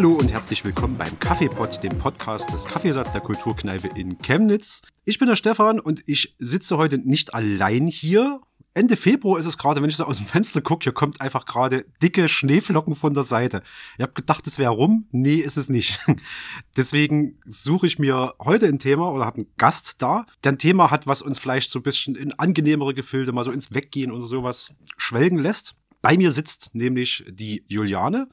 Hallo und herzlich willkommen beim Kaffeepot, dem Podcast des Kaffeesatz der Kulturkneipe in Chemnitz. Ich bin der Stefan und ich sitze heute nicht allein hier. Ende Februar ist es gerade, wenn ich so aus dem Fenster gucke, hier kommt einfach gerade dicke Schneeflocken von der Seite. Ich habe gedacht, es wäre rum. Nee, ist es nicht. Deswegen suche ich mir heute ein Thema oder habe einen Gast da, der ein Thema hat, was uns vielleicht so ein bisschen in angenehmere Gefilde, mal so ins Weggehen oder sowas schwelgen lässt. Bei mir sitzt nämlich die Juliane.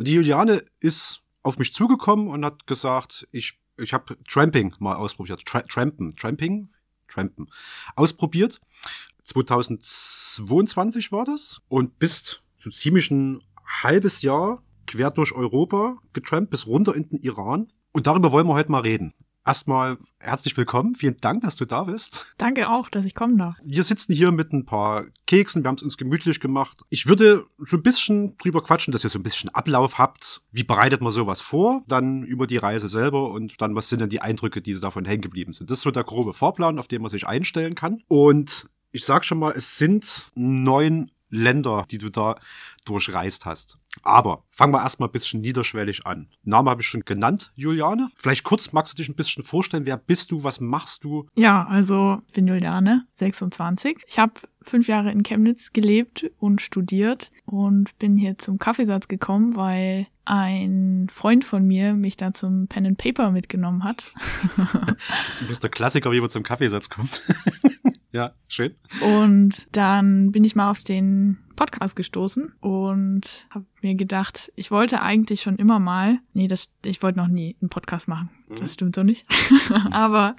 Und die Juliane ist auf mich zugekommen und hat gesagt, ich, ich habe Tramping mal ausprobiert. Tra Trampen, Tramping, Trampen ausprobiert. 2022 war das und bist so ziemlich ein halbes Jahr quer durch Europa getrampt bis runter in den Iran. Und darüber wollen wir heute mal reden. Erstmal herzlich willkommen. Vielen Dank, dass du da bist. Danke auch, dass ich kommen darf. Wir sitzen hier mit ein paar Keksen. Wir haben es uns gemütlich gemacht. Ich würde so ein bisschen drüber quatschen, dass ihr so ein bisschen Ablauf habt. Wie bereitet man sowas vor? Dann über die Reise selber und dann was sind denn die Eindrücke, die davon hängen geblieben sind. Das ist so der grobe Fahrplan, auf den man sich einstellen kann. Und ich sag schon mal, es sind neun Länder, die du da durchreist hast. Aber fangen wir erstmal ein bisschen niederschwellig an. Name habe ich schon genannt, Juliane. Vielleicht kurz magst du dich ein bisschen vorstellen, wer bist du, was machst du? Ja, also ich bin Juliane, 26. Ich habe fünf Jahre in Chemnitz gelebt und studiert und bin hier zum Kaffeesatz gekommen, weil ein Freund von mir mich da zum Pen and Paper mitgenommen hat. das ist der Klassiker, wie man zum Kaffeesatz kommt. ja, schön. Und dann bin ich mal auf den Podcast gestoßen und habe mir gedacht, ich wollte eigentlich schon immer mal, nee, das, ich wollte noch nie einen Podcast machen. Mhm. Das stimmt so nicht. Aber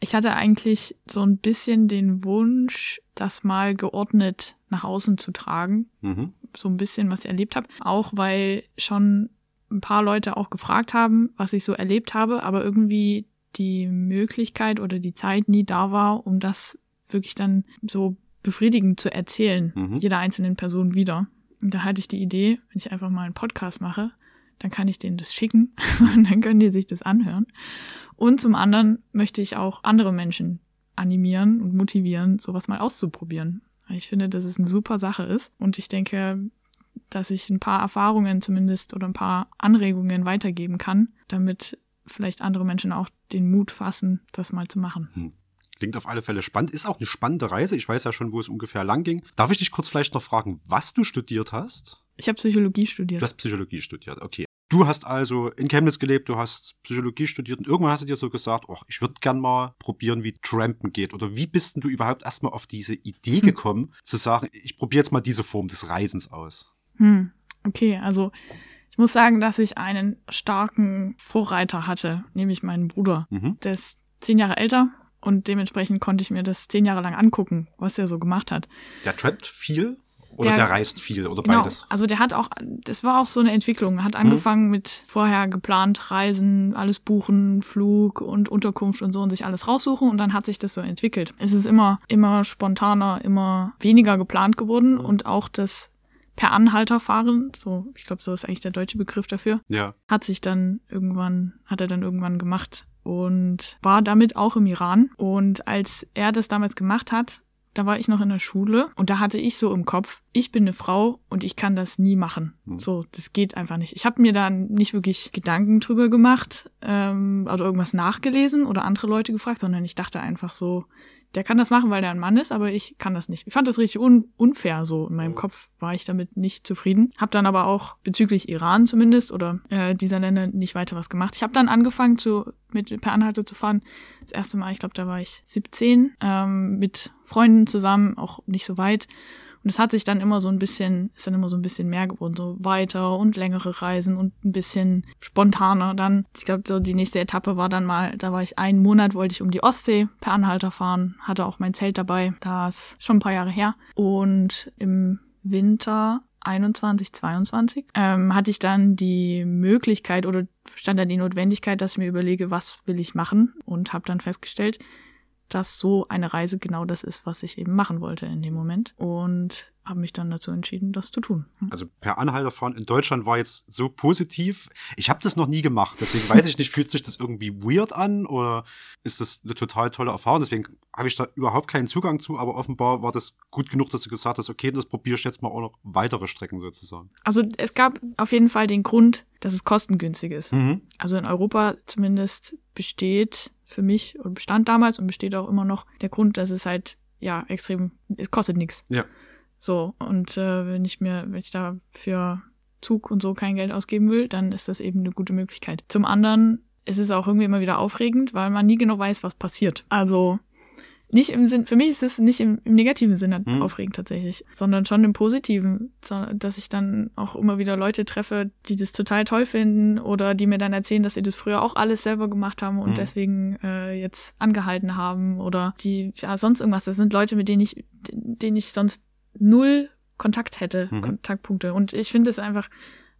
ich hatte eigentlich so ein bisschen den Wunsch, das mal geordnet nach außen zu tragen. Mhm. So ein bisschen, was ich erlebt habe. Auch weil schon ein paar Leute auch gefragt haben, was ich so erlebt habe, aber irgendwie die Möglichkeit oder die Zeit nie da war, um das wirklich dann so befriedigend zu erzählen, mhm. jeder einzelnen Person wieder. Und da hatte ich die Idee, wenn ich einfach mal einen Podcast mache, dann kann ich denen das schicken und dann können die sich das anhören. Und zum anderen möchte ich auch andere Menschen animieren und motivieren, sowas mal auszuprobieren. Ich finde, dass es eine super Sache ist und ich denke, dass ich ein paar Erfahrungen zumindest oder ein paar Anregungen weitergeben kann, damit vielleicht andere Menschen auch den Mut fassen, das mal zu machen. Klingt auf alle Fälle spannend. Ist auch eine spannende Reise. Ich weiß ja schon, wo es ungefähr lang ging. Darf ich dich kurz vielleicht noch fragen, was du studiert hast? Ich habe Psychologie studiert. Du hast Psychologie studiert, okay. Du hast also in Chemnitz gelebt, du hast Psychologie studiert und irgendwann hast du dir so gesagt, oh, ich würde gern mal probieren, wie Trampen geht. Oder wie bist denn du überhaupt erstmal auf diese Idee hm. gekommen, hm. zu sagen, ich probiere jetzt mal diese Form des Reisens aus? Hm, okay, also ich muss sagen, dass ich einen starken Vorreiter hatte, nämlich meinen Bruder. Mhm. Der ist zehn Jahre älter und dementsprechend konnte ich mir das zehn Jahre lang angucken, was er so gemacht hat. Der trampt viel oder der, der, reist viel oder genau, beides? Also der hat auch, das war auch so eine Entwicklung. Hat angefangen hm. mit vorher geplant Reisen, alles buchen, Flug und Unterkunft und so und sich alles raussuchen und dann hat sich das so entwickelt. Es ist immer, immer spontaner, immer weniger geplant geworden hm. und auch das per Anhalter fahren, so, ich glaube, so ist eigentlich der deutsche Begriff dafür, ja. hat sich dann irgendwann, hat er dann irgendwann gemacht und war damit auch im Iran. Und als er das damals gemacht hat, da war ich noch in der Schule und da hatte ich so im Kopf, ich bin eine Frau und ich kann das nie machen. Mhm. So, das geht einfach nicht. Ich habe mir da nicht wirklich Gedanken drüber gemacht ähm, oder irgendwas nachgelesen oder andere Leute gefragt, sondern ich dachte einfach so, der kann das machen, weil der ein Mann ist, aber ich kann das nicht. Ich fand das richtig un unfair so. In meinem Kopf war ich damit nicht zufrieden. Hab dann aber auch bezüglich Iran zumindest oder äh, dieser Länder nicht weiter was gemacht. Ich habe dann angefangen zu mit per Anhalter zu fahren. Das erste Mal, ich glaube, da war ich 17 ähm, mit Freunden zusammen, auch nicht so weit. Und es hat sich dann immer so ein bisschen, ist dann immer so ein bisschen mehr geworden, so weiter und längere Reisen und ein bisschen spontaner dann. Ich glaube, so die nächste Etappe war dann mal, da war ich einen Monat, wollte ich um die Ostsee per Anhalter fahren, hatte auch mein Zelt dabei. Das ist schon ein paar Jahre her. Und im Winter 21, 22 ähm, hatte ich dann die Möglichkeit oder stand dann die Notwendigkeit, dass ich mir überlege, was will ich machen und habe dann festgestellt, dass so eine Reise genau das ist, was ich eben machen wollte in dem Moment. Und habe mich dann dazu entschieden, das zu tun. Hm. Also per Anhalter fahren in Deutschland war jetzt so positiv. Ich habe das noch nie gemacht, deswegen weiß ich nicht, fühlt sich das irgendwie weird an oder ist das eine total tolle Erfahrung? Deswegen habe ich da überhaupt keinen Zugang zu, aber offenbar war das gut genug, dass du gesagt hast, okay, das probiere ich jetzt mal auch noch weitere Strecken sozusagen. Also es gab auf jeden Fall den Grund, dass es kostengünstig ist. Mhm. Also in Europa zumindest besteht für mich und bestand damals und besteht auch immer noch der Grund, dass es halt ja extrem, es kostet nichts. Ja. So, und äh, wenn ich mir, wenn ich da für Zug und so kein Geld ausgeben will, dann ist das eben eine gute Möglichkeit. Zum anderen ist es auch irgendwie immer wieder aufregend, weil man nie genau weiß, was passiert. Also nicht im Sinn, für mich ist es nicht im, im negativen Sinne mhm. aufregend tatsächlich, sondern schon im positiven, dass ich dann auch immer wieder Leute treffe, die das total toll finden oder die mir dann erzählen, dass sie das früher auch alles selber gemacht haben und mhm. deswegen äh, jetzt angehalten haben oder die, ja, sonst irgendwas. Das sind Leute, mit denen ich, denen ich sonst null Kontakt hätte, mhm. Kontaktpunkte. Und ich finde es einfach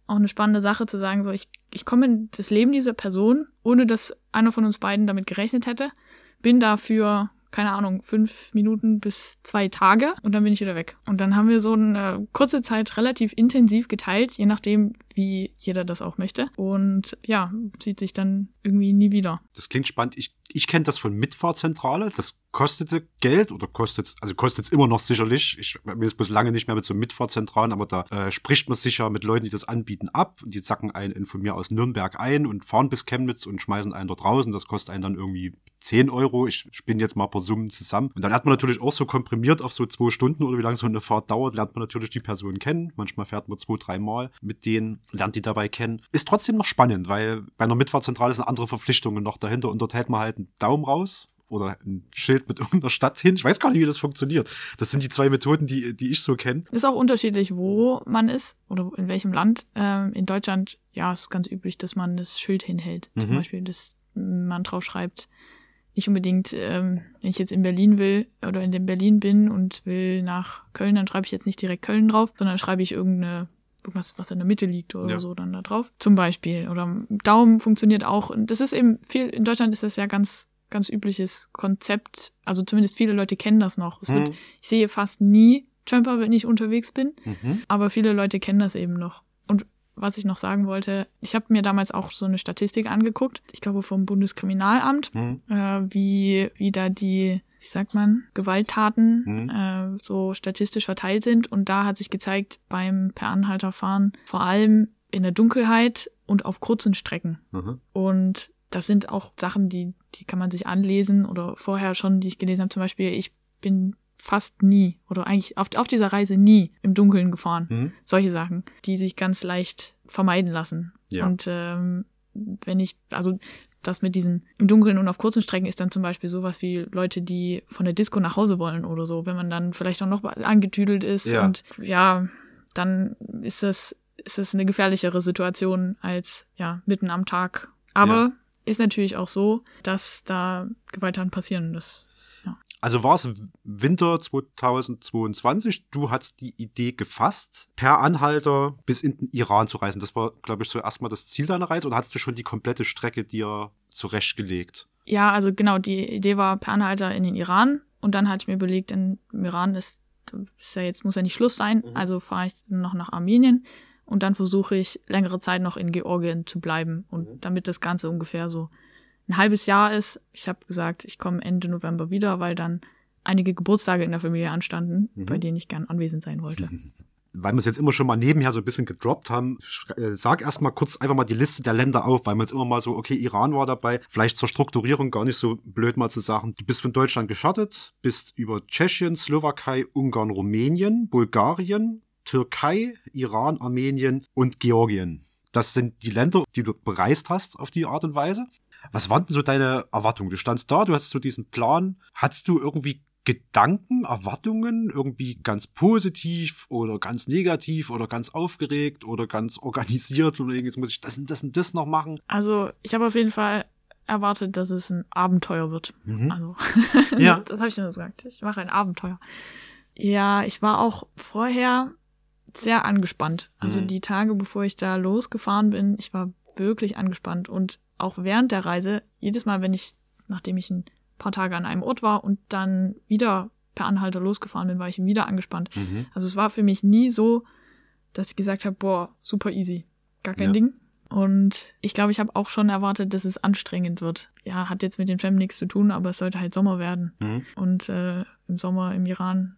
auch eine spannende Sache zu sagen, so ich, ich komme in das Leben dieser Person, ohne dass einer von uns beiden damit gerechnet hätte, bin dafür keine Ahnung, fünf Minuten bis zwei Tage und dann bin ich wieder weg. Und dann haben wir so eine kurze Zeit relativ intensiv geteilt, je nachdem, wie jeder das auch möchte. Und ja, sieht sich dann irgendwie nie wieder. Das klingt spannend. Ich, ich kenne das von Mitfahrzentrale. Das kostete Geld oder kostet, also kostet es immer noch sicherlich. Ich mir ist bloß lange nicht mehr mit so Mitfahrzentralen, aber da äh, spricht man sicher mit Leuten, die das anbieten, ab. Die sacken einen von mir aus Nürnberg ein und fahren bis Chemnitz und schmeißen einen dort draußen. Das kostet einen dann irgendwie 10 Euro. Ich spinne jetzt mal paar Summen zusammen. Und dann lernt man natürlich auch so komprimiert auf so zwei Stunden oder wie lange so eine Fahrt dauert, lernt man natürlich die Person kennen. Manchmal fährt man zwei, drei Mal mit denen, lernt die dabei kennen. Ist trotzdem noch spannend, weil bei einer Mitfahrzentrale sind andere Verpflichtungen noch dahinter und dort hält man halt einen Daumen raus oder ein Schild mit irgendeiner Stadt hin. Ich weiß gar nicht, wie das funktioniert. Das sind die zwei Methoden, die, die ich so kenne. Ist auch unterschiedlich, wo man ist oder in welchem Land. Ähm, in Deutschland, ja, ist ganz üblich, dass man das Schild hinhält. Mhm. Zum Beispiel, dass man drauf schreibt, nicht unbedingt, ähm, wenn ich jetzt in Berlin will oder in dem Berlin bin und will nach Köln, dann schreibe ich jetzt nicht direkt Köln drauf, sondern schreibe ich irgendeine irgendwas, was in der Mitte liegt oder ja. so dann da drauf. Zum Beispiel. Oder Daumen funktioniert auch. Und das ist eben viel, in Deutschland ist das ja ganz, ganz übliches Konzept. Also zumindest viele Leute kennen das noch. Es wird, mhm. ich sehe fast nie Tramper, wenn ich unterwegs bin. Mhm. Aber viele Leute kennen das eben noch. Und was ich noch sagen wollte, ich habe mir damals auch so eine Statistik angeguckt, ich glaube vom Bundeskriminalamt, mhm. äh, wie, wie da die, wie sagt man, Gewalttaten mhm. äh, so statistisch verteilt sind. Und da hat sich gezeigt, beim Per Anhalterfahren vor allem in der Dunkelheit und auf kurzen Strecken. Mhm. Und das sind auch Sachen, die, die kann man sich anlesen oder vorher schon, die ich gelesen habe. Zum Beispiel, ich bin fast nie oder eigentlich auf, auf dieser Reise nie im Dunkeln gefahren. Mhm. Solche Sachen, die sich ganz leicht vermeiden lassen. Ja. Und ähm, wenn ich, also das mit diesen im Dunkeln und auf kurzen Strecken ist dann zum Beispiel sowas wie Leute, die von der Disco nach Hause wollen oder so, wenn man dann vielleicht auch noch angetüdelt ist ja. und ja, dann ist das, ist das eine gefährlichere Situation als ja mitten am Tag. Aber ja. ist natürlich auch so, dass da Gewalttaten passieren. Das also war es Winter 2022, du hast die Idee gefasst, per Anhalter bis in den Iran zu reisen. Das war, glaube ich, so erstmal das Ziel deiner Reise oder hast du schon die komplette Strecke dir zurechtgelegt? Ja, also genau, die Idee war per Anhalter in den Iran und dann hatte ich mir überlegt, in, im Iran ist, ist ja jetzt muss ja nicht Schluss sein, mhm. also fahre ich noch nach Armenien und dann versuche ich längere Zeit noch in Georgien zu bleiben und mhm. damit das Ganze ungefähr so ein halbes Jahr ist. Ich habe gesagt, ich komme Ende November wieder, weil dann einige Geburtstage in der Familie anstanden, mhm. bei denen ich gern anwesend sein wollte. Weil wir es jetzt immer schon mal nebenher so ein bisschen gedroppt haben, äh, sag erst mal kurz einfach mal die Liste der Länder auf, weil man jetzt immer mal so, okay, Iran war dabei, vielleicht zur Strukturierung gar nicht so blöd mal zu sagen. Du bist von Deutschland gestartet, bist über Tschechien, Slowakei, Ungarn, Rumänien, Bulgarien, Türkei, Iran, Armenien und Georgien. Das sind die Länder, die du bereist hast auf die Art und Weise. Was waren denn so deine Erwartungen? Du standst da, du hast so diesen Plan. Hattest du irgendwie Gedanken, Erwartungen, irgendwie ganz positiv oder ganz negativ oder ganz aufgeregt oder ganz organisiert oder jetzt muss ich das und das und das noch machen? Also ich habe auf jeden Fall erwartet, dass es ein Abenteuer wird. Mhm. Also ja. das habe ich immer gesagt. Ich mache ein Abenteuer. Ja, ich war auch vorher sehr angespannt. Also mhm. die Tage, bevor ich da losgefahren bin, ich war wirklich angespannt und auch während der Reise, jedes Mal, wenn ich, nachdem ich einen paar Tage an einem Ort war und dann wieder per Anhalter losgefahren bin, war ich wieder angespannt. Mhm. Also es war für mich nie so, dass ich gesagt habe, boah, super easy, gar kein Ja. Ding. Und ich glaube, ich habe auch schon erwartet, dass es anstrengend wird. Ja, hat jetzt mit den Femmen nichts zu tun, aber es sollte halt Sommer werden. Mhm. Und äh, im Sommer im Iran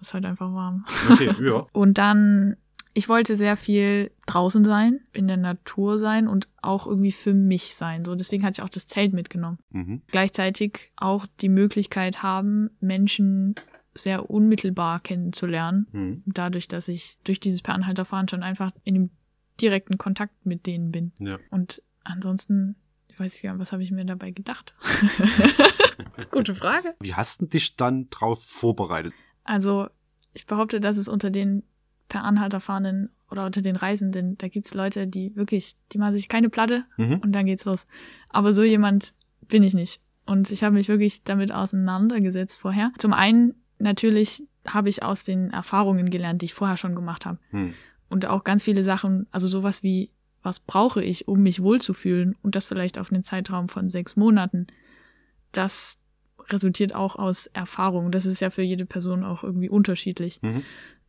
ist halt einfach warm. Okay, ja. Und dann, ich wollte sehr viel draußen sein, in der Natur sein und auch irgendwie für mich sein. So, deswegen hatte ich auch das Zelt mitgenommen. Mhm. Gleichzeitig auch die Möglichkeit haben, Menschen sehr unmittelbar kennenzulernen. Mhm. Dadurch, dass ich durch dieses Per Anhalterfahren schon einfach in dem direkten Kontakt mit denen bin. Ja. Und ansonsten, ich weiß ja, was habe ich mir dabei gedacht? Gute Frage. Wie hast du dich dann drauf vorbereitet? Also ich behaupte, dass es unter den per Anhalter fahrenden oder unter den Reisenden, da gibt's Leute, die wirklich, die machen sich keine Platte Mhm. und dann geht's los. Aber so jemand bin ich nicht. Und ich habe mich wirklich damit auseinandergesetzt vorher. Zum einen natürlich habe ich aus den Erfahrungen gelernt, die ich vorher schon gemacht habe. Mhm. Und auch ganz viele Sachen, also sowas wie, was brauche ich, um mich wohlzufühlen und das vielleicht auf einen Zeitraum von sechs Monaten, das resultiert auch aus Erfahrung. Das ist ja für jede Person auch irgendwie unterschiedlich. Mhm.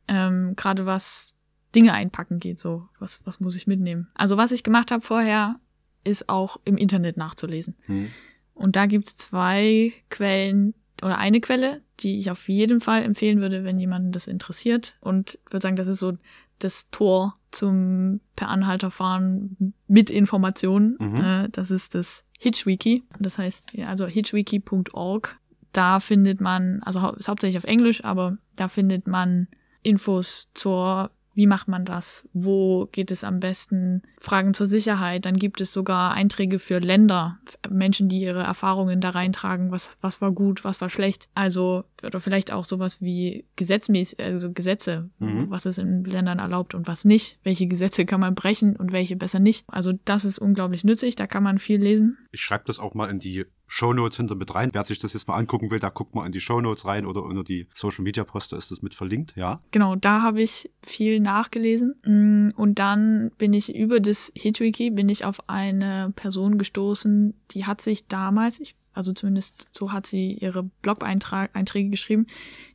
Ähm, Gerade was Dinge einpacken geht, so, was, was muss ich mitnehmen. Also was ich gemacht habe vorher, ist auch im Internet nachzulesen. Mhm. Und da gibt's zwei Quellen oder eine Quelle, die ich auf jeden Fall empfehlen würde, wenn jemanden das interessiert. Und würde sagen, das ist so das Tor zum per Anhalter fahren mit Informationen. Mhm. Äh, das ist das Hitchwiki. Das heißt, also hitchwiki.org. Da findet man, also hau- ist hauptsächlich auf Englisch, aber da findet man Infos zur wie macht man das? Wo geht es am besten? Fragen zur Sicherheit. Dann gibt es sogar Einträge für Länder, Menschen, die ihre Erfahrungen da reintragen. Was, was war gut, was war schlecht? Also, oder vielleicht auch sowas wie gesetzmäßig, also Gesetze. Mhm. Was ist in Ländern erlaubt und was nicht? Welche Gesetze kann man brechen und welche besser nicht? Also, das ist unglaublich nützlich. Da kann man viel lesen. Ich schreibe das auch mal in die Shownotes hinter mit rein. Wer sich das jetzt mal angucken will, da guckt mal in die Shownotes rein oder unter die Social Media Poster ist das mit verlinkt, ja. Genau, da habe ich viel nachgelesen. Mm, Und dann bin ich über das Hitwiki bin ich auf eine Person gestoßen, die hat sich damals, ich, also zumindest so hat sie ihre Blog-Einträge geschrieben,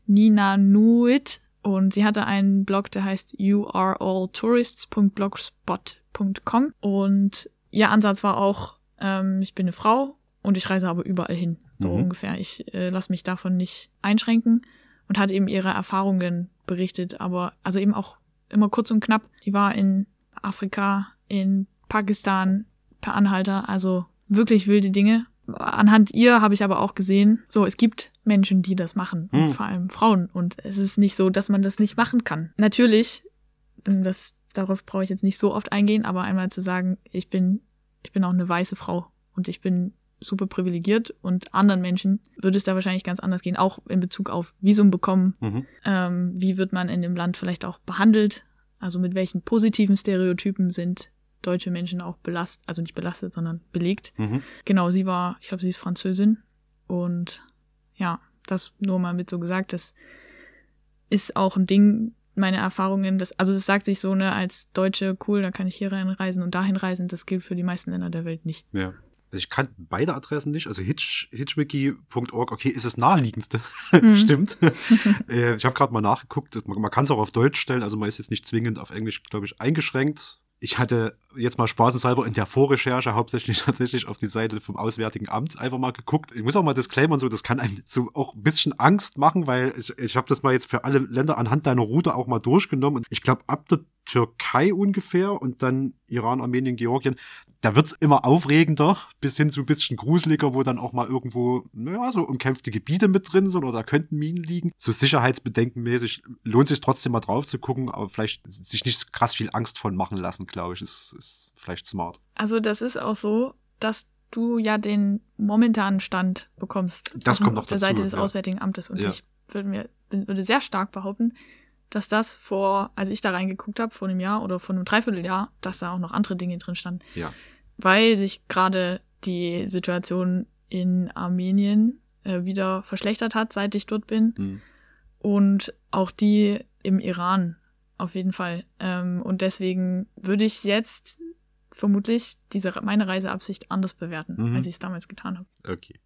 Nina Nuit. Und sie hatte einen Blog, der heißt youarealltourists.blogspot.com. Und ihr Ansatz war auch, ähm, ich bin eine Frau und ich reise aber überall hin. So Mhm. ungefähr. Ich äh, lasse mich davon nicht einschränken und hat eben ihre Erfahrungen berichtet, aber also eben auch immer kurz und knapp. Die war in Afrika, in Pakistan per Anhalter, also wirklich wilde Dinge. Anhand ihr habe ich aber auch gesehen, so es gibt Menschen, die das machen, und Hm. vor allem Frauen und es ist nicht so, dass man das nicht machen kann. Natürlich, das darauf brauche ich jetzt nicht so oft eingehen, aber einmal zu sagen, ich bin ich bin auch eine weiße Frau und ich bin super privilegiert und anderen Menschen würde es da wahrscheinlich ganz anders gehen, auch in Bezug auf Visum bekommen, Mhm. ähm, wie wird man in dem Land vielleicht auch behandelt, also mit welchen positiven Stereotypen sind deutsche Menschen auch belastet, also nicht belastet, sondern belegt. Mhm. Genau, sie war, ich glaube, sie ist Französin und ja, das nur mal mit so gesagt, das ist auch ein Ding, meine Erfahrungen, das, also das sagt sich so, ne, als Deutsche, cool, da kann ich hier reinreisen und dahin reisen, das gilt für die meisten Länder der Welt nicht. Ja. Also ich kann beide Adressen nicht. Also hitch, hitchwiki.org, okay, ist das naheliegendste. Mhm. Stimmt. äh, ich habe gerade mal nachgeguckt. Man, man kann es auch auf Deutsch stellen, also man ist jetzt nicht zwingend auf Englisch, glaube ich, eingeschränkt. Ich hatte jetzt mal spaßenshalber in der Vorrecherche hauptsächlich tatsächlich auf die Seite vom Auswärtigen Amt einfach mal geguckt. Ich muss auch mal disclaimern, so, das kann einem so auch ein bisschen Angst machen, weil ich, ich habe das mal jetzt für alle Länder anhand deiner Route auch mal durchgenommen. Und ich glaube, ab der Türkei ungefähr und dann Iran, Armenien, Georgien, da wird's immer aufregender, bis hin zu ein bisschen gruseliger, wo dann auch mal irgendwo, naja, so umkämpfte Gebiete mit drin sind oder da könnten Minen liegen. So sicherheitsbedenkenmäßig lohnt sich trotzdem mal drauf zu gucken, aber vielleicht sich nicht krass viel Angst von machen lassen, glaube ich, ist, ist vielleicht smart. Also das ist auch so, dass du ja den momentanen Stand bekommst. Das auf kommt noch der dazu, Seite des ja. Auswärtigen Amtes. Und Ja. ich würde mir würde sehr stark behaupten, dass das vor, als ich da reingeguckt habe, vor einem Jahr oder vor einem Dreivierteljahr, dass da auch noch andere Dinge drin standen. Ja. Weil sich gerade die Situation in Armenien äh, wieder verschlechtert hat, seit ich dort bin. Hm. Und auch die im Iran auf jeden Fall. Ähm, und deswegen würde ich jetzt vermutlich diese meine Reiseabsicht anders bewerten, Mhm. als ich es damals getan habe. Okay.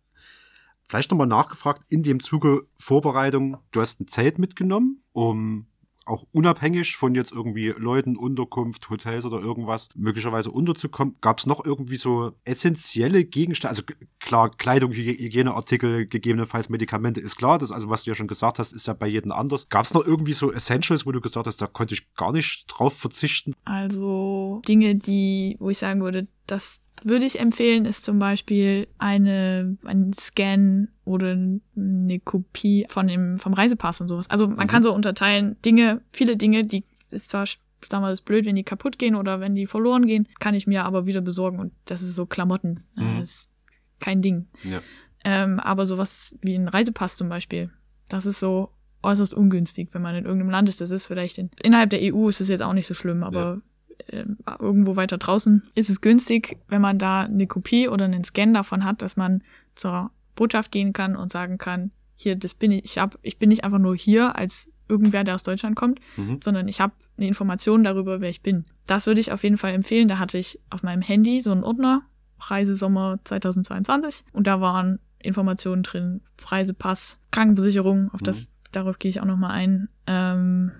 Vielleicht nochmal nachgefragt, in dem Zuge Vorbereitung, du hast ein Zelt mitgenommen, um auch unabhängig von jetzt irgendwie Leuten, Unterkunft, Hotels oder irgendwas möglicherweise unterzukommen. Gab es noch irgendwie so essentielle Gegenstände? Also klar, Kleidung, Hygieneartikel, gegebenenfalls Medikamente ist klar. Das, also was du ja schon gesagt hast, ist ja bei jedem anders. Gab es noch irgendwie so Essentials, wo du gesagt hast, da konnte ich gar nicht drauf verzichten? Also Dinge, die, wo ich sagen würde, das würde ich empfehlen, ist zum Beispiel eine, ein Scan oder eine Kopie von dem, vom Reisepass und sowas. Also man mhm. kann so unterteilen, Dinge, viele Dinge, die ist zwar damals blöd, wenn die kaputt gehen oder wenn die verloren gehen, kann ich mir aber wieder besorgen und das ist so Klamotten. Mhm. Das ist kein Ding. Ja. Ähm, aber sowas wie ein Reisepass zum Beispiel, das ist so äußerst ungünstig, wenn man in irgendeinem Land ist. Das ist vielleicht in, innerhalb der EU ist es jetzt auch nicht so schlimm, aber äh, irgendwo weiter draußen ist es günstig, wenn man da eine Kopie oder einen Scan davon hat, dass man zur Botschaft gehen kann und sagen kann, hier, das bin ich, ich hab, ich bin nicht einfach nur hier als irgendwer, der aus Deutschland kommt, mhm. sondern ich habe eine Information darüber, wer ich bin. Das würde ich auf jeden Fall empfehlen. Da hatte ich auf meinem Handy so einen Ordner, Reisesommer 2022, und da waren Informationen drin, Reisepass, Krankenversicherung, auf das, mhm. darauf gehe ich auch nochmal ein. Ähm,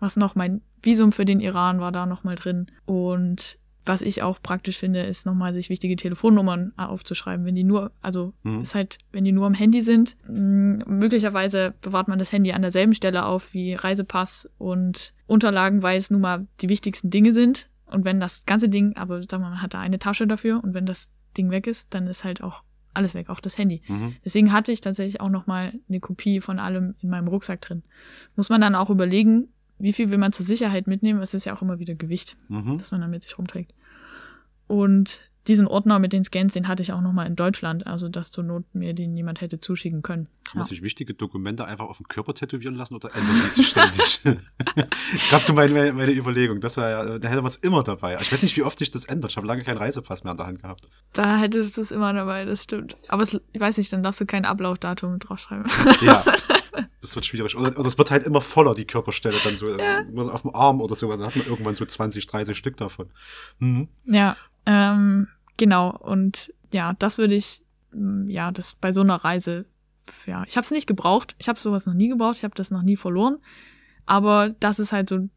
was noch, mein Visum für den Iran war da nochmal drin. Und was ich auch praktisch finde, ist nochmal sich wichtige Telefonnummern aufzuschreiben, wenn die nur, also mhm. ist halt, wenn die nur am Handy sind. Möglicherweise bewahrt man das Handy an derselben Stelle auf wie Reisepass und Unterlagen, weil es nun mal die wichtigsten Dinge sind. Und wenn das ganze Ding, aber sagen wir mal, man hat da eine Tasche dafür und wenn das Ding weg ist, dann ist halt auch alles weg, auch das Handy. Mhm. Deswegen hatte ich tatsächlich auch nochmal eine Kopie von allem in meinem Rucksack drin. Muss man dann auch überlegen, wie viel will man zur Sicherheit mitnehmen? Es ist ja auch immer wieder Gewicht, mhm. das man dann mit sich rumträgt. Und diesen Ordner mit den Scans, den hatte ich auch nochmal in Deutschland, also dass zur Not mir den jemand hätte zuschicken können. Kann ja. man sich wichtige Dokumente einfach auf dem Körper tätowieren lassen oder ändern die sich ständig? das ist gerade so meine, meine Überlegung. Das war ja, da hätte man es immer dabei. Ich weiß nicht, wie oft sich das ändert. Ich habe lange keinen Reisepass mehr an der Hand gehabt. Da hättest du es immer dabei, das stimmt. Aber es, ich weiß nicht, dann darfst du kein Ablaufdatum draufschreiben. Ja. Das wird schwierig. Oder, oder es wird halt immer voller, die Körperstelle dann so ja. auf dem Arm oder so. Dann hat man irgendwann so 20, 30 Stück davon. Mhm. Ja, ähm, genau. Und ja, das würde ich, mm, ja, das bei so einer Reise, ja, ich habe es nicht gebraucht. Ich habe sowas noch nie gebraucht. Ich habe das noch nie verloren. Aber das ist halt so ein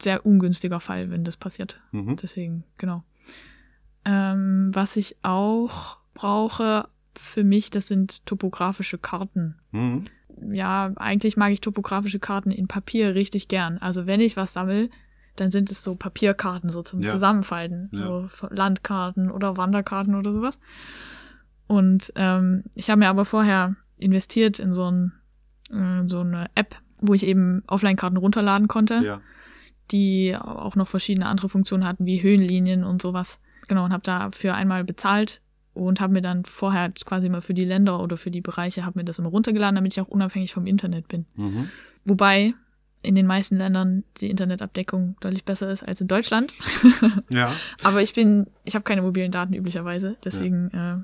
sehr ungünstiger Fall, wenn das passiert. Mhm. Deswegen, genau. Ähm, was ich auch brauche für mich, das sind topografische Karten. Mhm ja, eigentlich mag ich topografische Karten in Papier richtig gern. Also wenn ich was sammle, dann sind es so Papierkarten so zum ja. Zusammenfalten, ja. so Landkarten oder Wanderkarten oder sowas. Und ähm, ich habe mir aber vorher investiert in so, ein, äh, so eine App, wo ich eben Offline-Karten runterladen konnte, ja. die auch noch verschiedene andere Funktionen hatten, wie Höhenlinien und sowas. Genau, und habe dafür einmal bezahlt und habe mir dann vorher quasi mal für die Länder oder für die Bereiche, habe mir das immer runtergeladen, damit ich auch unabhängig vom Internet bin. Mhm. Wobei in den meisten Ländern die Internetabdeckung deutlich besser ist als in Deutschland. ja. Aber ich bin, ich habe keine mobilen Daten üblicherweise, deswegen ja. äh,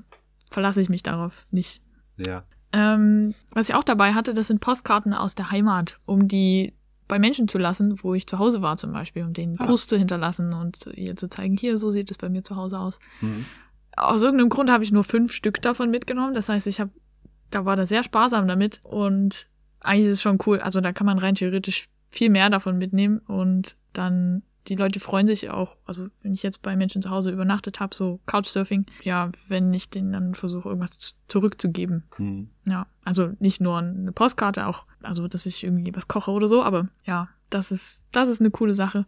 verlasse ich mich darauf nicht. Ja. Ähm, was ich auch dabei hatte, das sind Postkarten aus der Heimat, um die bei Menschen zu lassen, wo ich zu Hause war zum Beispiel, um denen Gruß ah. zu hinterlassen und ihr zu zeigen, hier, so sieht es bei mir zu Hause aus. Mhm aus irgendeinem Grund habe ich nur fünf Stück davon mitgenommen. Das heißt, ich habe, da war da sehr sparsam damit und eigentlich ist es schon cool. Also da kann man rein theoretisch viel mehr davon mitnehmen und dann die Leute freuen sich auch, also wenn ich jetzt bei Menschen zu Hause übernachtet habe, so Couchsurfing, ja, wenn ich denen dann versuche, irgendwas zurückzugeben. Mhm. Ja, also nicht nur eine Postkarte, auch, also dass ich irgendwie was koche oder so, aber ja, das ist, das ist eine coole Sache.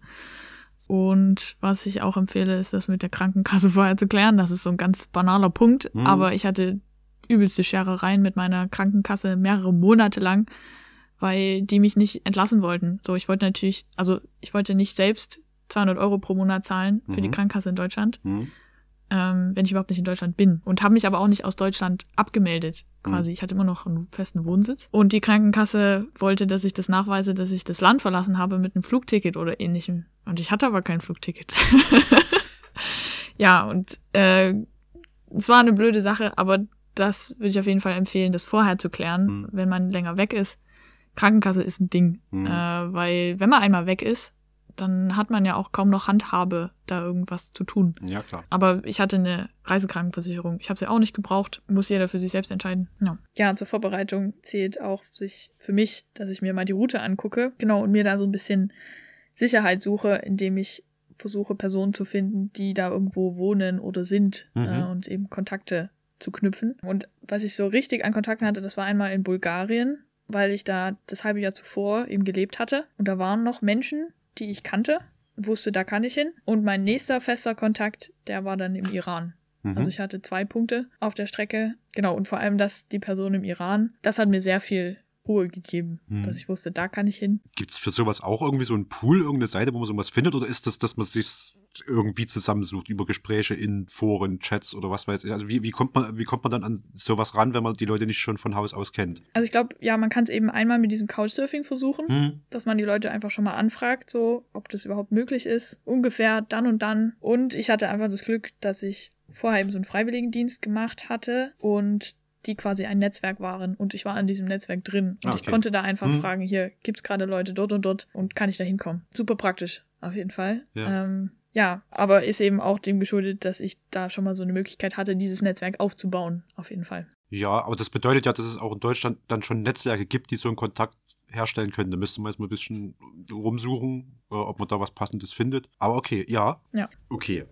Und was ich auch empfehle, ist das mit der Krankenkasse vorher zu klären. Das ist so ein ganz banaler Punkt. Mhm. Aber ich hatte übelste Scherereien mit meiner Krankenkasse mehrere Monate lang, weil die mich nicht entlassen wollten. So, ich wollte natürlich, also ich wollte nicht selbst 200 Euro pro Monat zahlen für mhm. die Krankenkasse in Deutschland. Mhm ähm, wenn ich überhaupt nicht in Deutschland bin. Und habe mich aber auch nicht aus Deutschland abgemeldet, quasi. Mhm. Ich hatte immer noch einen festen Wohnsitz. Und die Krankenkasse wollte, dass ich das nachweise, dass ich das Land verlassen habe mit einem Flugticket oder ähnlichem. Und ich hatte aber kein Flugticket. ja, und äh, es war eine blöde Sache, aber das würde ich auf jeden Fall empfehlen, das vorher zu klären, mhm. wenn man länger weg ist. Krankenkasse ist ein Ding, mhm. äh, weil wenn man einmal weg ist, dann hat man ja auch kaum noch Handhabe, da irgendwas zu tun. Ja, klar. Aber ich hatte eine Reisekrankenversicherung. Ich habe sie auch nicht gebraucht. Muss jeder für sich selbst entscheiden. Ja. ja, zur Vorbereitung zählt auch sich für mich, dass ich mir mal die Route angucke. Genau, und mir da so ein bisschen Sicherheit suche, indem ich versuche, Personen zu finden, die da irgendwo wohnen oder sind mhm. äh, und eben Kontakte zu knüpfen. Und was ich so richtig an Kontakten hatte, das war einmal in Bulgarien, weil ich da das halbe Jahr zuvor eben gelebt hatte. Und da waren noch Menschen, die ich kannte, wusste, da kann ich hin. Und mein nächster fester Kontakt, der war dann im Iran. Mhm. Also ich hatte zwei Punkte auf der Strecke. Genau, und vor allem, dass die Person im Iran, das hat mir sehr viel Ruhe gegeben, hm. dass ich wusste, da kann ich hin. Gibt es für sowas auch irgendwie so einen Pool, irgendeine Seite, wo man sowas findet? Oder ist das, dass man sich irgendwie zusammensucht über Gespräche in Foren, Chats oder was weiß ich? Also wie, wie, kommt man, wie kommt man dann an sowas ran, wenn man die Leute nicht schon von Haus aus kennt? Also ich glaube, ja, man kann es eben einmal mit diesem Couchsurfing versuchen, hm. dass man die Leute einfach schon mal anfragt, so, ob das überhaupt möglich ist. Ungefähr dann und dann. Und ich hatte einfach das Glück, dass ich vorher eben so einen Freiwilligendienst gemacht hatte und die quasi ein Netzwerk waren und ich war in diesem Netzwerk drin und okay. ich konnte da einfach hm. fragen, hier gibt's gerade Leute dort und dort und kann ich da hinkommen. Super praktisch, auf jeden Fall. Ja. Ähm, ja, aber ist eben auch dem geschuldet, dass ich da schon mal so eine Möglichkeit hatte, dieses Netzwerk aufzubauen, auf jeden Fall. Ja, aber das bedeutet ja, dass es auch in Deutschland dann schon Netzwerke gibt, die so einen Kontakt herstellen können. Da müsste man jetzt mal ein bisschen rumsuchen, äh, ob man da was Passendes findet. Aber okay, ja. Ja. Okay.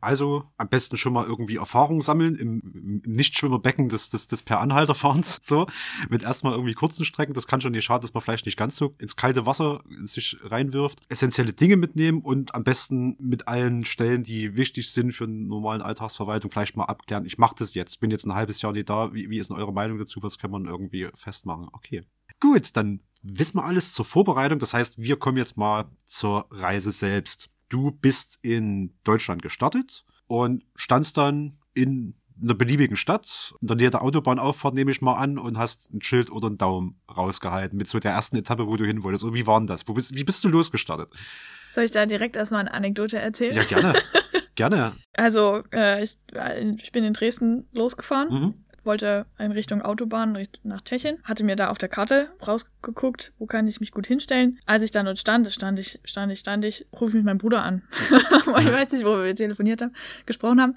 Also am besten schon mal irgendwie Erfahrung sammeln im, im Nichtschwimmerbecken des, des, des Per-Anhalter-Fahrens. So, mit erstmal irgendwie kurzen Strecken. Das kann schon nicht schaden, dass man vielleicht nicht ganz so ins kalte Wasser sich reinwirft. Essentielle Dinge mitnehmen und am besten mit allen Stellen, die wichtig sind für einen normalen Alltagsverwaltung, vielleicht mal abklären. Ich mache das jetzt, bin jetzt ein halbes Jahr nicht da. Wie, wie ist denn eure Meinung dazu? Was kann man irgendwie festmachen? Okay. Gut, dann wissen wir alles zur Vorbereitung. Das heißt, wir kommen jetzt mal zur Reise selbst du bist in Deutschland gestartet und standst dann in einer beliebigen Stadt, in der Nähe der Autobahnauffahrt nehme ich mal an und hast ein Schild oder einen Daumen rausgehalten mit so der ersten Etappe, wo du hin wolltest. Und wie war denn das? Wo bist, wie bist du losgestartet? Soll ich da direkt erstmal eine Anekdote erzählen? Ja, gerne. gerne. Also, äh, ich, ich, bin in Dresden losgefahren. Mhm wollte in Richtung Autobahn nach Tschechien, hatte mir da auf der Karte rausgeguckt, wo kann ich mich gut hinstellen. Als ich dann dort stand, stand ich, stand ich, stand ich, rufe mich meinen Bruder an. ich weiß nicht, wo wir telefoniert haben, gesprochen haben.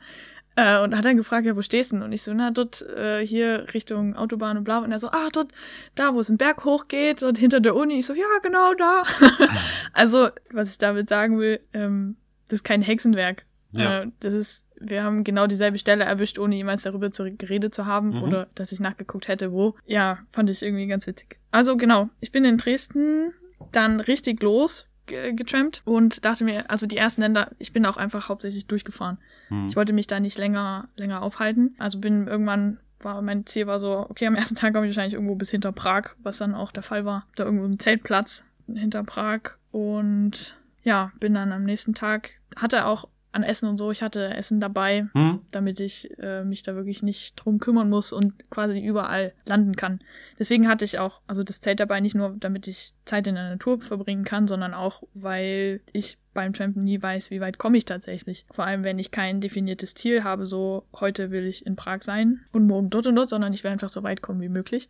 Äh, und hat dann gefragt, ja, wo stehst du? Und ich so, na, dort äh, hier Richtung Autobahn und bla. Und er so, ah, dort, da, wo es einen Berg hochgeht und hinter der Uni. Ich so, ja, genau da. also, was ich damit sagen will, ähm, das ist kein Hexenwerk. Ja. Äh, das ist wir haben genau dieselbe Stelle erwischt, ohne jemals darüber zu, geredet zu haben mhm. oder dass ich nachgeguckt hätte, wo. Ja, fand ich irgendwie ganz witzig. Also genau, ich bin in Dresden dann richtig los getrampt und dachte mir, also die ersten Länder, ich bin auch einfach hauptsächlich durchgefahren. Mhm. Ich wollte mich da nicht länger, länger aufhalten. Also bin irgendwann war mein Ziel war so, okay, am ersten Tag komme ich wahrscheinlich irgendwo bis hinter Prag, was dann auch der Fall war. Da irgendwo ein Zeltplatz hinter Prag und ja, bin dann am nächsten Tag, hatte auch an Essen und so. Ich hatte Essen dabei, hm. damit ich äh, mich da wirklich nicht drum kümmern muss und quasi überall landen kann. Deswegen hatte ich auch, also das Zelt dabei nicht nur, damit ich Zeit in der Natur verbringen kann, sondern auch, weil ich beim Trampen nie weiß, wie weit komme ich tatsächlich. Vor allem, wenn ich kein definiertes Ziel habe, so heute will ich in Prag sein und morgen dort und dort, sondern ich will einfach so weit kommen wie möglich.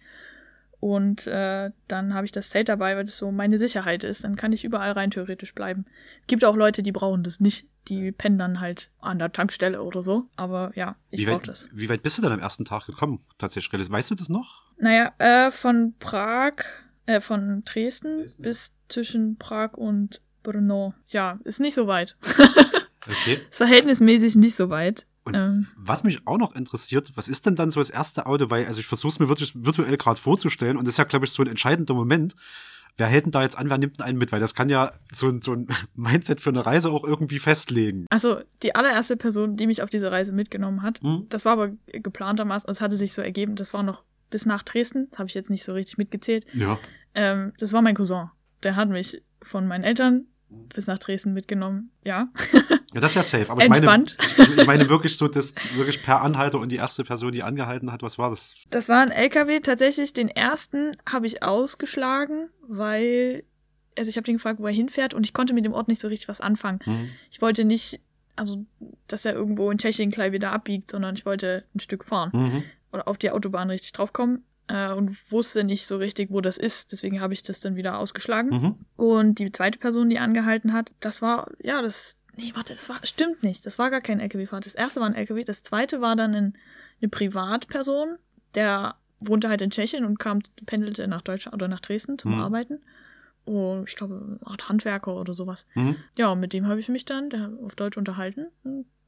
Und äh, dann habe ich das Zelt dabei, weil das so meine Sicherheit ist. Dann kann ich überall rein theoretisch bleiben. Es gibt auch Leute, die brauchen das nicht. Die pennen dann halt an der Tankstelle oder so. Aber ja, ich brauche das. Wie weit bist du denn am ersten Tag gekommen, tatsächlich? Weißt du das noch? Naja, äh, von Prag, äh, von Dresden, Dresden bis zwischen Prag und Brno. Ja, ist nicht so weit. okay. Ist verhältnismäßig nicht so weit. Und ähm. was mich auch noch interessiert, was ist denn dann so das erste Auto? Weil, also ich versuche es mir wirklich virtuell gerade vorzustellen und das ist ja, glaube ich, so ein entscheidender Moment. Wer hält denn da jetzt an, wer nimmt denn einen mit? Weil das kann ja so ein, so ein Mindset für eine Reise auch irgendwie festlegen. Also die allererste Person, die mich auf diese Reise mitgenommen hat, hm? das war aber geplantermaßen, es hatte sich so ergeben, das war noch bis nach Dresden, das habe ich jetzt nicht so richtig mitgezählt. Ja. Ähm, das war mein Cousin. Der hat mich von meinen Eltern bis nach Dresden mitgenommen, ja. Ja, das ist ja safe. Aber Entspannt. ich meine, ich meine wirklich so, das wirklich per Anhalter und die erste Person, die angehalten hat, was war das? Das war ein LKW. Tatsächlich den ersten habe ich ausgeschlagen, weil, also ich habe den gefragt, wo er hinfährt und ich konnte mit dem Ort nicht so richtig was anfangen. Mhm. Ich wollte nicht, also, dass er irgendwo in Tschechien gleich wieder abbiegt, sondern ich wollte ein Stück fahren. Mhm. Oder auf die Autobahn richtig draufkommen. Äh, und wusste nicht so richtig, wo das ist. Deswegen habe ich das dann wieder ausgeschlagen. Mhm. Und die zweite Person, die angehalten hat, das war, ja, das, nee, warte, das war, stimmt nicht. Das war gar kein LKW-Fahrt. Das erste war ein LKW, das zweite war dann ein, eine Privatperson, der wohnte halt in Tschechien und kam, pendelte nach Deutschland oder nach Dresden zum Mhm. Arbeiten. Und ich glaube, eine Art Handwerker oder sowas. Mhm. Ja, und mit dem habe ich mich dann der, auf Deutsch unterhalten.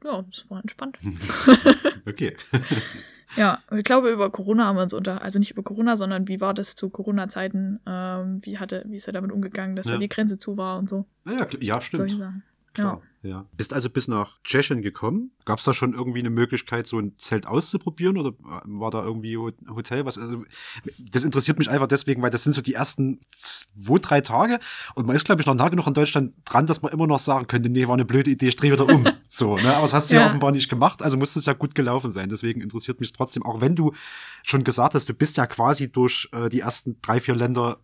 Ja, es war entspannt. Okay. Ja, ich glaube, über Corona haben wir uns unter, also nicht über Corona, sondern wie war das zu Corona-Zeiten? Ähm, wie hatte, wie ist er damit umgegangen, dass Ja. da die Grenze zu war und so? ja, ja, stimmt. Klar, ja. Bist also bis nach Tschechien gekommen. Gab es da schon irgendwie eine Möglichkeit, so ein Zelt auszuprobieren oder war da irgendwie Ho- Hotel? Was? Also, das interessiert mich einfach deswegen, weil das sind so die ersten zwei, drei Tage und man ist, glaube ich, noch nah genug in Deutschland dran, dass man immer noch sagen könnte, nee, war eine blöde Idee, ich drehe wieder um. so, ne? Aber das hast du ja. Ja. offenbar nicht gemacht, also muss es ja gut gelaufen sein. Deswegen interessiert mich trotzdem, auch wenn du schon gesagt hast, du bist ja quasi durch äh, die ersten drei, vier Länder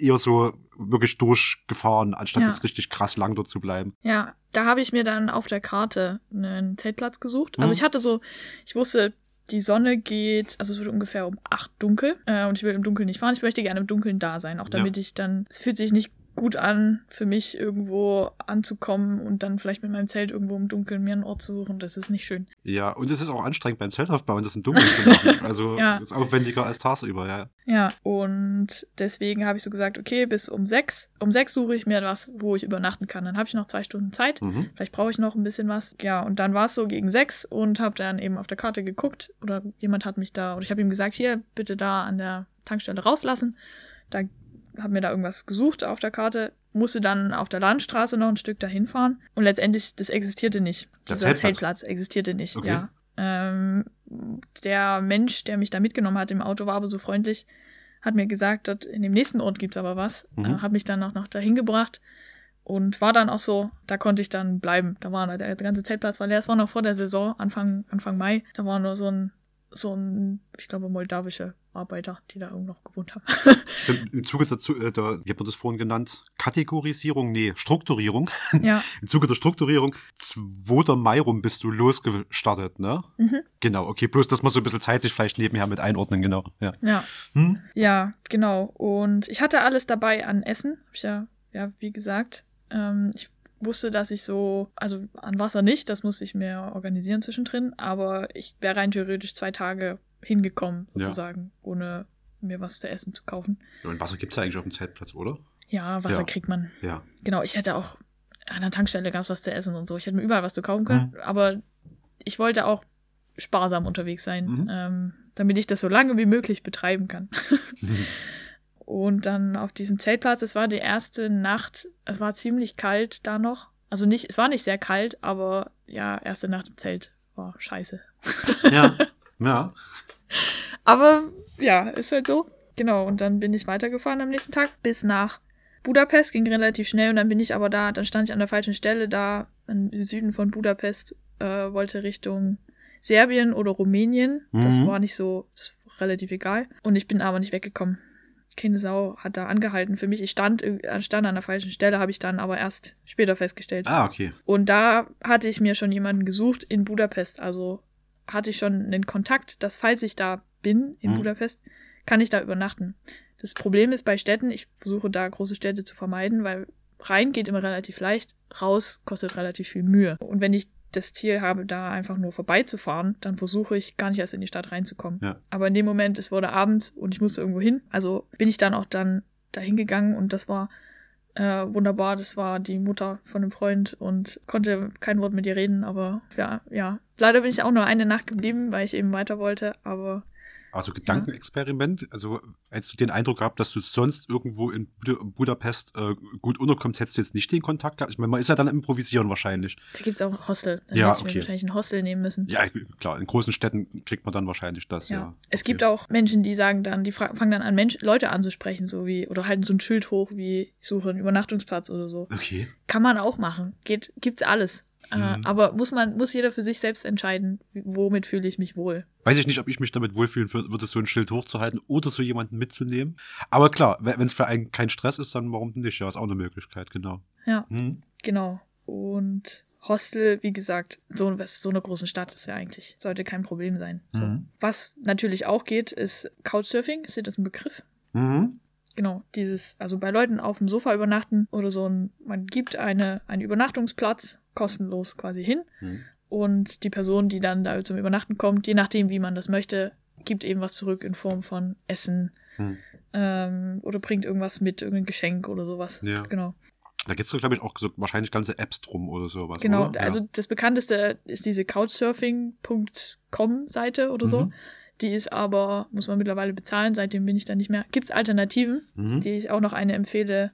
eher so wirklich durchgefahren, anstatt Ja. jetzt richtig krass lang dort zu bleiben. Ja, da habe ich mir dann auf der Karte einen Zeltplatz gesucht. Also Mhm. ich hatte so, ich wusste, die Sonne geht, also es wird ungefähr um acht dunkel äh, und ich will im Dunkeln nicht fahren. Ich möchte gerne im Dunkeln da sein, auch damit ich dann, es fühlt sich nicht gut an, für mich irgendwo anzukommen und dann vielleicht mit meinem Zelt irgendwo im Dunkeln mir einen Ort zu suchen. Das ist nicht schön. Ja, und es ist auch anstrengend beim Zeltaufbauen, das im Dunkeln zu machen. Also Ja. ist aufwendiger als tagsüber, ja. Ja, und deswegen habe ich so gesagt, okay, bis um sechs. Um sechs suche ich mir was, wo ich übernachten kann. Dann habe ich noch zwei Stunden Zeit. Mhm. Vielleicht brauche ich noch ein bisschen was. Ja, und dann war es so gegen sechs und habe dann eben auf der Karte geguckt oder jemand hat mich da, oder ich habe ihm gesagt, hier, bitte da an der Tankstelle rauslassen. Da habe mir da irgendwas gesucht auf der Karte, musste dann auf der Landstraße noch ein Stück dahin fahren und letztendlich, das existierte nicht. Der Dieser Zeltplatz? Zeltplatz existierte nicht, Okay. ja. Ähm, der Mensch, der mich da mitgenommen hat im Auto, war aber so freundlich, hat mir gesagt, dort in dem nächsten Ort gibt's aber was. Mhm. Äh, hat mich dann auch noch dahin gebracht und war dann auch so, da konnte ich dann bleiben. Da war der ganze Zeltplatz war leer. Es war noch vor der Saison, Anfang, Anfang Mai. Da war nur so ein, so ein, ich glaube, moldawische Arbeiter, die da irgendwo noch gewohnt haben. Stimmt, im Zuge dazu, äh, der, wie hat man das vorhin genannt? Kategorisierung? Nee, Strukturierung. ja, Im Zuge der Strukturierung, 2. Mai rum bist du losgestartet, ne? mhm. Genau, okay, bloß, dass man so ein bisschen zeitlich vielleicht nebenher mit einordnen, genau. Ja. ja, Hm? ja, genau. Und ich hatte alles dabei an Essen. Hab ich ja, ja, wie gesagt. Ähm, ich wusste, dass ich so, also an Wasser nicht, das musste ich mir organisieren zwischendrin, aber ich wäre rein theoretisch zwei Tage hingekommen, Ja. sozusagen, ohne mir was zu essen zu kaufen. Und Wasser gibt's ja eigentlich auf dem Zeltplatz, oder? Ja, Wasser Ja. kriegt man. Ja. Genau, ich hätte auch an der Tankstelle gab's was zu essen und so. Ich hätte mir überall was zu kaufen können, aber ich wollte auch sparsam unterwegs sein, Mhm. ähm, damit ich das so lange wie möglich betreiben kann. und dann auf diesem Zeltplatz, es war die erste Nacht, es war ziemlich kalt da noch. Also nicht, es war nicht sehr kalt, aber ja, erste Nacht im Zelt war scheiße. Ja. ja. Aber ja, ist halt so. Genau, und dann bin ich weitergefahren am nächsten Tag bis nach Budapest, ging relativ schnell und dann bin ich aber da, dann stand ich an der falschen Stelle da im Süden von Budapest, äh, wollte Richtung Serbien oder Rumänien. Das Mhm. war nicht so, das war relativ egal. Und ich bin aber nicht weggekommen. Keine Sau hat da angehalten für mich. Ich stand, äh, stand an der falschen Stelle, habe ich dann aber erst später festgestellt. Ah, okay. Und da hatte ich mir schon jemanden gesucht in Budapest. Also hatte ich schon einen Kontakt, dass falls ich da bin in Mhm. Budapest, kann ich da übernachten. Das Problem ist bei Städten, ich versuche da große Städte zu vermeiden, weil rein geht immer relativ leicht, raus kostet relativ viel Mühe. Und wenn ich das Ziel habe, da einfach nur vorbeizufahren, dann versuche ich gar nicht erst in die Stadt reinzukommen. Ja. Aber in dem Moment, es wurde Abend und ich musste irgendwo hin. Also bin ich dann auch dann dahin gegangen und das war äh, wunderbar. Das war die Mutter von einem Freund und konnte kein Wort mit ihr reden, aber ja, ja. Leider bin ich auch nur eine Nacht geblieben, weil ich eben weiter wollte, aber Also Gedankenexperiment. Also als du den Eindruck gehabt, dass du sonst irgendwo in Bud Budapest äh, gut unterkommst, hättest du jetzt nicht den Kontakt gehabt. Ich meine, man ist ja dann improvisieren wahrscheinlich. da gibt's auch Hostel. Dann Ja, hätte ich mir okay. wahrscheinlich ein Hostel nehmen müssen. Ja, klar, in großen Städten kriegt man dann wahrscheinlich das, ja. Ja. Es Okay. gibt auch Menschen, die sagen dann, die fangen dann an, Mensch, Leute anzusprechen, so wie, oder halten so ein Schild hoch, wie ich suche einen Übernachtungsplatz oder so. Okay. Kann man auch machen. Geht, gibt's alles. Äh, Mhm. aber muss man, muss jeder für sich selbst entscheiden, womit fühle ich mich wohl. Weiß ich nicht, ob ich mich damit wohlfühlen wür- würde, so ein Schild hochzuhalten oder so jemanden mitzunehmen. Aber klar, wenn es für einen kein Stress ist, dann warum nicht? Ja, ist auch eine Möglichkeit, genau. Ja. Hm. Genau. Und Hostel, wie gesagt, so, so eine große Stadt ist ja eigentlich, sollte kein Problem sein. So. Mhm. Was natürlich auch geht, ist Couchsurfing. Ist dir das ein Begriff? Mhm. Genau, dieses, also bei Leuten auf dem Sofa übernachten oder so ein, man gibt eine, einen Übernachtungsplatz kostenlos quasi hin Mhm. und die Person, die dann da zum Übernachten kommt, je nachdem, wie man das möchte, gibt eben was zurück in Form von Essen Mhm. ähm, oder bringt irgendwas mit, irgendein Geschenk oder sowas. Ja. Genau. Da gibt es, glaube ich, auch so wahrscheinlich ganze Apps drum oder sowas. Genau, oder? also das bekannteste ist diese couchsurfing.com-Seite oder so. Die ist aber, muss man mittlerweile bezahlen, seitdem bin ich da nicht mehr. Gibt's Alternativen, Mhm. die ich auch noch eine empfehle.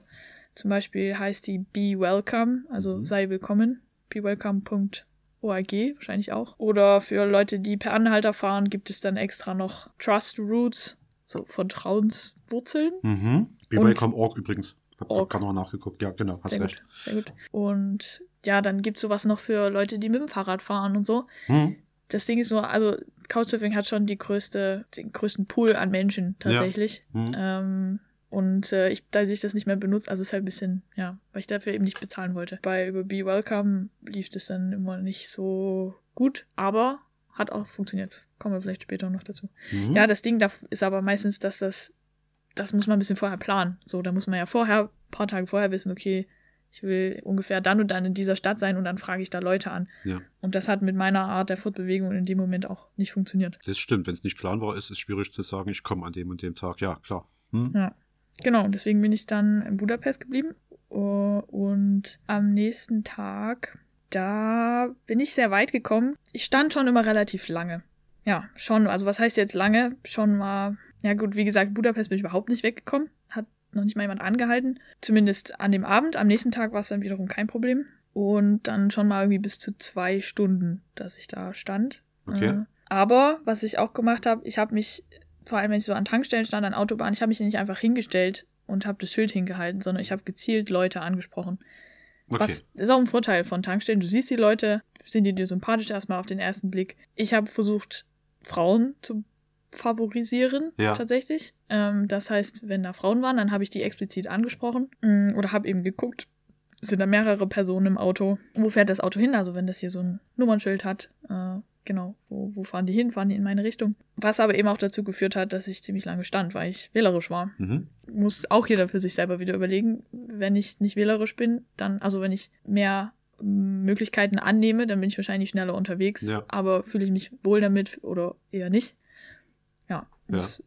Zum Beispiel heißt die Be Welcome, also Mhm. sei willkommen. bewelcome.org wahrscheinlich auch. Oder für Leute, die per Anhalter fahren, gibt es dann extra noch Trust Roots, so Vertrauenswurzeln. Mhm. Be Und- Welcome Org übrigens. Org. gerade noch nachgeguckt. Ja, genau, hast Sehr recht. gut, sehr gut. Und ja, dann gibt's sowas noch für Leute, die mit dem Fahrrad fahren und so. Mhm. Das Ding ist nur, also Couchsurfing hat schon die größte, den größten Pool an Menschen tatsächlich. Mhm. Ähm, und äh, ich, da ich das nicht mehr benutzt, also ist halt ein bisschen, ja, weil ich dafür eben nicht bezahlen wollte. Bei über Be Welcome lief das dann immer nicht so gut, aber hat auch funktioniert. Kommen wir vielleicht später noch dazu. Mhm. Ja, das Ding da ist aber meistens, dass das, das muss man ein bisschen vorher planen. So, da muss man ja vorher, paar Tage vorher wissen, okay, ich will ungefähr dann und dann in dieser Stadt sein und dann frage ich da Leute an. ja, Und das hat mit meiner Art der Fortbewegung in dem Moment auch nicht funktioniert. das stimmt. Wenn es nicht planbar ist, ist es schwierig zu sagen, ich komme an dem und dem Tag. Ja, klar. Mhm. Ja. Genau, deswegen bin ich dann in Budapest geblieben. Uh, Und am nächsten Tag, da bin ich sehr weit gekommen. Ich stand schon immer relativ lange. Ja, schon, also was heißt jetzt lange? Schon mal, ja gut, wie gesagt, Budapest bin ich überhaupt nicht weggekommen. Hat noch nicht mal jemand angehalten. Zumindest an dem Abend. Am nächsten Tag war es dann wiederum kein Problem. Und dann schon mal irgendwie bis zu zwei Stunden, dass ich da stand. Okay. Äh, Aber was ich auch gemacht habe, ich habe mich, vor allem wenn ich so an Tankstellen stand, an Autobahnen, ich habe mich nicht einfach hingestellt und habe das Schild hingehalten, sondern ich habe gezielt Leute angesprochen. Okay. Was ist auch ein Vorteil von Tankstellen. Du siehst die Leute, sind die dir sympathisch erstmal auf den ersten Blick. Ich habe versucht, Frauen zu favorisieren, Ja. tatsächlich. Ähm, das heißt, wenn da Frauen waren, dann habe ich die explizit angesprochen mm, oder habe eben geguckt, sind da mehrere Personen im Auto. Wo fährt das Auto hin? Also wenn das hier so ein Nummernschild hat, äh, genau, wo, wo fahren die hin? Fahren die in meine Richtung? Was aber eben auch dazu geführt hat, dass ich ziemlich lange stand, weil ich wählerisch war Mhm. muss auch jeder für sich selber wieder überlegen. Wenn ich nicht wählerisch bin, dann, also wenn ich mehr mm, Möglichkeiten annehme, dann bin ich wahrscheinlich schneller unterwegs. Ja. Aber fühle ich mich wohl damit oder eher nicht? Ja, das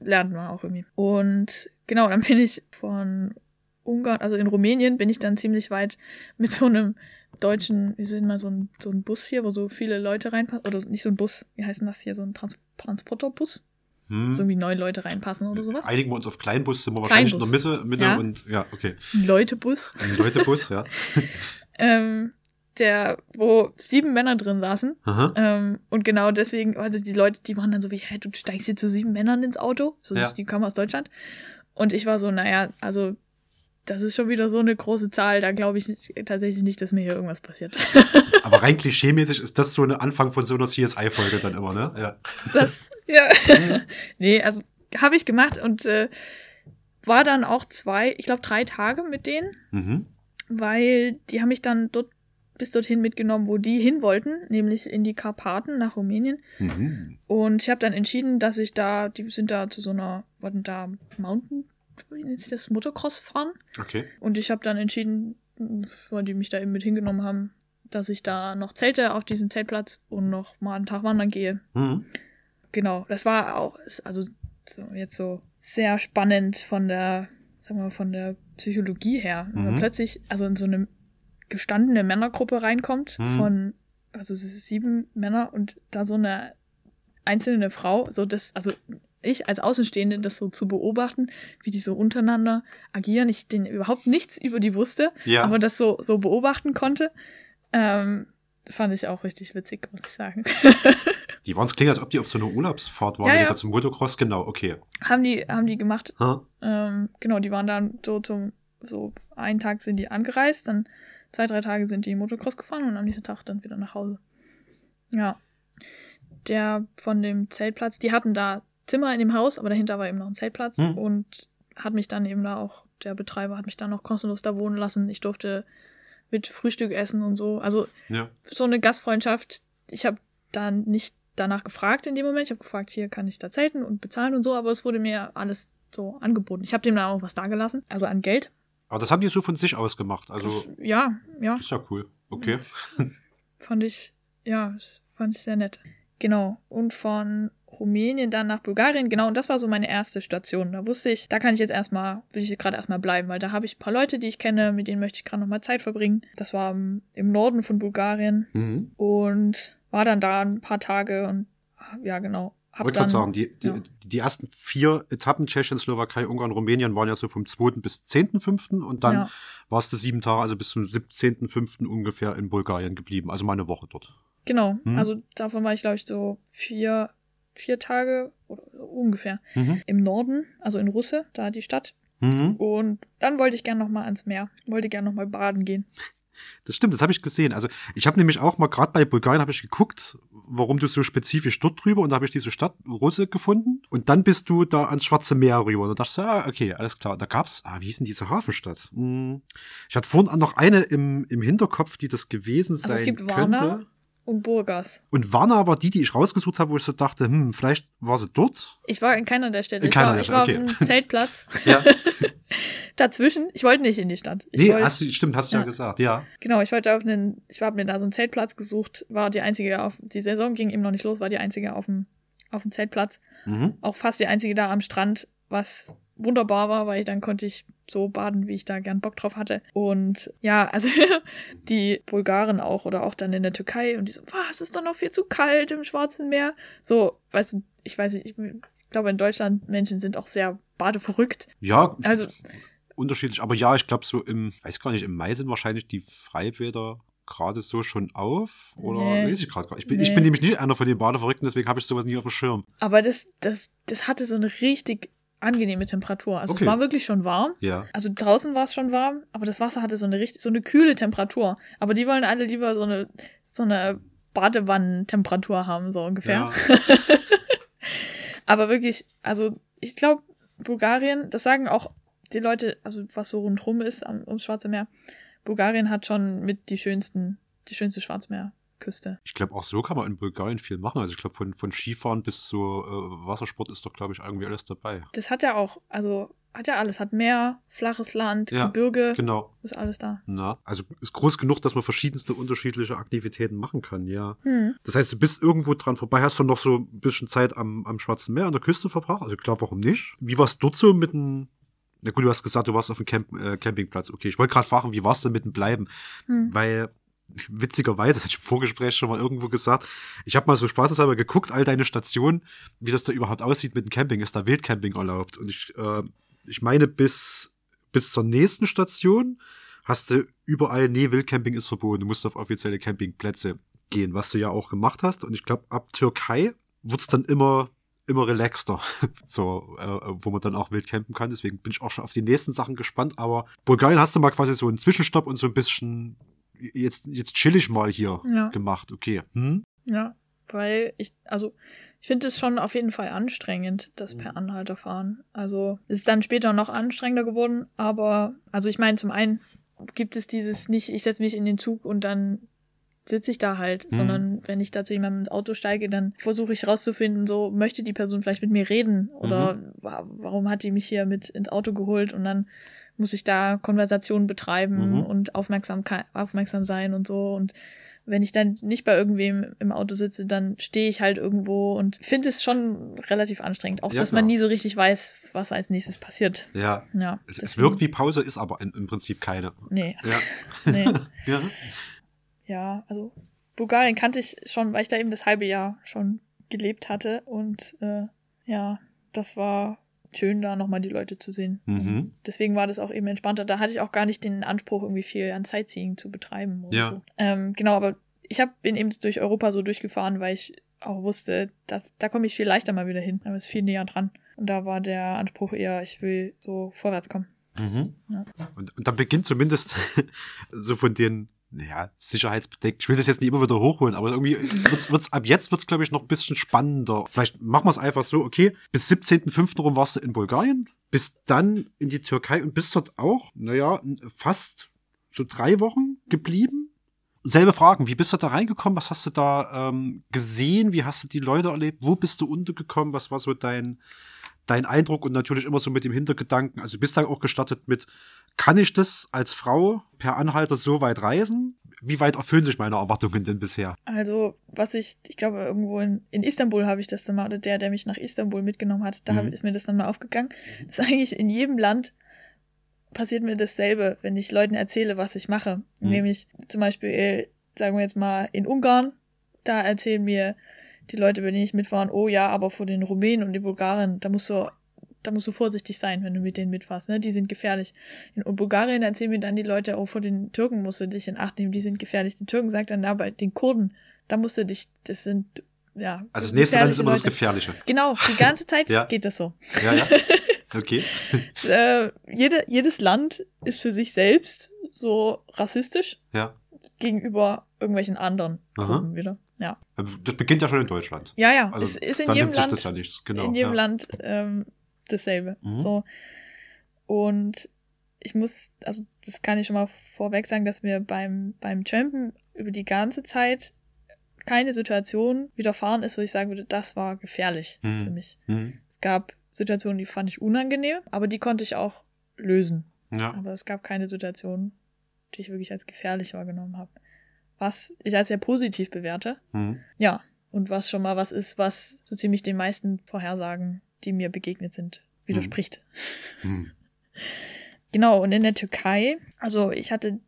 lernt man auch irgendwie. Und genau, dann bin ich von Ungarn, also in Rumänien, bin ich dann ziemlich weit mit so einem deutschen, wie sind mal so ein, so ein Bus hier, wo so viele Leute reinpassen. Oder nicht so ein Bus, wie heißt denn das hier? So ein Trans Transporterbus? Mhm. So irgendwie neun Leute reinpassen oder sowas. Einigen wir uns auf Kleinbus, sind wir wahrscheinlich in der Kleinbus. Mitte, Mitte Ja. und ja, okay. Ein Leutebus. Ein Leutebus, ja. ähm, der, wo sieben Männer drin saßen. Ähm, und genau deswegen, also die Leute, die waren dann so wie, hä, du steigst hier zu sieben Männern ins Auto? So, Ja. die kamen aus Deutschland. Und ich war so, naja, also das ist schon wieder so eine große Zahl, da glaube ich nicht, tatsächlich nicht, dass mir hier irgendwas passiert. Aber rein klischeemäßig ist das so ein Anfang von so einer CSI-Folge dann immer, ne? Ja. Das, ja. nee, also habe ich gemacht und äh, war dann auch zwei, ich glaube drei Tage mit denen. Mhm. weil die haben mich dann dort bis dorthin mitgenommen, wo die hin wollten, nämlich in die Karpaten nach Rumänien. Mhm. Und ich habe dann entschieden, dass ich da, die sind da zu so einer, wollten da Mountain, wie nennt sich das, Motocross fahren. Okay. Und ich habe dann entschieden, weil die mich da eben mit hingenommen haben, dass ich da noch zelte auf diesem Zeltplatz und noch mal einen Tag wandern gehe. Mhm. Genau, das war auch, also so, jetzt so sehr spannend von der, sagen wir mal, von der Psychologie her. Mhm. plötzlich, also in so eine gestandene Männergruppe reinkommt, Mhm. von, also es ist sieben Männer und da so eine einzelne Frau, so das, also ich als Außenstehende, das so zu beobachten, wie die so untereinander agieren, ich den überhaupt nichts über die wusste, Ja. aber das so, so beobachten konnte, ähm, fand ich auch richtig witzig, muss ich sagen. Die waren es klingt, als ob die auf so einer Urlaubsfahrt waren, Ja, ja, zum Motocross, genau, okay. haben die, haben die gemacht. Ha? Ähm, genau, die waren dann so zum, so einen Tag sind die angereist, dann zwei, drei Tage sind die Motocross gefahren und am nächsten Tag dann wieder nach Hause. Ja. Der von dem Zeltplatz, die hatten da Zimmer in dem Haus, aber dahinter war eben noch ein Zeltplatz Hm. und hat mich dann eben da auch, der Betreiber hat mich dann noch kostenlos da wohnen lassen. Ich durfte mit Frühstück essen und so. Also Ja. so eine Gastfreundschaft. Ich habe dann nicht danach gefragt in dem Moment. Ich habe gefragt, hier kann ich da zelten und bezahlen und so, aber es wurde mir alles so angeboten. Ich habe dem dann auch was dagelassen, also an Geld. Aber das haben die so von sich aus gemacht. Also, Das, ja, ja, ist ja cool. Okay. fand ich, ja, das fand ich sehr nett. Genau. Und von Rumänien dann nach Bulgarien, genau, und das war so meine erste Station. Da wusste ich, da kann ich jetzt erstmal, will ich gerade erstmal bleiben, weil da habe ich ein paar Leute, die ich kenne, mit denen möchte ich gerade nochmal Zeit verbringen. Das war im, im Norden von Bulgarien Mhm. und war dann da ein paar Tage und ja, genau. Hab dann, gerade sagen, die, die, ja. die ersten vier Etappen, Tschechien, Slowakei, Ungarn, Rumänien, waren ja so vom 2. bis 10.5. und dann Ja. warst du sieben Tage, also bis zum 17.5. ungefähr in Bulgarien geblieben. Also mal eine Woche dort. Genau, Mhm. also davon war ich, glaube ich, so vier, vier Tage oder ungefähr Mhm. im Norden, also in Russe, da die Stadt. Mhm. Und dann wollte ich gern noch mal ans Meer, wollte gern noch mal baden gehen. Das stimmt, das habe ich gesehen. Also ich habe nämlich auch mal gerade bei Bulgarien habe ich geguckt, warum du so spezifisch dort drüber und da habe ich diese Stadt Russe gefunden und dann bist du da ans Schwarze Meer rüber. Und da dachte ich, ah, okay, alles klar. Da gab's, ah, wie hieß denn diese Hafenstadt? Hm. Ich hatte vorhin noch eine im, im Hinterkopf, die das gewesen sein Also es gibt könnte. Und Burgas. Und Varna war die, die ich rausgesucht habe, wo ich so dachte, hm, vielleicht war sie dort. Ich war in keiner der Städte. In ich keiner war, der ich war Städte, auf einem Zeltplatz Ja. dazwischen. Ich wollte nicht in die Stadt. Ich nee, wollte, hast du, stimmt, hast du ja. Ja. gesagt. Ja. Genau, ich wollte auf einen, ich habe mir da so einen Zeltplatz gesucht, war die einzige auf, die Saison ging eben noch nicht los, war die einzige auf dem, auf dem Zeltplatz. Mhm. Auch fast die einzige da am Strand, was wunderbar war, weil dann konnte ich so baden, wie ich da gern Bock drauf hatte. Und ja, also die Bulgaren auch oder auch dann in der Türkei und die so, was ist doch noch viel zu kalt im Schwarzen Meer? So, weißt du, ich weiß nicht, ich, ich glaube in Deutschland Menschen sind auch sehr badeverrückt. Ja, Also unterschiedlich. Aber ja, ich glaube, so im, weiß gar nicht, im Mai sind wahrscheinlich die Freibäder gerade so schon auf. Oder Nee. weiß ich gerade gar nicht. Ich bin, ich Nee. bin nämlich nicht einer von den Badeverrückten, deswegen habe ich sowas nie auf dem Schirm. Aber das, das, das hatte so eine richtig angenehme Temperatur. Also Okay. es war wirklich schon warm. Ja. Also draußen war es schon warm, aber das Wasser hatte so eine richtig, so eine kühle Temperatur. Aber die wollen alle lieber so eine, so eine Badewannentemperatur haben, so ungefähr. Ja. Aber wirklich, also ich glaube, Bulgarien, das sagen auch die Leute, also was so rundherum ist am, ums Schwarze Meer, Bulgarien hat schon mit die schönsten, die schönste Schwarzmeerküste. Ich glaube, auch so kann man in Bulgarien viel machen. Also ich glaube, von, von Skifahren bis zu äh, Wassersport ist doch, glaube ich, irgendwie alles dabei. Das hat ja auch, also hat ja alles, hat Meer, flaches Land, Ja, Gebirge, Genau. ist alles da. Na, also ist groß genug, dass man verschiedenste unterschiedliche Aktivitäten machen kann, ja. Hm. Das heißt, du bist irgendwo dran vorbei, hast du noch so ein bisschen Zeit am, am Schwarzen Meer, an der Küste verbracht. Also klar, warum nicht? Wie war es dort so mit dem. Na gut, du hast gesagt, du warst auf dem Camp, äh, Campingplatz. Okay, ich wollte gerade fragen, wie war es denn mit dem Bleiben? Hm. Weil witzigerweise, das hatte ich im Vorgespräch schon mal irgendwo gesagt, ich habe mal so spaßeshalber geguckt, all deine Stationen, wie das da überhaupt aussieht mit dem Camping. Ist da Wildcamping erlaubt? Und ich, äh, ich meine, bis, bis zur nächsten Station hast du überall, nee, Wildcamping ist verboten. Du musst auf offizielle Campingplätze gehen, was du ja auch gemacht hast. Und ich glaube, ab Türkei wird's dann immer immer relaxter, so äh, wo man dann auch wild campen kann. Deswegen bin ich auch schon auf die nächsten Sachen gespannt. Aber Bulgarien hast du mal quasi so einen Zwischenstopp und so ein bisschen jetzt jetzt chill ich mal hier Ja. gemacht. Okay. Hm? Ja, weil ich, also ich finde es schon auf jeden Fall anstrengend, das Mhm. per Anhalter fahren. Also es ist dann später noch anstrengender geworden, aber also ich meine, zum einen gibt es dieses nicht, ich setze mich in den Zug und dann sitze ich da halt, Mhm. sondern wenn ich da zu jemandem ins Auto steige, dann versuche ich rauszufinden, so möchte die Person vielleicht mit mir reden oder Mhm. wa- warum hat die mich hier mit ins Auto geholt und dann muss ich da Konversationen betreiben Mhm. und Aufmerksamkeit, aufmerksam sein und so und wenn ich dann nicht bei irgendwem im Auto sitze, dann stehe ich halt irgendwo und finde es schon relativ anstrengend. Auch, Ja, dass man klar. nie so richtig weiß, was als nächstes passiert. Ja. Ja. Es, es wirkt wie Pause, ist aber in, im Prinzip keine. Nee, Ja. nee. ja. ja, also Bulgarien kannte ich schon, weil ich da eben das halbe Jahr schon gelebt hatte. Und äh, ja, das war schön, da nochmal die Leute zu sehen. Mhm. Deswegen war das auch eben entspannter. Da hatte ich auch gar nicht den Anspruch, irgendwie viel an Sightseeing zu betreiben. Oder Ja. So. Ähm, genau, aber ich hab, bin eben durch Europa so durchgefahren, weil ich auch wusste, dass da komme ich viel leichter mal wieder hin. Da ist viel näher dran. Und da war der Anspruch eher, ich will so vorwärts kommen. Mhm. Ja. Und, und dann beginnt zumindest so von den ja, sicherheitsbedeckt. Ich will das jetzt nicht immer wieder hochholen, aber irgendwie wird's, wird's, ab jetzt wird's, glaube ich, noch ein bisschen spannender. Vielleicht machen wir es einfach so, okay, bis 17.05. rum warst du in Bulgarien, bis dann in die Türkei und bist dort auch, naja, fast so drei Wochen geblieben. Selbe Fragen, wie bist du da reingekommen? Was hast du da ähm, gesehen? Wie hast du die Leute erlebt? Wo bist du untergekommen? Was war so dein, dein Eindruck? Und natürlich immer so mit dem Hintergedanken. Also du bist dann auch gestartet mit, kann ich das als Frau per Anhalter so weit reisen? Wie weit erfüllen sich meine Erwartungen denn bisher? Also, was ich, ich glaube, irgendwo in, in Istanbul habe ich das dann mal, oder der, der mich nach Istanbul mitgenommen hat, da Mhm. ist mir das dann mal aufgegangen. Das ist eigentlich in jedem Land passiert mir dasselbe, wenn ich Leuten erzähle, was ich mache. Mhm. Nämlich zum Beispiel, sagen wir jetzt mal, in Ungarn, da erzählen mir die Leute, wenn ich mitfahren, oh ja, aber vor den Rumänen und den Bulgaren, da musst du, da musst du vorsichtig sein, wenn du mit denen mitfährst, ne? Die sind gefährlich. In Bulgarien erzählen mir dann die Leute, oh, vor den Türken musst du dich in Acht nehmen, die sind gefährlich. Die Türken sagt dann, na, bei den Kurden, da musst du dich, das sind, ja. Also das nächste Land ist immer das Leute. Gefährliche. Genau, die ganze Zeit Ja. geht das so. Ja, ja. Okay. äh, jede, jedes Land ist für sich selbst so rassistisch Ja. gegenüber irgendwelchen anderen Aha. Gruppen wieder. Ja. Das beginnt ja schon in Deutschland. Ja, ja. Also es ist in jedem Land, das ja. Genau. in jedem ja. Land ähm, dasselbe. Mhm. So. Und ich muss, also das kann ich schon mal vorweg sagen, dass mir beim, beim Trampen über die ganze Zeit keine Situation widerfahren ist, wo ich sagen würde, das war gefährlich Mhm. für mich. Mhm. Es gab Situationen, die fand ich unangenehm, aber die konnte ich auch lösen. Ja. Aber es gab keine Situation, die ich wirklich als gefährlich wahrgenommen habe. Was ich als sehr positiv bewerte. Mhm. Ja. Und was schon mal was ist, was so ziemlich den meisten Vorhersagen, die mir begegnet sind, widerspricht. Mhm. Genau, und in der Türkei, also ich hatte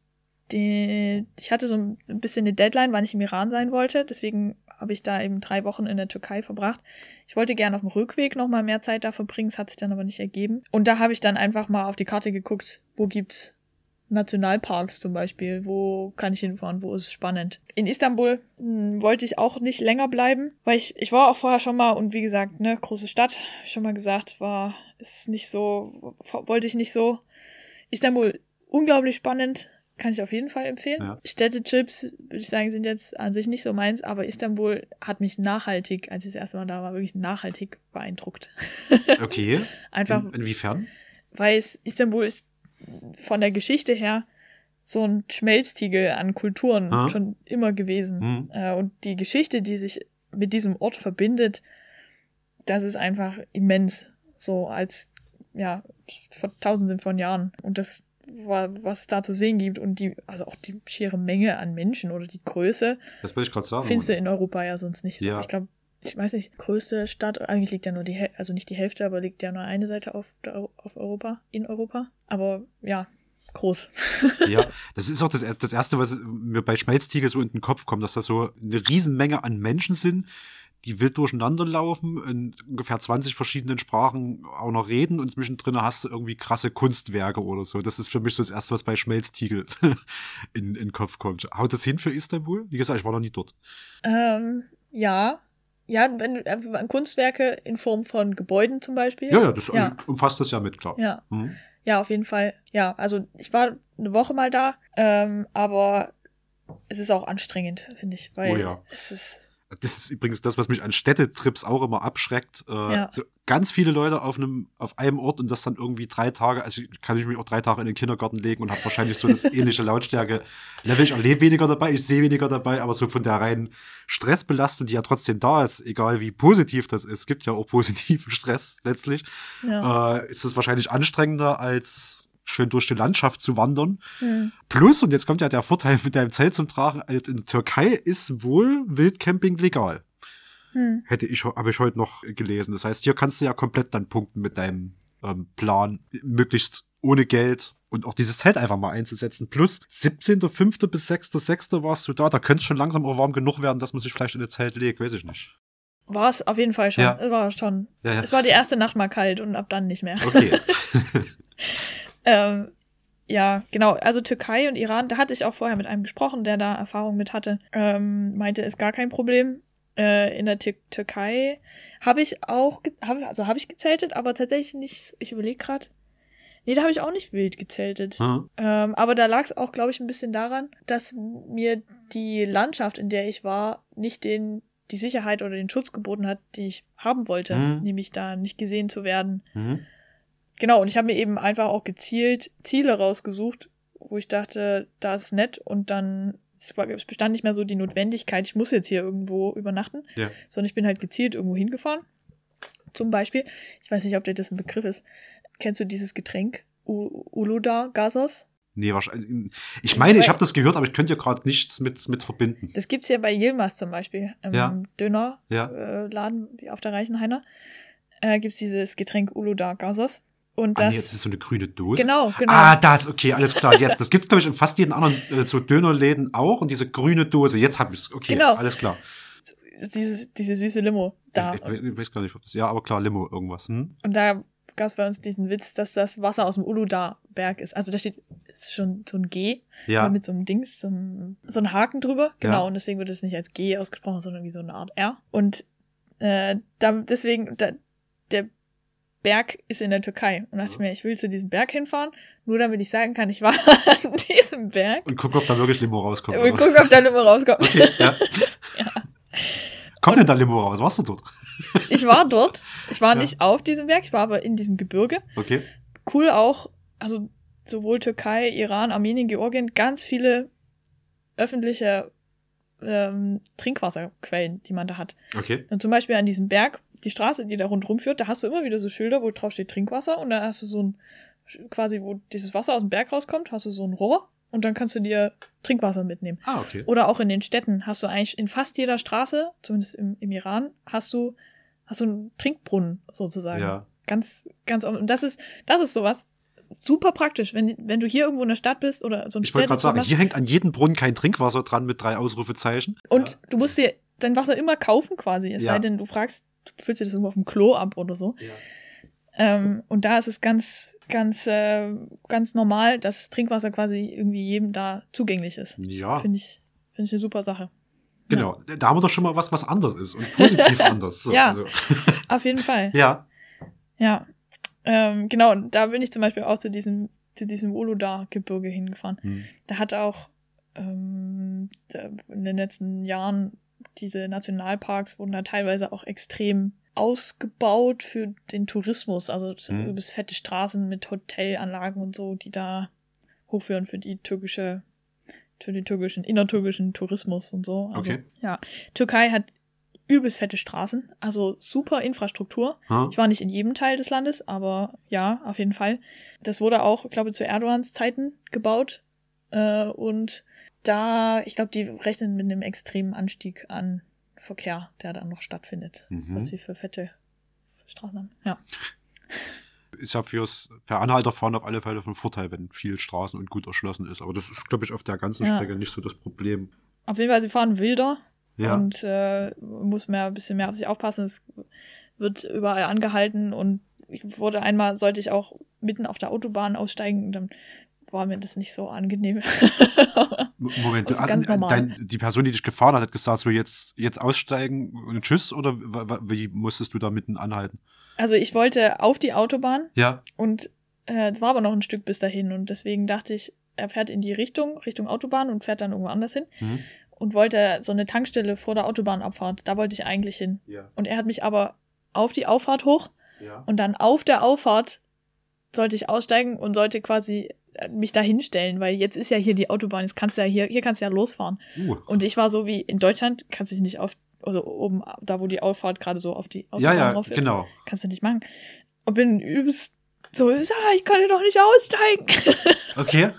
die, ich hatte so ein bisschen eine Deadline, wann ich im Iran sein wollte, deswegen habe ich da eben drei Wochen in der Türkei verbracht. Ich wollte gerne auf dem Rückweg noch mal mehr Zeit da verbringen, es hat sich dann aber nicht ergeben. Und da habe ich dann einfach mal auf die Karte geguckt, wo gibt's Nationalparks zum Beispiel, wo kann ich hinfahren, wo ist es spannend. In Istanbul mh, wollte ich auch nicht länger bleiben, weil ich, ich war auch vorher schon mal und wie gesagt, ne, große Stadt, schon mal gesagt, war, ist nicht so, wollte ich nicht so. Istanbul, unglaublich spannend, kann ich auf jeden Fall empfehlen. Ja. Städtetrips, würde ich sagen, sind jetzt an sich nicht so meins, aber Istanbul hat mich nachhaltig, als ich das erste Mal da war, wirklich nachhaltig beeindruckt. Okay. Einfach, In, inwiefern? weil es Istanbul ist von der Geschichte her so ein Schmelztiegel an Kulturen Ah. schon immer gewesen. Mhm. Äh, und die Geschichte, die sich mit diesem Ort verbindet, das ist einfach immens. So als, ja, vor tausenden von Jahren. Und das war, was es da zu sehen gibt und die, also auch die schiere Menge an Menschen oder die Größe, Das wollte ich gerade sagen. findest du in Europa ja sonst nicht. Ja. Ich glaube, ich weiß nicht, größte Stadt, eigentlich liegt ja nur die, also nicht die Hälfte, aber liegt ja nur eine Seite auf, auf Europa, in Europa. Aber ja, groß. Ja, das ist auch das, das Erste, was mir bei Schmelztiegel so in den Kopf kommt, dass da so eine Riesenmenge an Menschen sind, die wild durcheinander laufen, in ungefähr 20 verschiedenen Sprachen auch noch reden und zwischendrin hast du irgendwie krasse Kunstwerke oder so. Das ist für mich so das Erste, was bei Schmelztiegel in, in den Kopf kommt. Haut das hin für Istanbul? Wie gesagt, ich war noch nie dort. Ähm, ja. Ja, wenn du einfach an Kunstwerke in Form von Gebäuden zum Beispiel. Ja, ja, das Ja. umfasst das ja mit, klar. Ja, Mhm. ja, auf jeden Fall. Ja, also ich war eine Woche mal da, ähm, aber es ist auch anstrengend, finde ich, weil Oh ja. es ist Das ist übrigens das, was mich an Städtetrips auch immer abschreckt. Äh, Ja. so ganz viele Leute auf einem, auf einem Ort und das dann irgendwie drei Tage, also kann ich mich auch drei Tage in den Kindergarten legen und habe wahrscheinlich so das ähnliche Lautstärke-Level. Ich erlebe weniger dabei, ich sehe weniger dabei, aber so von der reinen Stressbelastung, die ja trotzdem da ist, egal wie positiv das ist, gibt ja auch positiven Stress letztlich, ja. äh, ist es wahrscheinlich anstrengender als schön durch die Landschaft zu wandern. Hm. Plus, und jetzt kommt ja der Vorteil mit deinem Zelt zum Tragen, halt in der Türkei ist wohl Wildcamping legal. Hm. Hätte ich, habe ich heute noch gelesen. Das heißt, hier kannst du ja komplett dann punkten mit deinem ähm, Plan, möglichst ohne Geld und auch dieses Zelt einfach mal einzusetzen. Plus 17.05. bis 6.06. warst du da. Da könnte es schon langsam auch warm genug werden, dass man sich vielleicht in ein Zelt legt, weiß ich nicht. War es auf jeden Fall schon. Ja. Es war schon. Ja, ja. Es war die erste Nacht mal kalt und ab dann nicht mehr. Okay. Ähm, ja, genau. Also Türkei und Iran, da hatte ich auch vorher mit einem gesprochen, der da Erfahrung mit hatte. Ähm, meinte, ist gar kein Problem. Äh, in der Tür Türkei habe ich auch, hab, also habe ich gezeltet, aber tatsächlich nicht. Ich überlege gerade. Nee, da habe ich auch nicht wild gezeltet. Hm. Ähm, aber da lag es auch, glaube ich, ein bisschen daran, dass mir die Landschaft, in der ich war, nicht den die Sicherheit oder den Schutz geboten hat, die ich haben wollte, Mhm. nämlich da nicht gesehen zu werden. Mhm. Genau, und ich habe mir eben einfach auch gezielt Ziele rausgesucht, wo ich dachte, da ist nett und dann es, es bestand nicht mehr so die Notwendigkeit, ich muss jetzt hier irgendwo übernachten, Ja. sondern ich bin halt gezielt irgendwo hingefahren. Zum Beispiel, ich weiß nicht, ob dir das ein Begriff ist. Kennst du dieses Getränk? U Uluda Gasos? Nee, wahrscheinlich. Ich meine, ich habe das gehört, aber ich könnte ja gerade nichts mit, mit verbinden. Das gibt's hier bei Yilmaz zum Beispiel, im Ja. Dönerladen Ja. äh, auf der Reichenhainer. Äh, gibt's dieses Getränk Uluda Gasos. Und Ah, das, nee, das ist so eine grüne Dose. genau, genau. Ah, das, okay, alles klar, jetzt. Das gibt's, glaube ich, in fast jeden anderen äh, so Dönerläden auch. Und diese grüne Dose, jetzt hab ich's. Okay, Genau. alles klar. diese, diese süße Limo da. Ich, ich, ich weiß gar nicht, ob das. Ja, aber klar, Limo, irgendwas. Hm? Und da gab es bei uns diesen Witz, dass das Wasser aus dem Uluda-Berg ist. Also da steht ist schon so ein G Ja. mit so einem Dings, so einem, so einem Haken drüber. Genau, Ja. und deswegen wird es nicht als G ausgesprochen, sondern wie so eine Art R. Und äh, da, deswegen, da, der Berg ist in der Türkei. Und dachte ich mir, ich will zu diesem Berg hinfahren, nur damit ich sagen kann, ich war an diesem Berg. Und gucken, ob da wirklich Limo rauskommt. Und gucken, ob da Limo rauskommt. Okay, ja. Kommt denn da Limo raus? Warst du dort? Ich war dort. Ich war Ja. nicht auf diesem Berg, ich war aber in diesem Gebirge. Okay. cool auch, also sowohl Türkei, Iran, Armenien, Georgien, ganz viele öffentliche ähm, Trinkwasserquellen, die man da hat. Okay. Und zum Beispiel an diesem Berg, die Straße, die da rundherum führt, da hast du immer wieder so Schilder, wo drauf steht Trinkwasser und da hast du so ein, quasi, wo dieses Wasser aus dem Berg rauskommt, hast du so ein Rohr und dann kannst du dir Trinkwasser mitnehmen. Ah, okay. Oder auch in den Städten hast du eigentlich in fast jeder Straße, zumindest im, im Iran, hast du, hast du einen Trinkbrunnen sozusagen. Ja. Ganz, ganz. Und das ist, das ist sowas super praktisch, wenn, wenn du hier irgendwo in der Stadt bist oder so ein Ich wollte gerade sagen, hier hängt an jedem Brunnen kein Trinkwasser dran mit drei Ausrufezeichen. Und du musst dir dein Wasser immer kaufen quasi, es Ja. sei denn, du fragst, du füllst dir das irgendwo auf dem Klo ab oder so. Ja. Ähm, und da ist es ganz, ganz, äh, ganz normal, dass Trinkwasser quasi irgendwie jedem da zugänglich ist. Ja, Finde ich, finde ich eine super Sache. genau. Da haben wir doch schon mal was, was anders ist und positiv anders. So, Ja. Also, Auf jeden Fall. ja. Ja. Ähm, genau, und da bin ich zum Beispiel auch zu diesem, zu diesem Uluda-Gebirge hingefahren. Hm. Da hat auch ähm, da, in den letzten Jahren diese Nationalparks wurden da teilweise auch extrem ausgebaut für den Tourismus. Also Mhm. übelst fette Straßen mit Hotelanlagen und so, die da hochführen für die türkische, für den türkischen, innertürkischen Tourismus und so. Also, Okay. Ja. Türkei hat übelst fette Straßen, also super Infrastruktur. Ha? Ich war nicht in jedem Teil des Landes, aber ja, auf jeden Fall. Das wurde auch, ich glaube, zu Erdogans Zeiten gebaut. Äh, und da, ich glaube, die rechnen mit einem extremen Anstieg an Verkehr, der dann noch stattfindet, Mhm. was sie für fette Straßen haben. Ja. Ist ja fürs per Anhalterfahren auf alle Fälle von Vorteil, wenn viel Straßen und gut erschlossen ist. Aber das ist, glaube ich, auf der ganzen Ja. Strecke nicht so das Problem. Auf jeden Fall, sie fahren wilder Ja. und äh, muss mehr, ein bisschen mehr auf sich aufpassen. Es wird überall angehalten und ich wurde einmal, sollte ich auch mitten auf der Autobahn aussteigen und dann war mir das nicht so angenehm. Moment, ah, ganz normal. dein, die Person, die dich gefahren hat, hat gesagt, so jetzt, jetzt aussteigen und tschüss oder wie musstest du da mitten anhalten? also ich wollte auf die Autobahn Ja, und äh, es war aber noch ein Stück bis dahin und deswegen dachte ich, er fährt in die Richtung, Richtung Autobahn und fährt dann irgendwo anders hin mhm. Und wollte so eine Tankstelle vor der Autobahnabfahrt, da wollte ich eigentlich hin. ja, Und er hat mich aber auf die Auffahrt hoch ja. Und dann auf der Auffahrt sollte ich aussteigen und sollte quasi äh, mich da hinstellen, weil jetzt ist ja hier die Autobahn, jetzt kannst du ja hier, hier kannst du ja losfahren. Uh. Und ich war so wie in Deutschland, kannst du dich nicht auf, also oben, da wo die Auffahrt gerade so auf die Ja, Autobahn ja, raufführt, genau. kannst du nicht machen. Und bin übelst so, ja, ich kann ja doch nicht aussteigen. Okay.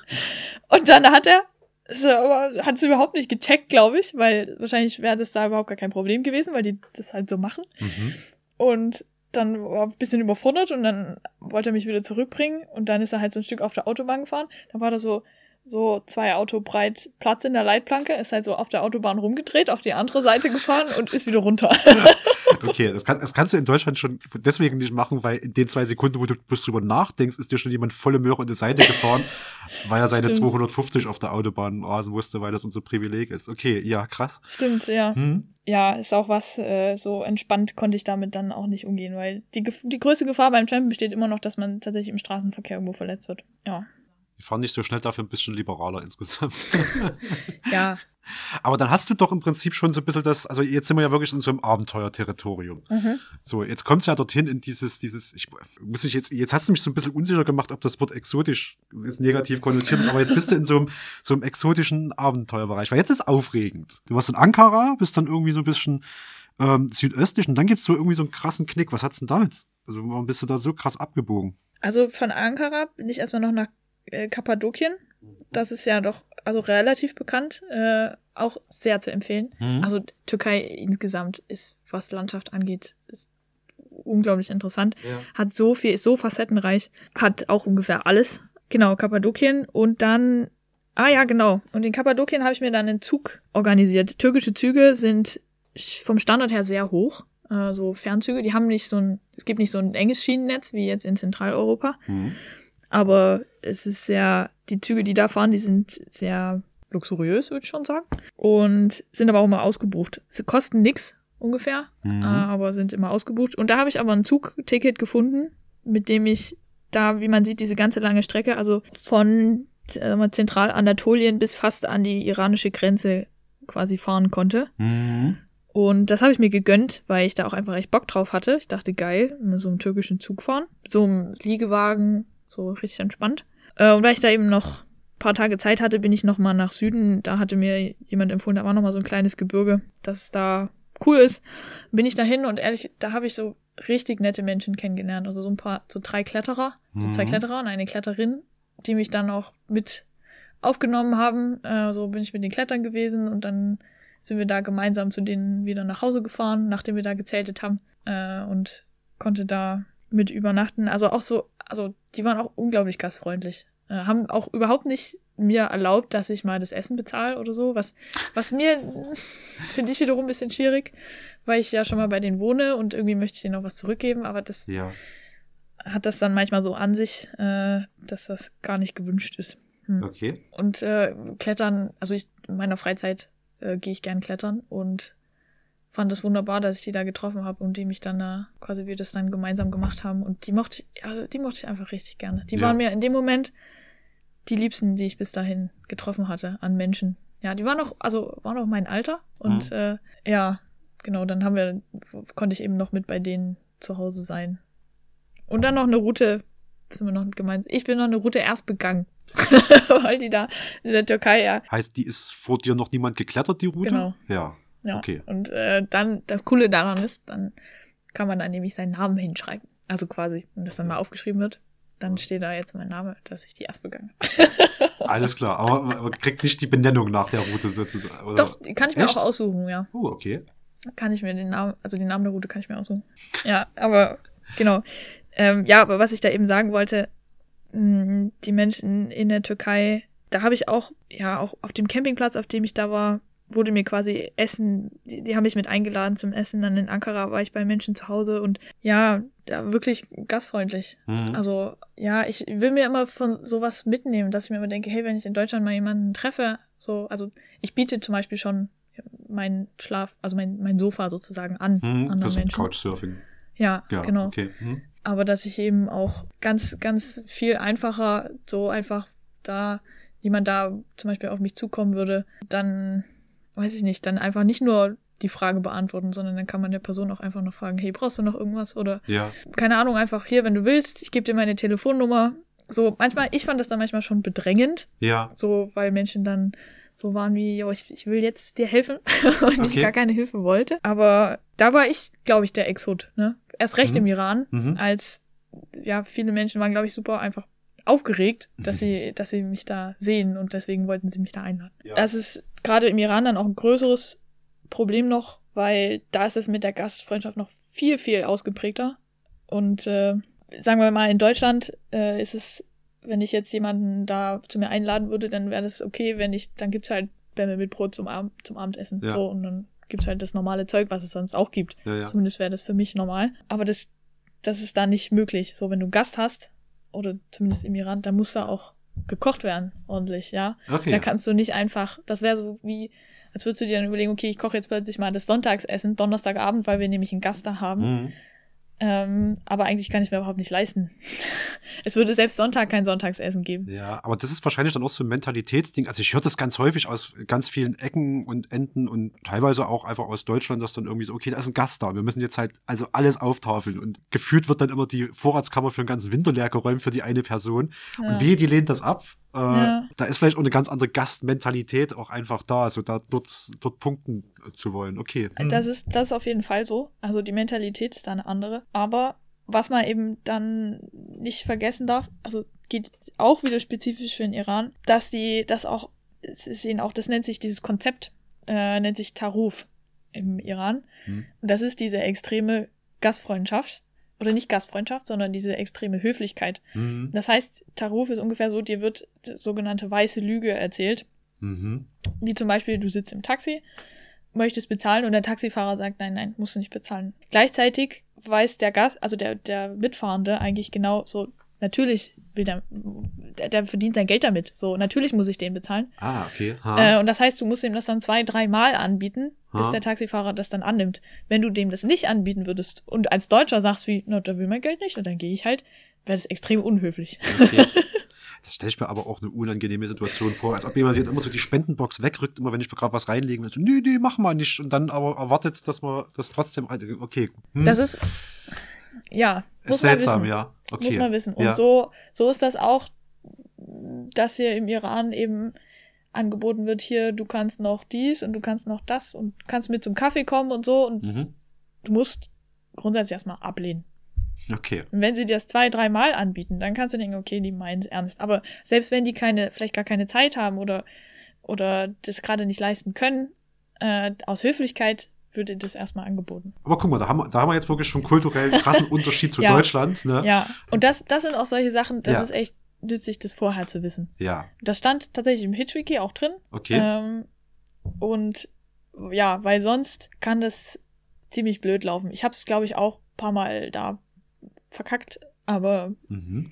Und dann hat er, so, aber hat es überhaupt nicht gecheckt, glaube ich, weil wahrscheinlich wäre das da überhaupt gar kein Problem gewesen, weil die das halt so machen. Mhm. Und dann war er ein bisschen überfordert und dann wollte er mich wieder zurückbringen und dann ist er halt so ein Stück auf der Autobahn gefahren. Dann war da so, so zwei Auto breit Platz in der Leitplanke, ist halt so auf der Autobahn rumgedreht, auf die andere Seite gefahren und ist wieder runter. Okay, das, kann, das kannst du in Deutschland schon deswegen nicht machen, weil in den zwei Sekunden, wo du bloß drüber nachdenkst, ist dir schon jemand volle Möhre in die Seite gefahren, weil er seine Stimmt. 250 auf der Autobahn rasen musste, weil das unser Privileg ist. Okay, ja, krass. Stimmt, ja. Hm? Ja, ist auch was, äh, so entspannt konnte ich damit dann auch nicht umgehen, weil die, die größte Gefahr beim Trampen besteht immer noch, dass man tatsächlich im Straßenverkehr irgendwo verletzt wird. Ja. Die fahren nicht so schnell, dafür ein bisschen liberaler insgesamt. Ja, Aber dann hast du doch im Prinzip schon so ein bisschen das, also jetzt sind wir ja wirklich in so einem Abenteuerterritorium. Mhm. So, jetzt kommt's ja dorthin in dieses, dieses, ich muss mich jetzt, jetzt hast du mich so ein bisschen unsicher gemacht, ob das Wort exotisch ist negativ konnotiert ist, aber jetzt bist du in so einem, so einem exotischen Abenteuerbereich, weil jetzt ist aufregend. Du warst in Ankara, bist dann irgendwie so ein bisschen ähm, südöstlich und dann gibt's so irgendwie so einen krassen Knick. Was hat's denn damit? Also warum bist du da so krass abgebogen? Also von Ankara bin ich erstmal noch nach äh, Kappadokien. Das ist ja doch also relativ bekannt, äh, auch sehr zu empfehlen. Mhm. Also Türkei insgesamt ist, was Landschaft angeht, ist unglaublich interessant. Ja. Hat so viel, ist so facettenreich, hat auch ungefähr alles. Genau, Kappadokien und dann, ah ja, genau. Und in Kappadokien habe ich mir dann einen Zug organisiert. Türkische Züge sind vom Standard her sehr hoch. Äh, so Fernzüge, die haben nicht so ein, es gibt nicht so ein enges Schienennetz wie jetzt in Zentraleuropa. Mhm. Aber es ist sehr, die Züge, die da fahren, die sind sehr luxuriös, würde ich schon sagen. Und sind aber auch immer ausgebucht. Sie kosten nix ungefähr, Mhm. äh, aber sind immer ausgebucht. Und da habe ich aber ein Zugticket gefunden, mit dem ich da, wie man sieht, diese ganze lange Strecke, also von äh, Zentralanatolien bis fast an die iranische Grenze quasi fahren konnte. Mhm. Und das habe ich mir gegönnt, weil ich da auch einfach echt Bock drauf hatte. Ich dachte, geil, mit so einem türkischen Zug fahren. So einem Liegewagen, so richtig entspannt. Äh, und weil ich da eben noch ein paar Tage Zeit hatte, bin ich noch mal nach Süden. Da hatte mir jemand empfohlen, da war noch mal so ein kleines Gebirge, das da cool ist. Bin ich dahin und ehrlich, da habe ich so richtig nette Menschen kennengelernt. Also so ein paar, so drei Kletterer, so zwei Mhm. Kletterer und eine Kletterin, die mich dann auch mit aufgenommen haben. Äh, so bin ich mit den Klettern gewesen und dann sind wir da gemeinsam zu denen wieder nach Hause gefahren, nachdem wir da gezeltet haben äh, und konnte da mit übernachten. Also auch so, also die waren auch unglaublich gastfreundlich. Äh, haben auch überhaupt nicht mir erlaubt, dass ich mal das Essen bezahle oder so, was, was mir finde ich wiederum ein bisschen schwierig, weil ich ja schon mal bei denen wohne und irgendwie möchte ich denen auch was zurückgeben, aber das Ja. hat das dann manchmal so an sich, äh, dass das gar nicht gewünscht ist. Okay. Und äh, Klettern, also ich in meiner Freizeit äh, gehe ich gern klettern und fand es wunderbar, dass ich die da getroffen habe und die mich dann da quasi wir das dann gemeinsam gemacht haben und die mochte ich, also die mochte ich einfach richtig gerne. Die Ja. waren mir in dem Moment die liebsten, die ich bis dahin getroffen hatte an Menschen. Ja, die waren auch, also waren auch mein Alter und äh, ja, genau, dann haben wir, konnte ich eben noch mit bei denen zu Hause sein. Und dann noch eine Route, sind wir noch gemeinsam. Ich bin noch eine Route erst begangen. Weil die da in der Türkei ja. Heißt, die ist vor dir noch niemand geklettert, die Route? Genau. Ja. Ja. Okay. Und äh, dann, das Coole daran ist, dann kann man da nämlich seinen Namen hinschreiben. Also quasi, wenn das dann mal aufgeschrieben wird, dann steht da jetzt mein Name, dass ich die erst begangen habe. Alles klar, aber man kriegt nicht die Benennung nach der Route sozusagen. Oder? Doch, kann ich mir Echt? auch aussuchen, ja. Oh, okay. Kann ich mir den Namen, also den Namen der Route kann ich mir aussuchen. Ja, aber genau. Ähm, ja, aber was ich da eben sagen wollte, mh, die Menschen in der Türkei, da habe ich auch, ja, auch auf dem Campingplatz, auf dem ich da war, wurde mir quasi Essen, die, die haben mich mit eingeladen zum Essen. Dann in Ankara war ich bei Menschen zu Hause und ja, da wirklich gastfreundlich. Mhm. Also, ja, ich will mir immer von sowas mitnehmen, dass ich mir immer denke, hey, wenn ich in Deutschland mal jemanden treffe, so, also ich biete zum Beispiel schon meinen Schlaf, also mein, mein Sofa sozusagen an mhm. anderen Für so Menschen. Couchsurfing. Ja, Ja, genau. okay. Mhm. Aber dass ich eben auch ganz, ganz viel einfacher so einfach da jemand da zum Beispiel auf mich zukommen würde, dann weiß ich nicht, dann einfach nicht nur die Frage beantworten, sondern dann kann man der Person auch einfach noch fragen, hey, brauchst du noch irgendwas? Oder Ja. keine Ahnung, einfach hier, wenn du willst, ich gebe dir meine Telefonnummer. So, manchmal, ich fand das dann manchmal schon bedrängend, Ja. so, weil Menschen dann so waren wie, jo, ich, ich will jetzt dir helfen und ich Okay. gar keine Hilfe wollte. Aber da war ich, glaube ich, der Exot, ne? Erst recht Mhm. im Iran, Mhm. als, ja, viele Menschen waren, glaube ich, super einfach aufgeregt, dass sie, dass sie mich da sehen und deswegen wollten sie mich da einladen. Ja. Das ist gerade im Iran dann auch ein größeres Problem noch, weil da ist es mit der Gastfreundschaft noch viel, viel ausgeprägter. Und äh, sagen wir mal, in Deutschland äh, ist es, wenn ich jetzt jemanden da zu mir einladen würde, dann wäre das okay, wenn ich, dann gibt's halt Bämme mit Brot zum, Abend, zum Abendessen. Ja. So, und dann gibt's halt das normale Zeug, was es sonst auch gibt. Ja. Zumindest wäre das für mich normal. Aber das, das ist da nicht möglich. So, wenn du einen Gast hast, oder zumindest im Iran, dann muss da auch gekocht werden, ordentlich, ja. Okay. Da kannst du nicht einfach, das wäre so wie, als würdest du dir dann überlegen, okay, ich koche jetzt plötzlich mal das Sonntagsessen, Donnerstagabend, weil wir nämlich einen Gast da haben. Mhm. Ähm, aber eigentlich kann ich mir überhaupt nicht leisten. Es würde selbst Sonntag kein Sonntagsessen geben. Ja, aber das ist wahrscheinlich dann auch so ein Mentalitätsding. Also ich höre das ganz häufig aus ganz vielen Ecken und Enden und teilweise auch einfach aus Deutschland, dass dann irgendwie so, okay, da ist ein Gast da. Wir müssen jetzt halt also alles auftafeln. Und gefühlt wird dann immer die Vorratskammer für den ganzen Winter leer geräumt für die eine Person. Ja. Und wehe, die lehnt das ab. Äh, Ja. Da ist vielleicht auch eine ganz andere Gastmentalität auch einfach da, also da dort, dort punkten zu wollen. Okay. Hm. Das ist, das ist auf jeden Fall so. Also die Mentalität ist da eine andere. Aber was man eben dann nicht vergessen darf, also geht auch wieder spezifisch für den Iran, dass die das auch, es ist ihnen auch, das nennt sich dieses Konzept, äh, nennt sich Taruf im Iran. Hm. Und das ist diese extreme Gastfreundschaft. Oder nicht Gastfreundschaft, sondern diese extreme Höflichkeit. Mhm. Das heißt, Taruf ist ungefähr so, dir wird sogenannte weiße Lüge erzählt. Mhm. Wie zum Beispiel, du sitzt im Taxi, möchtest bezahlen und der Taxifahrer sagt, nein, nein, musst du nicht bezahlen. Gleichzeitig weiß der Gast, also der, der Mitfahrende eigentlich genau so, natürlich will der, der, der verdient sein Geld damit. So, natürlich muss ich den bezahlen. Ah, okay. Ha. Äh, und das heißt, du musst ihm das dann zwei, drei Mal anbieten, bis Ha. der Taxifahrer das dann annimmt. Wenn du dem das nicht anbieten würdest und als Deutscher sagst wie, na, der will mein Geld nicht, und dann gehe ich halt, wäre das extrem unhöflich. Okay. Das stelle ich mir aber auch eine unangenehme Situation vor, als ob jemand jetzt immer so die Spendenbox wegrückt, immer wenn ich gerade was reinlegen will. So, nee, nee, mach mal nicht. Und dann aber erwartet, dass man das trotzdem. Okay. Hm. Das ist, ja, muss ist man seltsam, wissen. ja. Okay. Muss man wissen. Und ja. so, so ist das auch, dass hier im Iran eben angeboten wird, hier, du kannst noch dies und du kannst noch das und kannst mit zum Kaffee kommen und so und Mhm. du musst grundsätzlich erstmal ablehnen. Okay. Und wenn sie dir das zwei, dreimal anbieten, dann kannst du denken, okay, die meinen es ernst. Aber selbst wenn die keine, vielleicht gar keine Zeit haben oder, oder das gerade nicht leisten können, äh, aus Höflichkeit würde das erstmal angeboten. Aber guck mal, da haben, wir, da haben wir jetzt wirklich schon kulturell krassen Unterschied zu Ja. Deutschland. Ne? Ja. Und das, das sind auch solche Sachen, das Ja. ist echt nützlich, das vorher zu wissen. ja. Das stand tatsächlich im Hitwiki auch drin. Okay. Ähm, und ja, weil sonst kann das ziemlich blöd laufen. Ich habe es, glaube ich, auch ein paar Mal da verkackt, aber Mhm.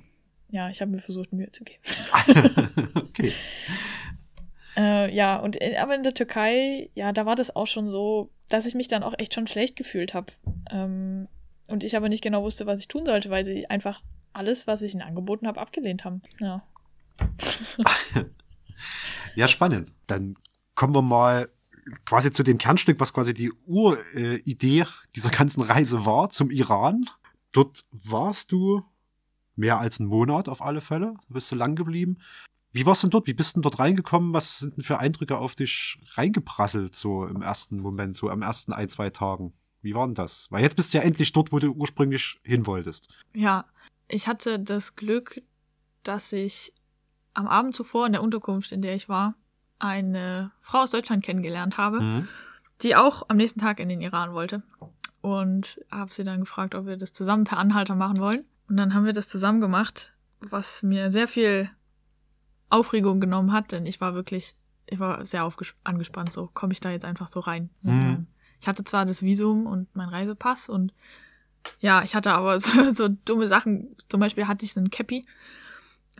ja, ich habe mir versucht, Mühe zu geben. okay. Äh, ja, und in, aber in der Türkei, ja, da war das auch schon so, dass ich mich dann auch echt schon schlecht gefühlt habe. Ähm, und ich aber nicht genau wusste, was ich tun sollte, weil sie einfach alles, was ich ihnen angeboten habe, abgelehnt haben. Ja. Ja, spannend. Dann kommen wir mal quasi zu dem Kernstück, was quasi die Uridee dieser ganzen Reise war, zum Iran. Dort warst du mehr als einen Monat auf alle Fälle. Bist du lang geblieben. Wie warst du denn dort? Wie bist du denn dort reingekommen? Was sind denn für Eindrücke auf dich reingeprasselt, so im ersten Moment, so am ersten ein, zwei Tagen? Wie war denn das? Weil jetzt bist du ja endlich dort, wo du ursprünglich hin wolltest. Ja, ich hatte das Glück, dass ich am Abend zuvor in der Unterkunft, in der ich war, eine Frau aus Deutschland kennengelernt habe, Mhm. die auch am nächsten Tag in den Iran wollte. Und habe sie dann gefragt, ob wir das zusammen per Anhalter machen wollen. Und dann haben wir das zusammen gemacht, was mir sehr viel Aufregung genommen hat, denn ich war wirklich, ich war sehr angespannt, so komme ich da jetzt einfach so rein. Mhm. Ich hatte zwar das Visum und meinen Reisepass und ja, ich hatte aber so, so dumme Sachen. Zum Beispiel hatte ich so ein Cappy,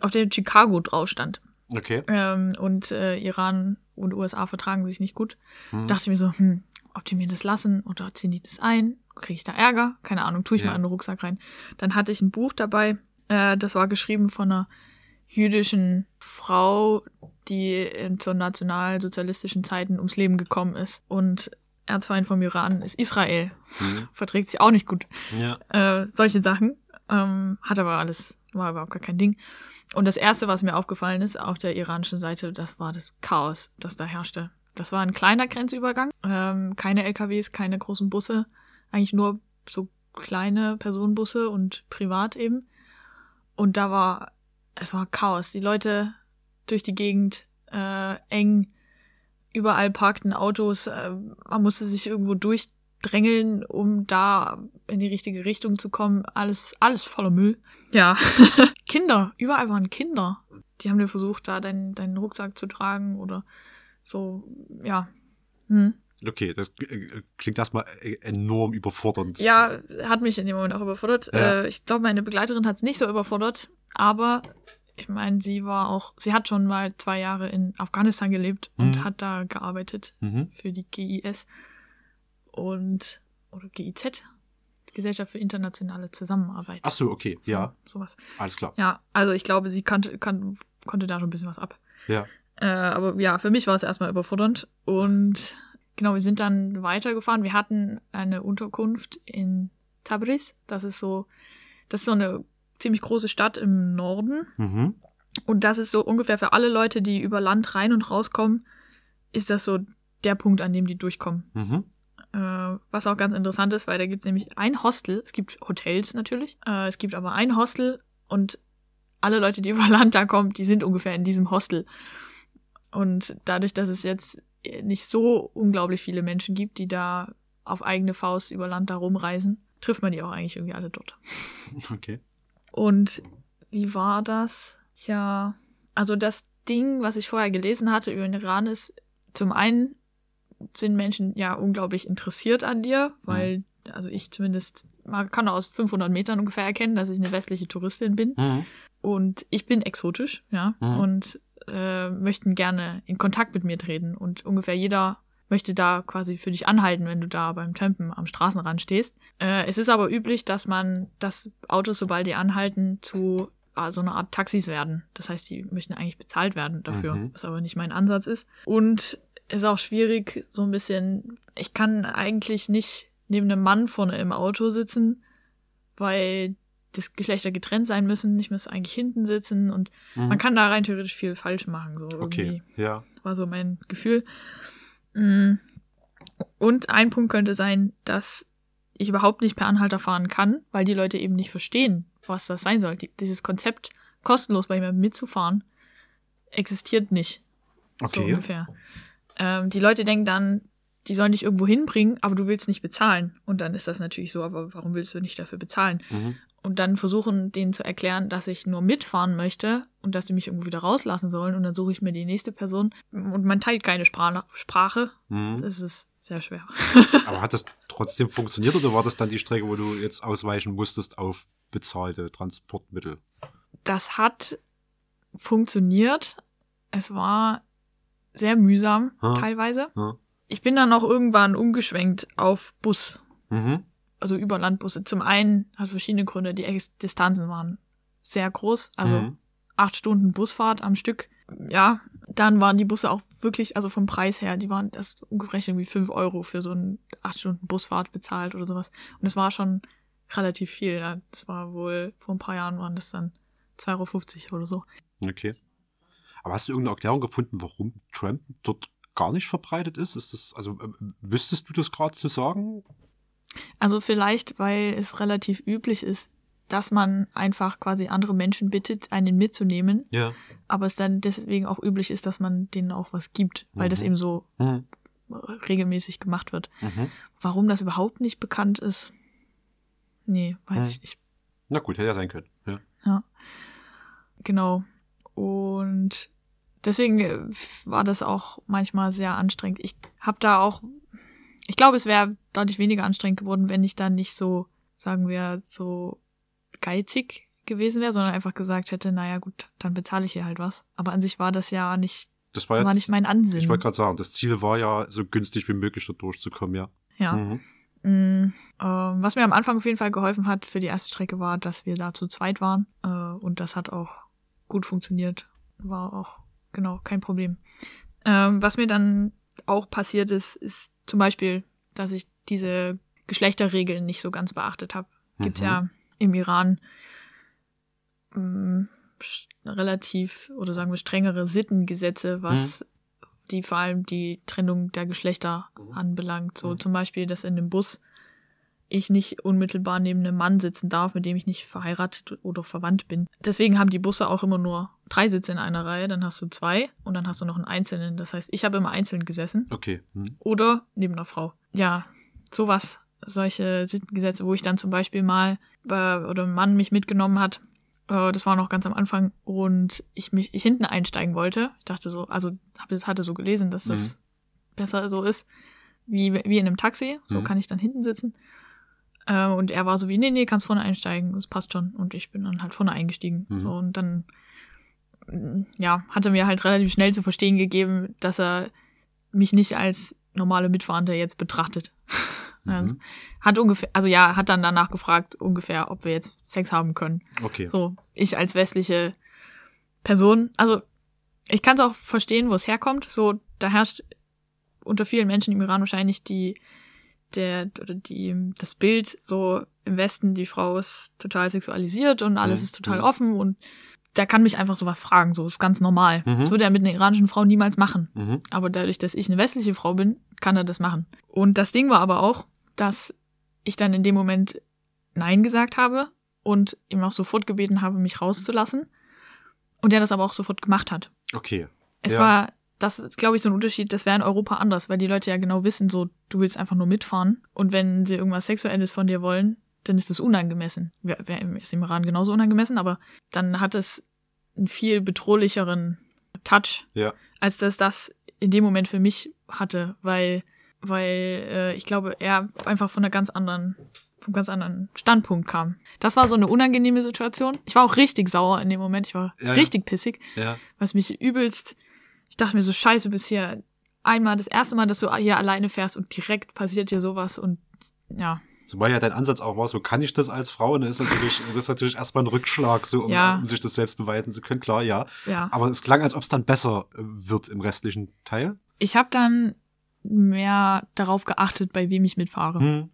auf dem Chicago drauf stand. Okay. Ähm, und äh, Iran und USA vertragen sich nicht gut. Mhm. Dachte ich mir so, hm, ob die mir das lassen oder ziehen die das ein? Kriege ich da Ärger? Keine Ahnung, tue ich Ja. mal in den Rucksack rein. Dann hatte ich ein Buch dabei, äh, das war geschrieben von einer jüdischen Frau, die äh, zu nationalsozialistischen Zeiten ums Leben gekommen ist. Und Erzfeind vom Iran ist Israel. Mhm. Verträgt sich auch nicht gut Ja. äh, solche Sachen. Ähm, hat aber alles, war überhaupt gar kein Ding. Und das erste, was mir aufgefallen ist auf der iranischen Seite, das war das Chaos, das da herrschte. Das war ein kleiner Grenzübergang, ähm, keine LKWs, keine großen Busse, eigentlich nur so kleine Personenbusse und privat eben. Und da war, es war Chaos. Die Leute durch die Gegend, äh, eng, überall parkten Autos, äh, man musste sich irgendwo durchdrängeln, um da in die richtige Richtung zu kommen. Alles, alles voller Müll. Ja. Kinder, überall waren Kinder. Die haben dir versucht, da deinen, deinen Rucksack zu tragen oder so, ja. Hm. Okay, das äh, klingt erstmal äh, enorm überfordernd. Ja, hat mich in dem Moment auch überfordert. Ja. Äh, ich glaube, meine Begleiterin hat es nicht so überfordert, aber ich meine, sie war auch, sie hat schon mal zwei Jahre in Afghanistan gelebt und Mhm. hat da gearbeitet Mhm. für die GIS und oder GIZ, Gesellschaft für internationale Zusammenarbeit. Ach so, okay, So, ja, Sowas. alles klar. Ja, also ich glaube, sie kannte, kann, konnte da schon ein bisschen was ab. Ja. Äh, aber ja, für mich war es erstmal überfordernd. Und genau, wir sind dann weitergefahren. Wir hatten eine Unterkunft in Tabriz. Das ist so, das ist so eine ziemlich große Stadt im Norden. Mhm. Und das ist so ungefähr für alle Leute, die über Land rein und rauskommen, ist das so der Punkt, an dem die durchkommen. Mhm. Äh, was auch ganz interessant ist, weil da gibt es nämlich ein Hostel. Es gibt Hotels natürlich. Äh, es gibt aber ein Hostel und alle Leute, die über Land da kommen, die sind ungefähr in diesem Hostel. Und dadurch, dass es jetzt nicht so unglaublich viele Menschen gibt, die da auf eigene Faust über Land da rumreisen, trifft man die auch eigentlich irgendwie alle dort. Okay. Und wie war das? Ja, also das Ding, was ich vorher gelesen hatte über den Iran, ist zum einen sind Menschen ja unglaublich interessiert an dir, weil, also ich zumindest, man kann aus 500 Metern ungefähr erkennen, dass ich eine westliche Touristin bin. Mhm. Und ich bin exotisch, ja, Mhm. und äh, möchten gerne in Kontakt mit mir treten. Und ungefähr jeder möchte da quasi für dich anhalten, wenn du da beim Campen am Straßenrand stehst. Äh, es ist aber üblich, dass man, dass Autos, sobald die anhalten, zu äh, so eine Art Taxis werden. Das heißt, die möchten eigentlich bezahlt werden dafür, Mhm. was aber nicht mein Ansatz ist. Und es ist auch schwierig, so ein bisschen, ich kann eigentlich nicht neben einem Mann vorne im Auto sitzen, weil das Geschlechter getrennt sein müssen. Ich muss eigentlich hinten sitzen und Mhm. man kann da rein theoretisch viel falsch machen. So irgendwie Okay, ja. war so mein Gefühl. Mm. Und ein Punkt könnte sein, dass ich überhaupt nicht per Anhalter fahren kann, weil die Leute eben nicht verstehen, was das sein soll. Die, dieses Konzept, kostenlos bei jemandem mitzufahren, existiert nicht. So Okay. ungefähr. Ähm, die Leute denken dann, die sollen dich irgendwo hinbringen, aber du willst nicht bezahlen. Und dann ist das natürlich so, aber warum willst du nicht dafür bezahlen? Mhm. Und dann versuchen, denen zu erklären, dass ich nur mitfahren möchte und dass sie mich irgendwo wieder rauslassen sollen. Und dann suche ich mir die nächste Person. Und man teilt keine Spra Sprache. Mhm. Das ist sehr schwer. Aber hat das trotzdem funktioniert oder war das dann die Strecke, wo du jetzt ausweichen musstest auf bezahlte Transportmittel? Das hat funktioniert. Es war sehr mühsam Ha. teilweise. Ja. Ich bin dann auch irgendwann umgeschwenkt auf Bus. Mhm. Also über Landbusse. Zum einen hat verschiedene Gründe. Die Distanzen waren sehr groß. Also Mhm. acht Stunden Busfahrt am Stück. Ja, dann waren die Busse auch wirklich, also vom Preis her, die waren das umgerechnet irgendwie fünf Euro für so eine acht Stunden Busfahrt bezahlt oder sowas. Und das war schon relativ viel. Ja. Das war wohl, vor ein paar Jahren waren das dann 2,50 Euro oder so. Okay. Aber hast du irgendeine Erklärung gefunden, warum Trump dort gar nicht verbreitet ist? Ist das, also äh, wüsstest du das gerade zu sagen? Also vielleicht, weil es relativ üblich ist, dass man einfach quasi andere Menschen bittet, einen mitzunehmen, Ja. aber es dann deswegen auch üblich ist, dass man denen auch was gibt, weil das Mhm. eben so Mhm. regelmäßig gemacht wird. Mhm. Warum das überhaupt nicht bekannt ist, nee, weiß Hm. ich nicht. Na gut, hätte ja sein können. Ja. Genau. Und deswegen äh, war das auch manchmal sehr anstrengend. Ich habe da auch, ich glaube, es wäre deutlich weniger anstrengend geworden, wenn ich dann nicht so, sagen wir, so geizig gewesen wäre, sondern einfach gesagt hätte, naja gut, dann bezahle ich hier halt was. Aber an sich war das ja nicht, Das war, jetzt, war nicht mein Ansinn. Ich wollte gerade sagen, das Ziel war ja, so günstig wie möglich dort durchzukommen, ja. ja. Mhm. Mm, ähm, was mir am Anfang auf jeden Fall geholfen hat für die erste Strecke war, dass wir da zu zweit waren. Äh, und das hat auch gut funktioniert. War auch, genau, kein Problem. Ähm, was mir dann auch passiert ist, ist zum Beispiel, dass ich diese Geschlechterregeln nicht so ganz beachtet habe. Gibt's Mhm. ja im Iran mm, sch- relativ oder sagen wir strengere Sittengesetze, was die vor allem die Trennung der Geschlechter anbelangt. So Mhm. zum Beispiel, dass in dem Bus ich nicht unmittelbar neben einem Mann sitzen darf, mit dem ich nicht verheiratet oder verwandt bin. Deswegen haben die Busse auch immer nur drei Sitze in einer Reihe, dann hast du zwei und dann hast du noch einen einzelnen. Das heißt, ich habe immer einzeln gesessen Okay. Mhm. oder neben einer Frau. Ja, sowas, solche Sittengesetze, wo ich dann zum Beispiel mal äh, oder ein Mann mich mitgenommen hat. Äh, das war noch ganz am Anfang und ich mich ich hinten einsteigen wollte. Ich dachte so, also hab, hatte so gelesen, dass das besser so ist wie wie in einem Taxi. So Mhm. kann ich dann hinten sitzen. Äh, und er war so wie, nee, nee, kannst vorne einsteigen, das passt schon. Und ich bin dann halt vorne eingestiegen. Mhm. So, und dann, ja, hat er mir halt relativ schnell zu verstehen gegeben, dass er mich nicht als normale Mitfahrende jetzt betrachtet. Mhm. Hat ungefähr, also ja, hat dann danach gefragt, ungefähr, ob wir jetzt Sex haben können. Okay. So, ich als westliche Person, also ich kann es auch verstehen, wo es herkommt. So, da herrscht unter vielen Menschen im Iran wahrscheinlich die, der, oder die, das Bild so im Westen, die Frau ist total sexualisiert und alles Mhm. ist total offen und da kann mich einfach sowas fragen, so ist ganz normal. Mhm. Das würde er mit einer iranischen Frau niemals machen. Mhm. Aber dadurch, dass ich eine westliche Frau bin, kann er das machen. Und das Ding war aber auch, dass ich dann in dem Moment Nein gesagt habe und ihm auch sofort gebeten habe, mich rauszulassen. Und er das aber auch sofort gemacht hat. Okay. Es Ja. war, das ist, glaube ich, so ein Unterschied, das wäre in Europa anders, weil die Leute ja genau wissen, so, du willst einfach nur mitfahren. Und wenn sie irgendwas Sexuelles von dir wollen, dann ist das unangemessen. Wär, wär, ist im Iran genauso unangemessen, aber dann hat es einen viel bedrohlicheren Touch, Ja. als dass das in dem Moment für mich hatte, weil, weil äh, ich glaube, er einfach von einer ganz anderen, vom ganz anderen Standpunkt kam. Das war so eine unangenehme Situation. Ich war auch richtig sauer in dem Moment. Ich war Ja, ja. richtig pissig Ja. was mich übelst. Ich dachte mir so, scheiße, bisher einmal, das erste Mal, dass du hier alleine fährst und direkt passiert dir sowas und ja, Zumal ja dein Ansatz auch war, so kann ich das als Frau? Und das ist natürlich, das ist natürlich erstmal ein Rückschlag, so um, Ja. um sich das selbst beweisen zu können. Klar, ja. ja. Aber es klang, als ob es dann besser äh, wird im restlichen Teil. Ich habe dann mehr darauf geachtet, bei wem ich mitfahre. Hm.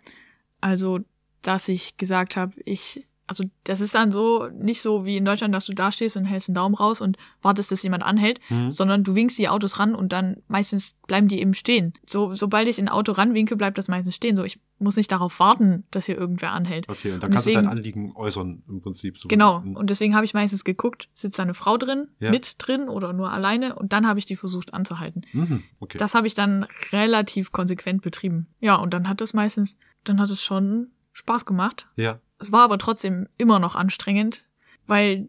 Also, dass ich gesagt habe, ich, also das ist dann so, nicht so wie in Deutschland, dass du da stehst und hältst einen Daumen raus und wartest, dass jemand anhält, Hm. sondern du winkst die Autos ran und dann meistens bleiben die eben stehen. So, sobald ich ein Auto ranwinke, bleibt das meistens stehen. So, ich muss nicht darauf warten, dass hier irgendwer anhält. Okay, und dann Und kannst du deswegen- dein Anliegen äußern im Prinzip. So. Genau. Hm. Und deswegen habe ich meistens geguckt, sitzt da eine Frau drin, Ja. mit drin oder nur alleine und dann habe ich die versucht anzuhalten. Mhm. Okay. Das habe ich dann relativ konsequent betrieben. Ja, und dann hat es meistens, dann hat es schon Spaß gemacht. ja. Es war aber trotzdem immer noch anstrengend, weil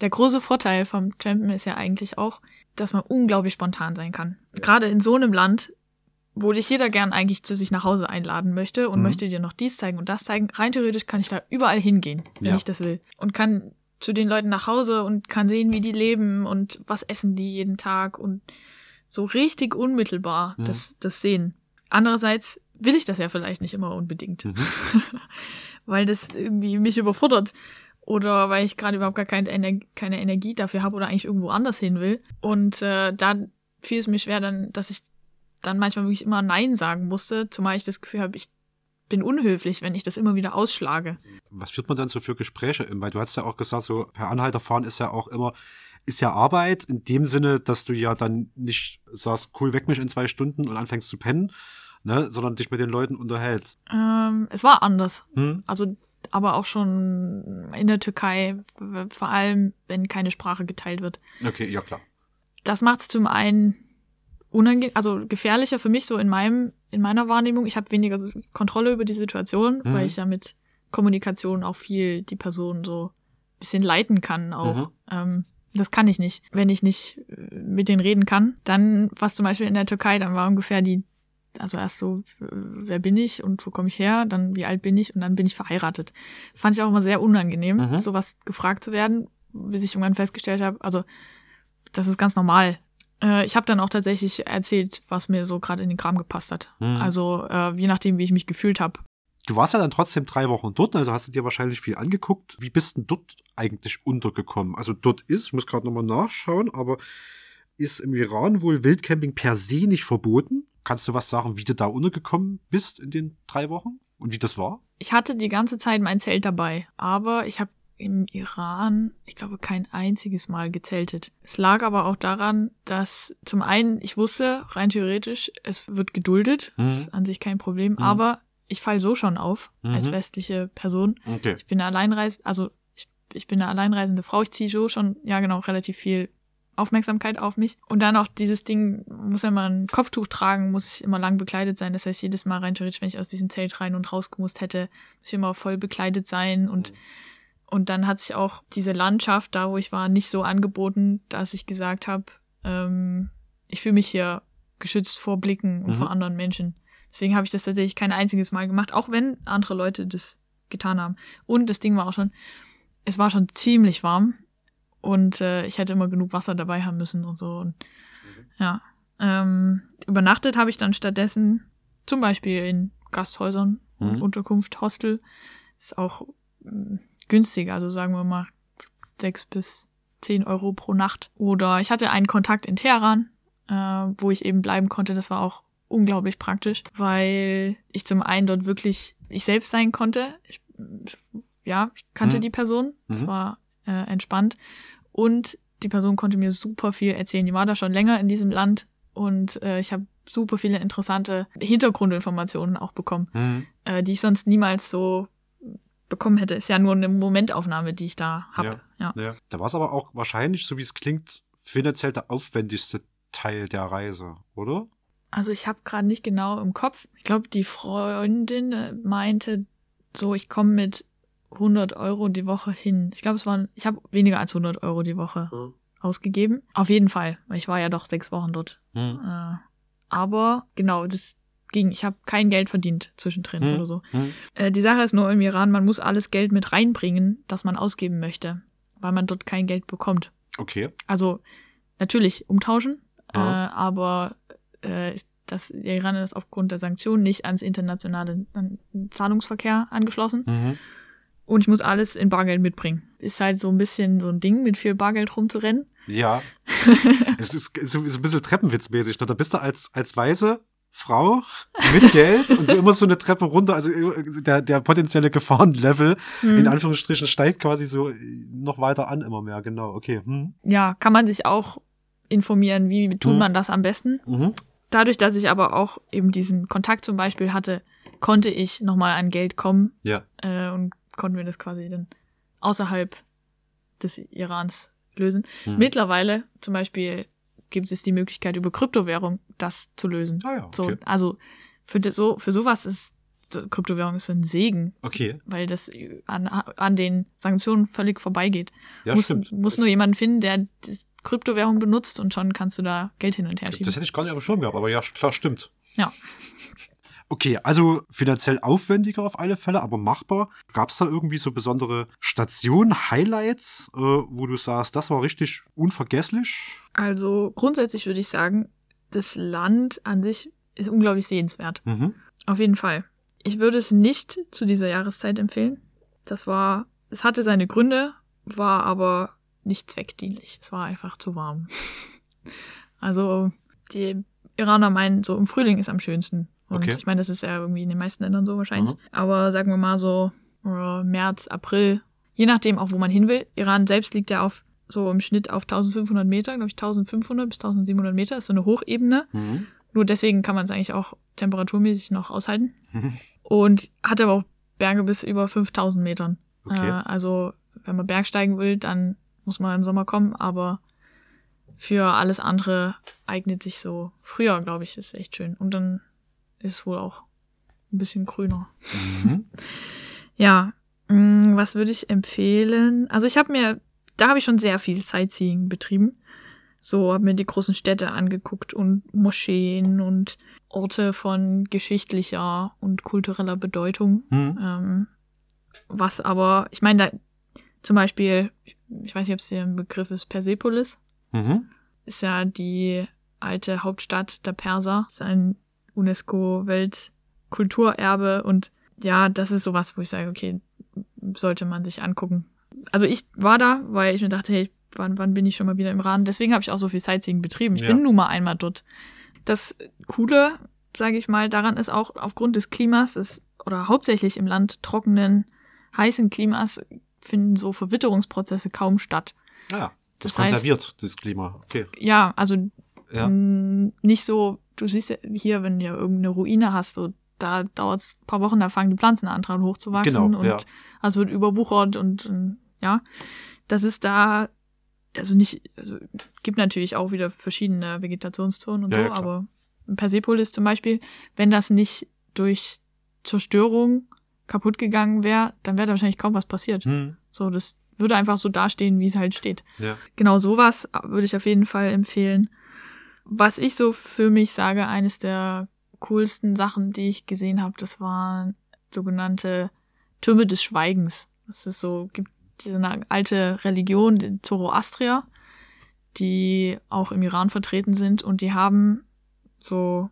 der große Vorteil vom Trampen ist ja eigentlich auch, dass man unglaublich spontan sein kann. Gerade in so einem Land, wo dich jeder gern eigentlich zu sich nach Hause einladen möchte und Mhm. möchte dir noch dies zeigen und das zeigen. Rein theoretisch kann ich da überall hingehen, wenn Ja. ich das will. Und kann zu den Leuten nach Hause und kann sehen, wie die leben und was essen die jeden Tag und so richtig unmittelbar Mhm. das, das sehen. Andererseits will ich das ja vielleicht nicht immer unbedingt Mhm. weil das irgendwie mich überfordert oder weil ich gerade überhaupt gar keine, Ener keine Energie dafür habe oder eigentlich irgendwo anders hin will. Und äh, da fiel es mir schwer, dann, dass ich dann manchmal wirklich immer Nein sagen musste, zumal ich das Gefühl habe, ich bin unhöflich, wenn ich das immer wieder ausschlage. Was führt man dann so für Gespräche? Weil du hast ja auch gesagt, so per Anhalter fahren ist ja auch immer, ist ja Arbeit in dem Sinne, dass du ja dann nicht sagst, cool, weck mich in zwei Stunden und anfängst zu pennen, ne, sondern dich mit den Leuten unterhältst. Ähm, es war anders. Hm? Also, aber auch schon in der Türkei, vor allem, wenn keine Sprache geteilt wird. Okay, ja klar. das macht es zum einen unangenehm, also gefährlicher für mich so in meinem, in meiner Wahrnehmung. Ich habe weniger Kontrolle über die Situation, Mhm. weil ich ja mit Kommunikation auch viel die Person so ein bisschen leiten kann auch. Mhm. Ähm, das kann ich nicht. Wenn ich nicht äh, mit denen reden kann, dann, was zum Beispiel in der Türkei, dann war ungefähr die, also erst so, wer bin ich und wo komme ich her, dann wie alt bin ich und dann bin ich verheiratet. Fand ich auch immer sehr unangenehm, Mhm. sowas gefragt zu werden, bis ich irgendwann festgestellt habe, also das ist ganz normal. Äh, ich habe dann auch tatsächlich erzählt, was mir so gerade in den Kram gepasst hat. Mhm. Also äh, je nachdem, wie ich mich gefühlt habe. Du warst ja dann trotzdem drei Wochen dort, also hast du dir wahrscheinlich viel angeguckt. Wie bist denn dort eigentlich untergekommen? Also dort ist, ich muss gerade nochmal nachschauen, aber ist im Iran wohl Wildcamping per se nicht verboten? Kannst du was sagen, wie du da untergekommen bist in den drei Wochen und wie das war? Ich hatte die ganze Zeit mein Zelt dabei, aber ich habe im Iran, ich glaube, kein einziges Mal gezeltet. Es lag aber auch daran, dass zum einen ich wusste, rein theoretisch, es wird geduldet, Mhm. ist an sich kein Problem, aber ich fall so schon auf als Mhm. westliche Person. Okay. Ich bin eine alleinreisende, also ich, ich bin eine alleinreisende Frau, ich ziehe so schon, ja genau, relativ viel Aufmerksamkeit auf mich. Und dann auch dieses Ding, muss ja mal ein Kopftuch tragen, muss ich immer lang bekleidet sein. Das heißt, jedes Mal rein theoretisch, wenn ich aus diesem Zelt rein und rausgemusst hätte, muss ich immer voll bekleidet sein. Und, und dann hat sich auch diese Landschaft, da wo ich war, nicht so angeboten, dass ich gesagt habe, ähm, ich fühle mich hier geschützt vor Blicken und Mhm. vor anderen Menschen. Deswegen habe ich das tatsächlich kein einziges Mal gemacht, auch wenn andere Leute das getan haben. Und das Ding war auch schon, es war schon ziemlich warm und äh, ich hätte immer genug Wasser dabei haben müssen und so. Und, ja. Ähm, übernachtet habe ich dann stattdessen zum Beispiel in Gasthäusern und Mhm. Unterkunft, Hostel. Ist auch mm, günstig, also sagen wir mal sechs bis zehn Euro pro Nacht. Oder ich hatte einen Kontakt in Teheran, äh, wo ich eben bleiben konnte. Das war auch unglaublich praktisch, weil ich zum einen dort wirklich ich selbst sein konnte. Ich, ja, ich kannte Mhm. die Person. Es Mhm. war äh, entspannt. Und die Person konnte mir super viel erzählen. Die war da schon länger in diesem Land und äh, ich habe super viele interessante Hintergrundinformationen auch bekommen, Mhm. äh, die ich sonst niemals so bekommen hätte. Ist ja nur eine Momentaufnahme, die ich da habe. Ja. Ja. Da war es aber auch wahrscheinlich, so wie es klingt, finanziell der aufwendigste Teil der Reise, oder? Also ich habe gerade nicht genau im Kopf. Ich glaube, die Freundin äh, meinte so, ich komme mit 100 Euro die Woche hin. Ich glaube, es waren, ich habe weniger als 100 Euro die Woche ausgegeben. Auf jeden Fall, weil ich war ja doch sechs Wochen dort. Mhm. Äh, aber genau, das ging. Ich habe kein Geld verdient zwischendrin Hm. oder so. Mhm. Äh, die Sache ist nur im Iran, man muss alles Geld mit reinbringen, das man ausgeben möchte, weil man dort kein Geld bekommt. Okay. Also natürlich umtauschen, äh, aber äh, ist das, der Iran ist aufgrund der Sanktionen nicht ans internationale Zahlungsverkehr angeschlossen Mhm. Und ich muss alles in Bargeld mitbringen. Ist halt so ein bisschen so ein Ding, mit viel Bargeld rumzurennen. Ja. es ist so, so ein bisschen treppenwitzmäßig. Da bist du als, als weiße Frau mit Geld und so immer so eine Treppe runter. Also der, der potenzielle Gefahrenlevel, Hm. in Anführungsstrichen, steigt quasi so noch weiter an, immer mehr. Genau, okay. Hm. Ja, kann man sich auch informieren, wie tut Hm. man das am besten. Mhm. Dadurch, dass ich aber auch eben diesen Kontakt zum Beispiel hatte, konnte ich nochmal an Geld kommen Ja. äh, und konnten wir das quasi dann außerhalb des Irans lösen. Hm. Mittlerweile zum Beispiel gibt es die Möglichkeit, über Kryptowährung das zu lösen. Ah ja, So, okay. also für, so, für sowas ist so, Kryptowährung ist so ein Segen, Okay. weil das an, an den Sanktionen völlig vorbeigeht. Ja, muss, stimmt. muss nur jemanden finden, der Kryptowährung benutzt und schon kannst du da Geld hin und her schieben. Das hätte ich gar nicht auf dem Schirm gehabt, aber ja, klar, stimmt. Ja. Okay, also finanziell aufwendiger auf alle Fälle, aber machbar. Gab es da irgendwie so besondere Stationen, Highlights, äh, wo du sagst, das war richtig unvergesslich? Also grundsätzlich würde ich sagen, das Land an sich ist unglaublich sehenswert. Mhm. Auf jeden Fall. Ich würde es nicht zu dieser Jahreszeit empfehlen. Das war, es hatte seine Gründe, war aber nicht zweckdienlich. Es war einfach zu warm. Also die Iraner meinen, so im Frühling ist am schönsten. Und Okay. ich meine, das ist ja irgendwie in den meisten Ländern so wahrscheinlich. Mhm. Aber sagen wir mal so äh, März, April, je nachdem auch, wo man hin will. Iran selbst liegt ja auf so im Schnitt auf 1500 Meter, glaube ich 1500 bis 1700 Meter, ist so eine Hochebene. Mhm. Nur deswegen kann man es eigentlich auch temperaturmäßig noch aushalten. Mhm. Und hat aber auch Berge bis über 5000 Metern. Okay. Äh, also, wenn man Bergsteigen will, dann muss man im Sommer kommen, aber für alles andere eignet sich so früher, glaube ich, ist echt schön. Und dann ist wohl auch ein bisschen grüner. Mhm. Ja, mh, was würde ich empfehlen? Also ich habe mir, da habe ich schon sehr viel Sightseeing betrieben. So, habe mir die großen Städte angeguckt und Moscheen und Orte von geschichtlicher und kultureller Bedeutung. Mhm. Ähm, was aber, ich meine, da zum Beispiel, ich, weiß nicht, ob es dir ein Begriff ist, Persepolis Mhm. ist ja die alte Hauptstadt der Perser, ist ein UNESCO-Weltkulturerbe und ja, das ist sowas, wo ich sage, okay, sollte man sich angucken. Also ich war da, weil ich mir dachte, hey, wann, wann bin ich schon mal wieder im Iran? Deswegen habe ich auch so viel Sightseeing betrieben. Ich Ja. bin nun mal einmal dort. Das Coole, sage ich mal, daran ist auch aufgrund des Klimas, ist, oder hauptsächlich im Land trockenen, heißen Klimas, finden so Verwitterungsprozesse kaum statt. Ja, das, Das heißt- konserviert das Klima. Okay. Ja, also Ja. Mm, nicht so, du siehst ja hier, wenn du irgendeine Ruine hast, so, da dauert es ein paar Wochen, da fangen die Pflanzen an dran hochzuwachsen Genau, und ja. also wird überwuchert und, und ja, das ist da, also nicht, also gibt natürlich auch wieder verschiedene Vegetationszonen und Ja, so, ja, aber Persepolis zum Beispiel, wenn das nicht durch Zerstörung kaputt gegangen wäre, dann wäre da wahrscheinlich kaum was passiert. Mhm. So, das würde einfach so dastehen, wie es halt steht Ja. genau sowas würde ich auf jeden Fall empfehlen. Was ich so für mich sage, eines der coolsten Sachen, die ich gesehen habe, das waren sogenannte Türme des Schweigens. Das ist so, gibt diese alte Religion, die Zoroastrier, die auch im Iran vertreten sind und die haben so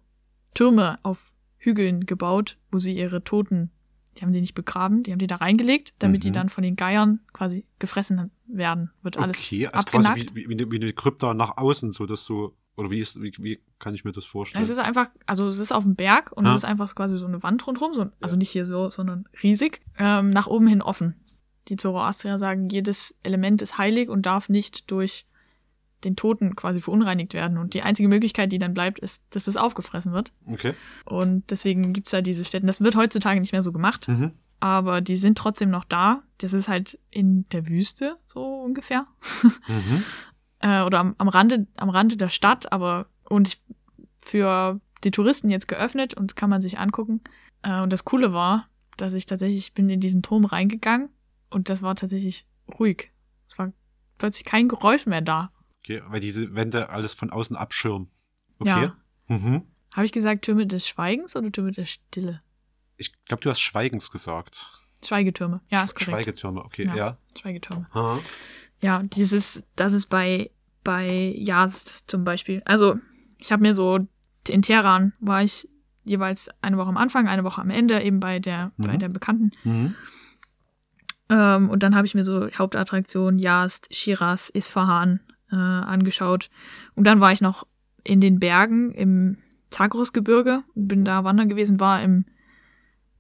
Türme auf Hügeln gebaut, wo sie ihre Toten, die haben die nicht begraben, die haben die da reingelegt, damit Mhm. die dann von den Geiern quasi gefressen werden. Wird alles okay, also abgenackt. quasi wie, wie, wie eine Krypta nach außen, so dass so, oder wie ist, wie, wie kann ich mir das vorstellen? Es ist einfach, also es ist auf dem Berg und Ja. es ist einfach quasi so eine Wand rundherum, so, also nicht hier so, sondern riesig, ähm, nach oben hin offen. Die Zoroastrier sagen, jedes Element ist heilig und darf nicht durch den Toten quasi verunreinigt werden. Und die einzige Möglichkeit, die dann bleibt, ist, dass das aufgefressen wird. okay. Und deswegen gibt's da diese Stätten. Das wird heutzutage nicht mehr so gemacht, Mhm. aber die sind trotzdem noch da. Das ist halt in der Wüste, so ungefähr. Mhm. äh, oder am, am Rande, am Rande der Stadt, aber und für die Touristen jetzt geöffnet und kann man sich angucken. Äh, und das Coole war, dass ich tatsächlich, ich bin in diesen Turm reingegangen und das war tatsächlich ruhig. Es war plötzlich kein Geräusch mehr da. Okay, weil diese Wände alles von außen abschirmen. Okay. Ja. Mhm. Habe ich gesagt Türme des Schweigens oder Türme der Stille? Ich glaube, du hast Schweigens gesagt. Schweigetürme. Ja, ist korrekt. Schweigetürme, okay, Ja. ja. Schweigetürme. Aha. Ja, dieses, das ist bei, bei Yazd zum Beispiel. Also, ich habe mir so, in Teheran war ich jeweils eine Woche am Anfang, eine Woche am Ende, eben bei der, Mhm. bei der Bekannten. Mhm. Ähm, und dann habe ich mir so Hauptattraktionen Yazd, Shiraz, Isfahan äh, angeschaut. Und dann war ich noch in den Bergen im Zagrosgebirge und bin da wandern gewesen, war im,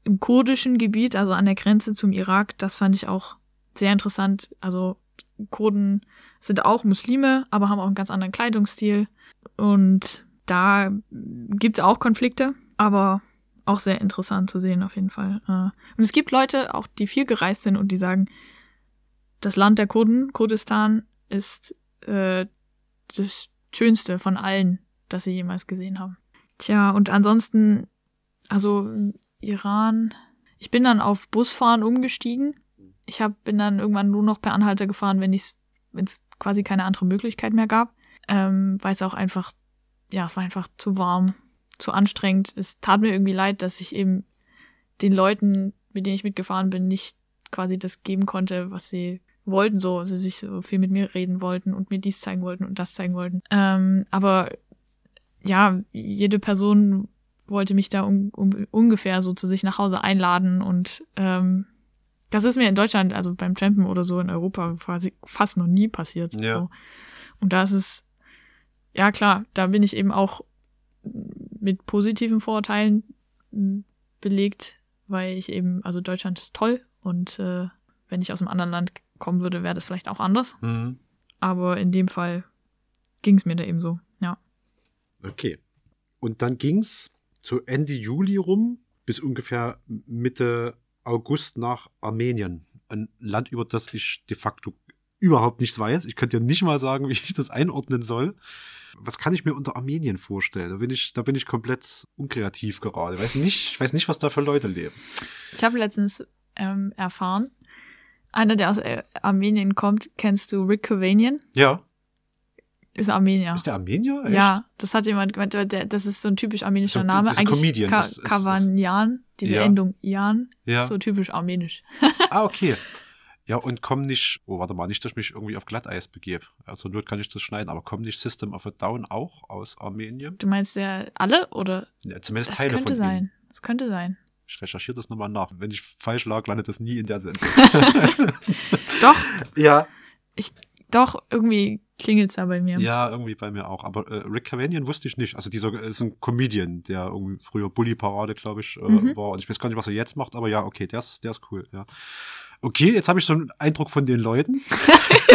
im kurdischen Gebiet, also an der Grenze zum Irak. Das fand ich auch sehr interessant. Also Kurden sind auch Muslime, aber haben auch einen ganz anderen Kleidungsstil. Und da gibt's auch Konflikte, aber auch sehr interessant zu sehen auf jeden Fall. Äh, Und es gibt Leute, auch die viel gereist sind und die sagen, das Land der Kurden, Kurdistan, ist äh, das Schönste von allen, das sie jemals gesehen haben. Tja, und ansonsten, also Iran, ich bin dann auf Busfahren umgestiegen. Ich hab, bin dann irgendwann nur noch per Anhalter gefahren, wenn es quasi keine andere Möglichkeit mehr gab, ähm, weil es auch einfach, ja, es war einfach zu warm, zu anstrengend. Es tat mir irgendwie leid, dass ich eben den Leuten, mit denen ich mitgefahren bin, nicht quasi das geben konnte, was sie wollten, so, sie sich so viel mit mir reden wollten und mir dies zeigen wollten und das zeigen wollten. Ähm, aber ja, jede Person wollte mich da un un ungefähr so zu sich nach Hause einladen und ähm, das ist mir in Deutschland, also beim Trampen oder so in Europa quasi fast noch nie passiert. Ja. So. Und da ist es, ja klar, da bin ich eben auch mit positiven Vorurteilen belegt, weil ich eben, also Deutschland ist toll und äh, wenn ich aus einem anderen Land kommen würde, wäre das vielleicht auch anders. Mhm. Aber in dem Fall ging es mir da eben so, ja. Okay. Und dann ging's zu Ende Juli rum bis ungefähr Mitte August nach Armenien. Ein Land, über das ich de facto überhaupt nichts weiß. Ich könnte dir nicht mal sagen, wie ich das einordnen soll. Was kann ich mir unter Armenien vorstellen? Da bin ich, da bin ich komplett unkreativ gerade. Weiß nicht, ich weiß nicht, was da für Leute leben. Ich habe letztens ähm, erfahren, einer, der aus äh, Armenien kommt, kennst du Rick Cavanian? Ja. Ist Armenier. Ist der Armenier? Echt? Ja, das hat jemand gemeint, der, das ist so ein typisch armenischer So, Name. das ist ein Eigentlich Comedian, Ka das ist- Kavanian, diese Ja. Endung Ian, Ja. so typisch armenisch. Ah, okay. Ja, und komm nicht, oh, warte mal, nicht, dass ich mich irgendwie auf Glatteis begebe. Also Not kann ich das schneiden, aber kommen nicht System of a Down auch aus Armenien? Du meinst ja alle oder? Ja, zumindest Das Teile könnte von ihnen. sein. Das könnte sein. Ich recherchiere das nochmal nach. Wenn ich falsch lag, landet das nie in der Sendung. Doch, ja. doch, irgendwie klingelt's da bei mir. Ja, irgendwie bei mir auch. Aber äh, Rick Cavanian wusste ich nicht. Also dieser äh, ist ein Comedian, der irgendwie früher Bully-Parade, glaube ich, äh, Mhm. war. Und ich weiß gar nicht, was er jetzt macht, aber ja, okay, der ist, der ist cool, ja. Okay, jetzt habe ich so einen Eindruck von den Leuten.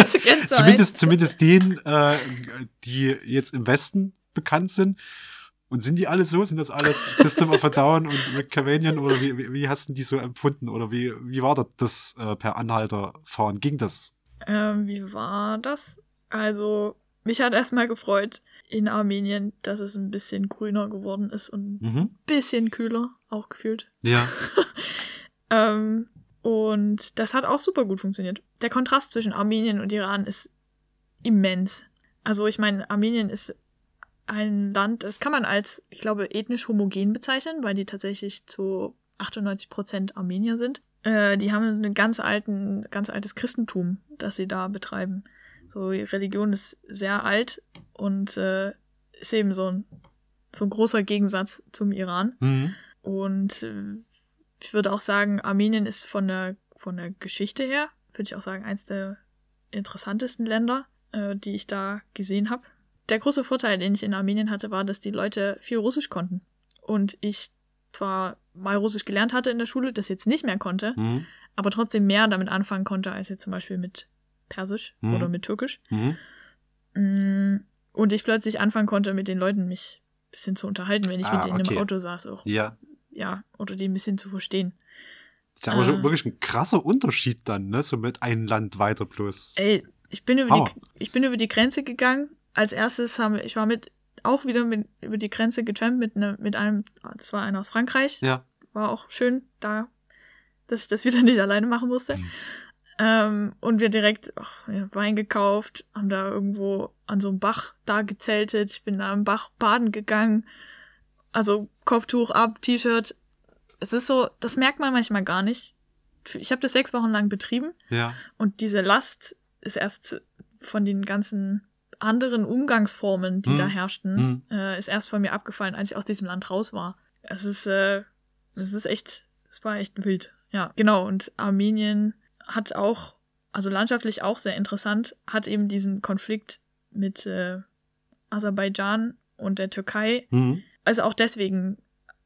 Zumindest, zumindest den, äh, die jetzt im Westen bekannt sind. Und sind die alle so? Sind das alles System of a Down und Rick Cavanian? Oder wie, wie, wie hast du die so empfunden? Oder wie, wie war das, das äh, per Anhalter fahren? Ging das? Ähm, wie war das? Also, mich hat erstmal gefreut in Armenien, dass es ein bisschen grüner geworden ist und ein Mhm. bisschen kühler, auch gefühlt. Ja. Ähm, und das hat auch super gut funktioniert. Der Kontrast zwischen Armenien und Iran ist immens. Also ich meine, Armenien ist ein Land, das kann man als, ich glaube, ethnisch homogen bezeichnen, weil die tatsächlich zu 98 Prozent Armenier sind. Äh, die haben einen ganz alten, ganz altes Christentum, das sie da betreiben. So, die Religion ist sehr alt und äh, ist eben so ein, so ein großer Gegensatz zum Iran. Mhm. Und äh, ich würde auch sagen, Armenien ist von der, von der Geschichte her, würde ich auch sagen, eins der interessantesten Länder, äh, die ich da gesehen habe. Der große Vorteil, den ich in Armenien hatte, war, dass die Leute viel Russisch konnten. Und ich zwar mal Russisch gelernt hatte in der Schule, das jetzt nicht mehr konnte, Mhm. aber trotzdem mehr damit anfangen konnte, als jetzt zum Beispiel mit Persisch Mhm. oder mit Türkisch. Mhm. Mm, Und ich plötzlich anfangen konnte, mit den Leuten mich ein bisschen zu unterhalten, wenn ich Ah, mit denen okay. im Auto saß auch. Ja. Ja, oder die ein bisschen zu verstehen. Ist ja aber schon Ah. wirklich ein krasser Unterschied dann, ne? So mit ein Land weiter bloß. Ey, ich bin über, Hammer. die, ich bin über die Grenze gegangen. Als erstes haben wir, ich war mit, auch wieder mit, über die Grenze getrampt mit, ne, mit einem, das war einer aus Frankreich. Ja. War auch schön, da, dass ich das wieder nicht alleine machen musste. Mhm. Ähm, und wir direkt ach, ja, Wein gekauft, haben da irgendwo an so einem Bach da gezeltet. Ich bin da am Bach baden gegangen. Also Kopftuch ab, T-Shirt. Es ist so, das merkt man manchmal gar nicht. Ich habe das sechs Wochen lang betrieben. Ja. Und diese Last ist erst von den ganzen anderen Umgangsformen, die Hm. da herrschten, Hm. äh, ist erst von mir abgefallen, als ich aus diesem Land raus war. Es ist, äh, es ist echt, es war echt wild. Ja, genau. Und Armenien hat auch, also landschaftlich auch sehr interessant, hat eben diesen Konflikt mit äh, Aserbaidschan und der Türkei. Mhm. Also auch deswegen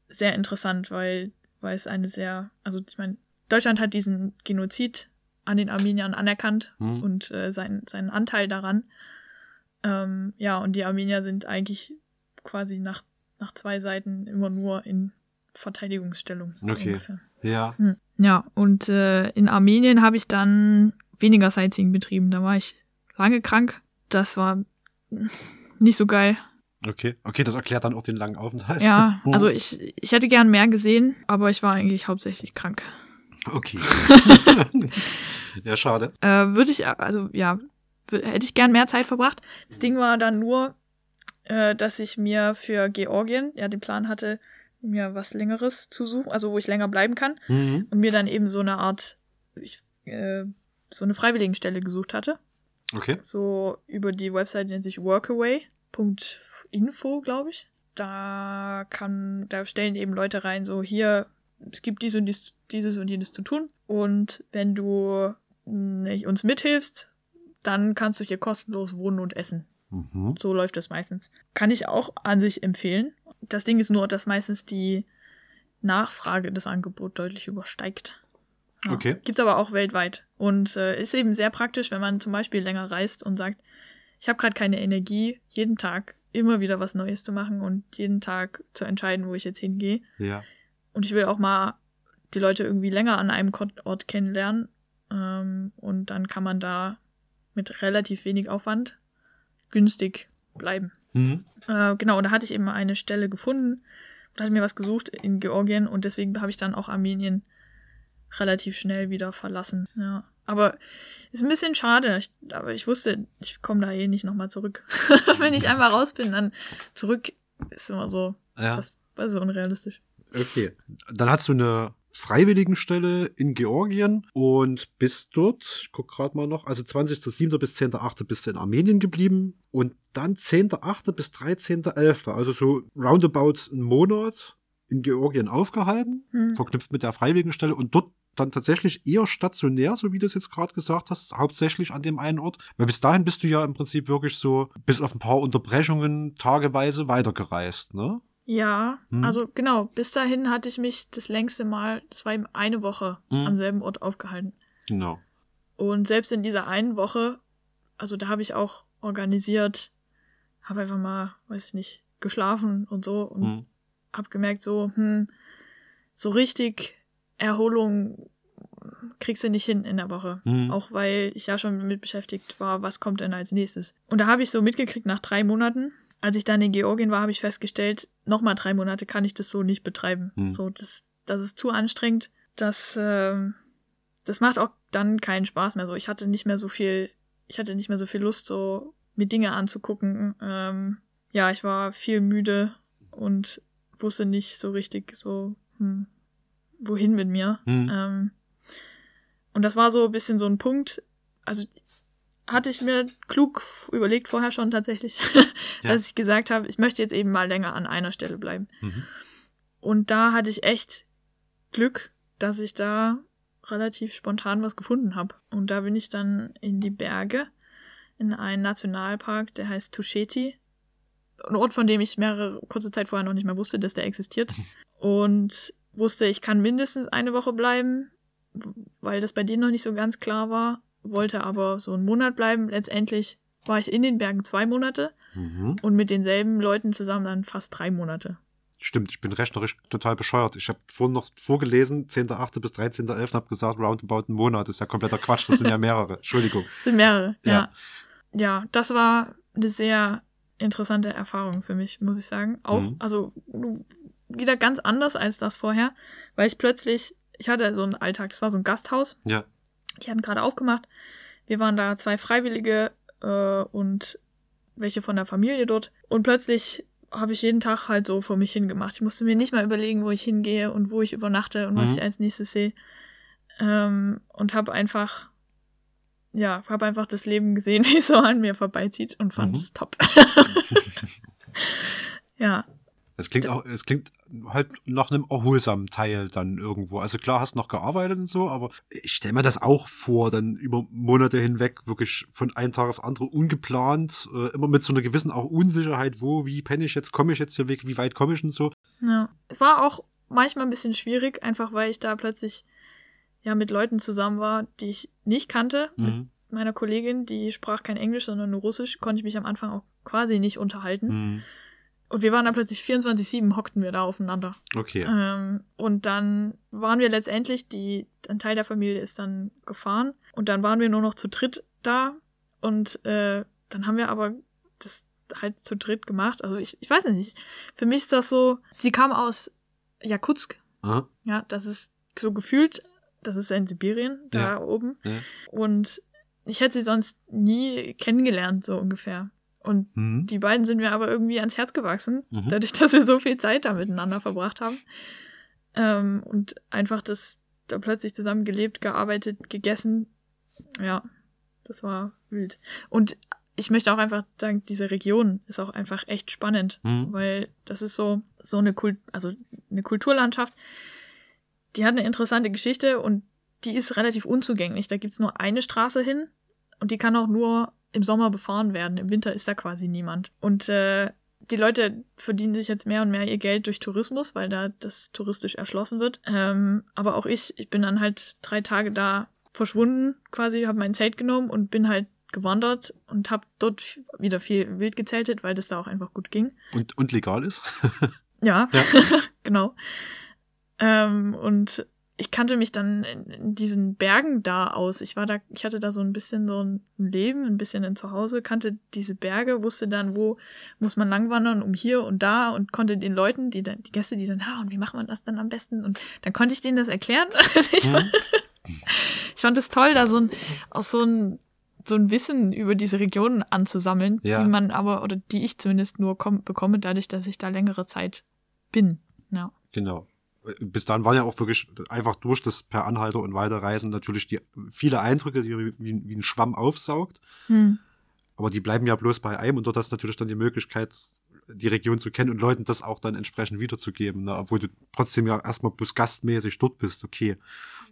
sehr interessant, weil, weil es eine sehr, also ich meine, Deutschland hat diesen Genozid an den Armeniern anerkannt Mhm. und äh, seinen, seinen Anteil daran. Ähm, ja, und die Armenier sind eigentlich quasi nach, nach zwei Seiten immer nur in Verteidigungsstellung. Okay. ungefähr. Ja. Hm. Ja, und äh, in Armenien habe ich dann weniger Sightseeing betrieben. Da war ich lange krank. Das war nicht so geil. Okay. Okay, das erklärt dann auch den langen Aufenthalt. Ja, also ich, ich hätte gern mehr gesehen, aber ich war eigentlich hauptsächlich krank. Okay. ja, schade. Äh, Würde ich, also ja, hätte ich gern mehr Zeit verbracht. Das Ding war dann nur, äh, dass ich mir für Georgien ja den Plan hatte, mir was Längeres zu suchen, also wo ich länger bleiben kann Mhm. und mir dann eben so eine Art, ich, äh, so eine Freiwilligenstelle gesucht hatte. Okay. So über die Website nennt sich workaway.info, glaube ich. Da kann, da stellen eben Leute rein, so hier, es gibt dies und dies, dieses und jenes zu tun. Und wenn du nicht uns mithilfst, dann kannst du hier kostenlos wohnen und essen. Mhm. So läuft das meistens. Kann ich auch an sich empfehlen. Das Ding ist nur, dass meistens die Nachfrage des Angebots deutlich übersteigt. Okay. Gibt's aber auch weltweit. Und äh, ist eben sehr praktisch, wenn man zum Beispiel länger reist und sagt, ich habe gerade keine Energie, jeden Tag immer wieder was Neues zu machen und jeden Tag zu entscheiden, wo ich jetzt hingehe. Ja. Und ich will auch mal die Leute irgendwie länger an einem Ort kennenlernen. Ähm, und dann kann man da mit relativ wenig Aufwand günstig bleiben. Mhm. Äh, genau, und da hatte ich eben eine Stelle gefunden und hatte mir was gesucht in Georgien und deswegen habe ich dann auch Armenien relativ schnell wieder verlassen. Ja. Aber ist ein bisschen schade. Ich, aber ich wusste, ich komme da eh nicht nochmal zurück. Wenn ich einmal raus bin, dann zurück ist immer so. Ja. Das, das ist unrealistisch. Okay. Dann hast du eine Freiwilligenstelle in Georgien und bist dort, ich guck gerade mal noch, also 20.07. bis 10.08. bist du in Armenien geblieben und dann 10.08. bis 13.11., also so roundabout einen Monat in Georgien aufgehalten, Hm. verknüpft mit der Freiwilligenstelle und dort dann tatsächlich eher stationär, so wie du es jetzt gerade gesagt hast, hauptsächlich an dem einen Ort. Weil bis dahin bist du ja im Prinzip wirklich so bis auf ein paar Unterbrechungen tageweise weitergereist, ne? Ja, Hm. also genau, bis dahin hatte ich mich das längste Mal, das war eben eine Woche Hm. am selben Ort aufgehalten. Genau. Und selbst in dieser einen Woche, also da habe ich auch organisiert, habe einfach mal, weiß ich nicht, geschlafen und so und Mhm. habe gemerkt, so, hm, so richtig Erholung kriegst du nicht hin in der Woche. Mhm. Auch weil ich ja schon damit beschäftigt war, was kommt denn als nächstes. Und da habe ich so mitgekriegt nach drei Monaten, als ich dann in Georgien war, habe ich festgestellt, nochmal drei Monate kann ich das so nicht betreiben. Hm. So, das, das ist zu anstrengend. Das, ähm, das macht auch dann keinen Spaß mehr. So, ich hatte nicht mehr so viel, ich hatte nicht mehr so viel Lust, so mir Dinge anzugucken. Ähm, ja, ich war viel müde und wusste nicht so richtig so, hm, wohin mit mir. Mhm. Ähm, und das war so ein bisschen so ein Punkt, also hatte ich mir klug überlegt vorher schon tatsächlich, Ja. dass ich gesagt habe, ich möchte jetzt eben mal länger an einer Stelle bleiben. Mhm. Und da hatte ich echt Glück, dass ich da relativ spontan was gefunden habe. Und da bin ich dann in die Berge, in einen Nationalpark, der heißt Tusheti. Ein Ort, von dem ich mehrere kurze Zeit vorher noch nicht mehr wusste, dass der existiert. Und wusste, ich kann mindestens eine Woche bleiben, weil das bei denen noch nicht so ganz klar war. Wollte aber so einen Monat bleiben. Letztendlich war ich in den Bergen zwei Monate Mhm. und mit denselben Leuten zusammen dann fast drei Monate. Stimmt, ich bin rechnerisch total bescheuert. Ich habe vorhin noch vorgelesen, 10.8. bis 13.11. habe gesagt, roundabout einen Monat. Das ist ja kompletter Quatsch, das sind ja mehrere. Entschuldigung. Sind mehrere, Ja. ja. Ja, das war eine sehr interessante Erfahrung für mich, muss ich sagen. Auch, Mhm. also wieder ganz anders als das vorher, weil ich plötzlich, ich hatte so einen Alltag, das war so ein Gasthaus, Ja. Die hatten gerade aufgemacht. Wir waren da zwei Freiwillige äh, und welche von der Familie dort. Und plötzlich habe ich jeden Tag halt so vor mich hingemacht. Ich musste mir nicht mal überlegen, wo ich hingehe und wo ich übernachte und was Mhm. ich als nächstes sehe. Ähm, und habe einfach, ja, habe einfach das Leben gesehen, wie es so an mir vorbeizieht und fand Mhm. es top. ja, Es klingt auch, es klingt halt nach einem erholsamen Teil dann irgendwo. Also klar, hast noch gearbeitet und so, aber ich stelle mir das auch vor, dann über Monate hinweg wirklich von einem Tag auf den anderen ungeplant, äh, immer mit so einer gewissen auch Unsicherheit, wo, wie penne ich jetzt, komme ich jetzt hier weg, wie weit komme ich und so. Ja. Es war auch manchmal ein bisschen schwierig, einfach weil ich da plötzlich ja mit Leuten zusammen war, die ich nicht kannte. Mit Mhm. meiner Kollegin, die sprach kein Englisch, sondern nur Russisch, konnte ich mich am Anfang auch quasi nicht unterhalten. Mhm. Und wir waren da plötzlich 24-7, hockten wir da aufeinander. Okay. Ähm, und dann waren wir letztendlich, die, ein Teil der Familie ist dann gefahren. Und dann waren wir nur noch zu dritt da. Und äh, dann haben wir aber das halt zu dritt gemacht. Also ich, ich weiß nicht, für mich ist das so, sie kam aus Jakutsk. Aha. Ja, das ist so gefühlt, das ist in Sibirien, da Ja. oben. Ja. Und ich hätte sie sonst nie kennengelernt, so ungefähr. Und Mhm. die beiden sind mir aber irgendwie ans Herz gewachsen, Mhm. dadurch, dass wir so viel Zeit da miteinander verbracht haben. Ähm, und einfach das da plötzlich zusammen gelebt, gearbeitet, gegessen. Ja, das war wild. Und ich möchte auch einfach sagen, diese Region ist auch einfach echt spannend, Mhm. weil das ist so, so eine Kult, also eine Kulturlandschaft, die hat eine interessante Geschichte und die ist relativ unzugänglich. Da gibt's nur eine Straße hin und die kann auch nur im Sommer befahren werden. Im Winter ist da quasi niemand. Und äh, die Leute verdienen sich jetzt mehr und mehr ihr Geld durch Tourismus, weil da das touristisch erschlossen wird. Ähm, aber auch ich, ich bin dann halt drei Tage da verschwunden, quasi, habe mein Zelt genommen und bin halt gewandert und habe dort wieder viel wild gezeltet, weil das da auch einfach gut ging. Und, und legal ist? Ja, Ja. genau. Ähm, und ich kannte mich dann in, diesen Bergen da aus. Ich war da, ich hatte da so ein bisschen so ein Leben, ein bisschen ein Zuhause, kannte diese Berge, wusste dann, wo muss man langwandern, um hier und da und konnte den Leuten, die dann, die Gäste, die dann, ah, und wie macht man das dann am besten? Und dann konnte ich denen das erklären. ich, Mhm. ich fand es toll, da so ein, auch so ein, so ein Wissen über diese Regionen anzusammeln, Ja. die man aber, oder die ich zumindest nur komm, bekomme, dadurch, dass ich da längere Zeit bin. Ja. Genau. Bis dahin waren ja auch wirklich einfach durch das per Anhalter und Weiterreisen natürlich die viele Eindrücke, die wie, wie ein Schwamm aufsaugt. Hm. Aber die bleiben ja bloß bei einem und dort hast du natürlich dann die Möglichkeit, die Region zu kennen und Leuten das auch dann entsprechend wiederzugeben, ne? obwohl du trotzdem ja erstmal bloß gastmäßig dort bist, okay.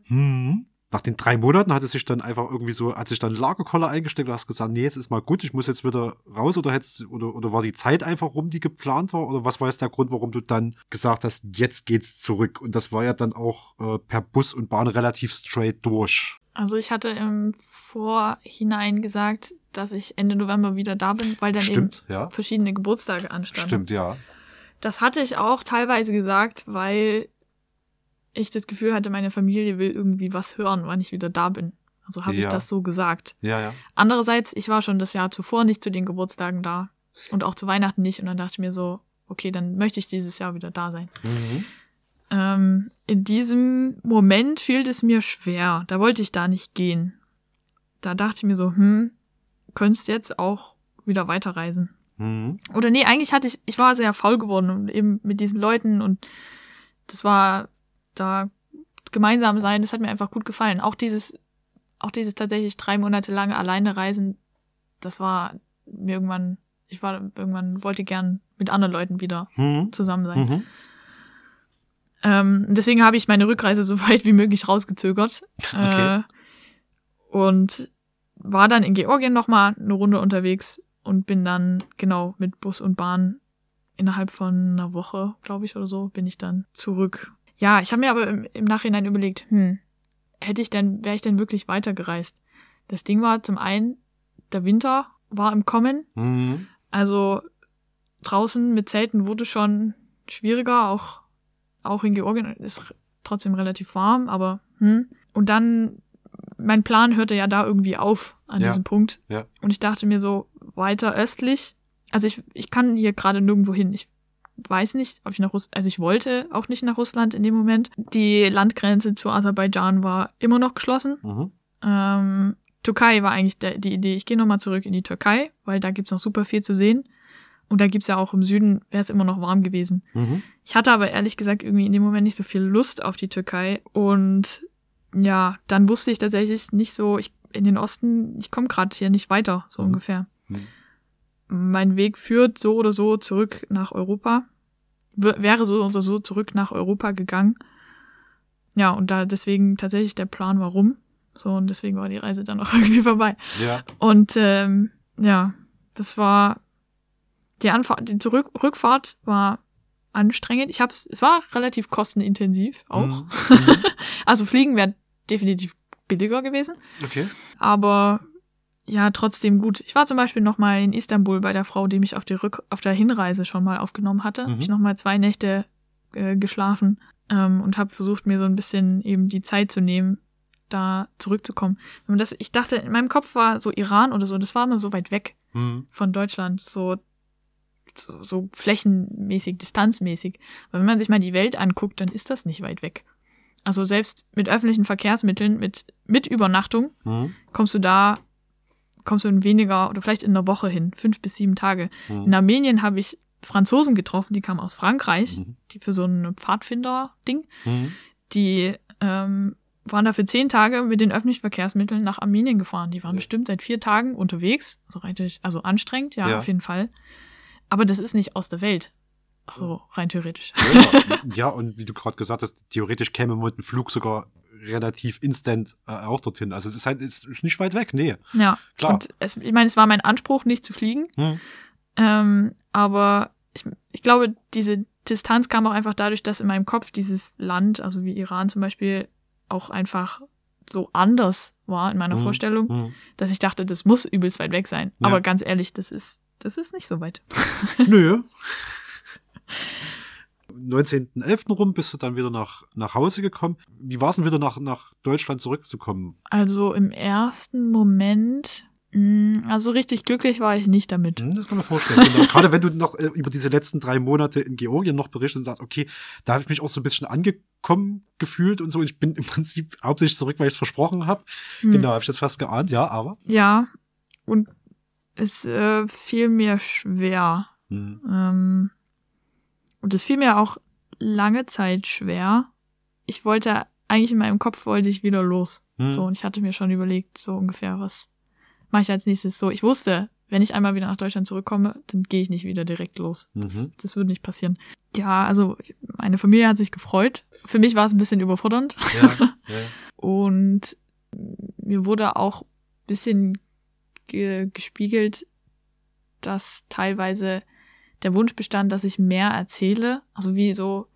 Hm. Nach den drei Monaten hat es sich dann einfach irgendwie so, hat sich dann ein Lagerkoller eingesteckt und hast gesagt, nee, jetzt ist mal gut, ich muss jetzt wieder raus oder hättest, oder, oder war die Zeit einfach rum, die geplant war? Oder was war jetzt der Grund, warum du dann gesagt hast, jetzt geht's zurück? Und das war ja dann auch äh, per Bus und Bahn relativ straight durch. Also ich hatte im Vorhinein gesagt, dass ich Ende November wieder da bin, weil dann Stimmt, ja. eben verschiedene Geburtstage anstanden. Stimmt, ja. Das hatte ich auch teilweise gesagt, weil ich das Gefühl hatte, meine Familie will irgendwie was hören, wann ich wieder da bin. Also habe Ja. ich das so gesagt. Ja, ja. Andererseits, ich war schon das Jahr zuvor nicht zu den Geburtstagen da und auch zu Weihnachten nicht. Und dann dachte ich mir so, okay, dann möchte ich dieses Jahr wieder da sein. Mhm. Ähm, in diesem Moment fiel es mir schwer. Da wollte ich da nicht gehen. Da dachte ich mir so, hm, könntest jetzt auch wieder weiterreisen. Mhm. Oder nee, eigentlich hatte ich, ich war sehr faul geworden und eben mit diesen Leuten und das war da gemeinsam sein, das hat mir einfach gut gefallen. Auch dieses, auch dieses tatsächlich drei Monate lange alleine reisen, das war mir irgendwann, ich war irgendwann, wollte gern mit anderen Leuten wieder Mhm. zusammen sein. Mhm. Ähm, deswegen habe ich meine Rückreise so weit wie möglich rausgezögert. Okay. Äh, und war dann in Georgien nochmal eine Runde unterwegs und bin dann genau mit Bus und Bahn innerhalb von einer Woche, glaube ich, oder so, bin ich dann zurück. Ja, ich habe mir aber im, im Nachhinein überlegt, hm, hätte ich denn, wäre ich denn wirklich weitergereist? Das Ding war zum einen, der Winter war im Kommen, Mhm. also draußen mit Zelten wurde schon schwieriger, auch, auch in Georgien ist trotzdem relativ warm, aber hm. Und dann, mein Plan hörte ja da irgendwie auf an Ja. diesem Punkt. Ja. Und ich dachte mir so, weiter östlich, also ich, ich kann hier gerade nirgendwo hin. Ich weiß nicht, ob ich nach Russland, also ich wollte auch nicht nach Russland in dem Moment. Die Landgrenze zu Aserbaidschan war immer noch geschlossen. Mhm. Ähm, Türkei war eigentlich der, die Idee, ich gehe nochmal zurück in die Türkei, weil da gibt's noch super viel zu sehen. Und da gibt's ja auch im Süden, wäre es immer noch warm gewesen. Mhm. Ich hatte aber ehrlich gesagt irgendwie in dem Moment nicht so viel Lust auf die Türkei. Und ja, dann wusste ich tatsächlich nicht so, ich in den Osten, ich komme gerade hier nicht weiter, so Mhm. ungefähr. Mhm. Mein Weg führt so oder so zurück nach Europa. W wäre so oder so zurück nach Europa gegangen. Ja, und da deswegen tatsächlich der Plan, warum. So, und deswegen war die Reise dann auch irgendwie vorbei. Ja. Und ähm, ja, das war die Anfahrt, die Zurück Rückfahrt war anstrengend. Ich hab's, es war relativ kostenintensiv auch. Mhm. Mhm. Also fliegen wäre definitiv billiger gewesen, Okay. aber ja, trotzdem gut. Ich war zum Beispiel noch mal in Istanbul bei der Frau, die mich auf, die Rück auf der Hinreise schon mal aufgenommen hatte. Mhm. Hab ich noch mal zwei Nächte äh, geschlafen ähm, und habe versucht, mir so ein bisschen eben die Zeit zu nehmen, da zurückzukommen. Und das, ich dachte, in meinem Kopf war so Iran oder so, das war immer so weit weg Mhm. von Deutschland, so, so, so flächenmäßig, distanzmäßig. Aber wenn man sich mal die Welt anguckt, dann ist das nicht weit weg. Also selbst mit öffentlichen Verkehrsmitteln, mit, mit Übernachtung, Mhm. kommst du da, kommst du in weniger oder vielleicht in einer Woche hin, fünf bis sieben Tage. Mhm. In Armenien habe ich Franzosen getroffen, die kamen aus Frankreich, Mhm. die für so ein Pfadfinder-Ding, Mhm. die ähm, waren da für zehn Tage mit den öffentlichen Verkehrsmitteln nach Armenien gefahren. Die waren Ja. bestimmt seit vier Tagen unterwegs. Also, rein, also anstrengend, ja, Ja. auf jeden Fall. Aber das ist nicht aus der Welt. So rein theoretisch. Ja, ja, und wie du gerade gesagt hast, theoretisch käme man mit dem Flug sogar relativ instant äh, auch dorthin. Also es ist halt ist nicht weit weg, nee. Ja. Klar. Und es, ich meine, es war mein Anspruch, nicht zu fliegen. Hm. Ähm, aber ich, ich glaube, diese Distanz kam auch einfach dadurch, dass in meinem Kopf dieses Land, also wie Iran zum Beispiel, auch einfach so anders war in meiner Mhm. Vorstellung, Hm. dass ich dachte, das muss übelst weit weg sein. Ja. Aber ganz ehrlich, das ist, das ist nicht so weit. Nö. 19.11. rum bist du dann wieder nach, nach Hause gekommen. Wie war es denn wieder nach, nach Deutschland zurückzukommen? Also im ersten Moment, mh, also richtig glücklich war ich nicht damit. Hm, Das kann man vorstellen. Genau. Gerade wenn du noch äh, über diese letzten drei Monate in Georgien noch berichtest und sagst, okay, da habe ich mich auch so ein bisschen angekommen gefühlt und so. Ich bin im Prinzip hauptsächlich zurück, weil ich es versprochen habe. Hm. Genau, habe ich das fast geahnt, ja, aber. Ja, und es äh, fiel mir schwer. Hm. Ähm, und es fiel mir auch lange Zeit schwer. Ich wollte, eigentlich in meinem Kopf wollte ich wieder los. Hm. So, und ich hatte mir schon überlegt, so ungefähr, was mache ich als nächstes so. Ich wusste, wenn ich einmal wieder nach Deutschland zurückkomme, dann gehe ich nicht wieder direkt los. Das, Mhm. das würde nicht passieren. Ja, also meine Familie hat sich gefreut. Für mich war es ein bisschen überfordernd. Ja, ja. Und mir wurde auch ein bisschen ge gespiegelt, dass teilweise der Wunsch bestand, dass ich mehr erzähle. Also wie so,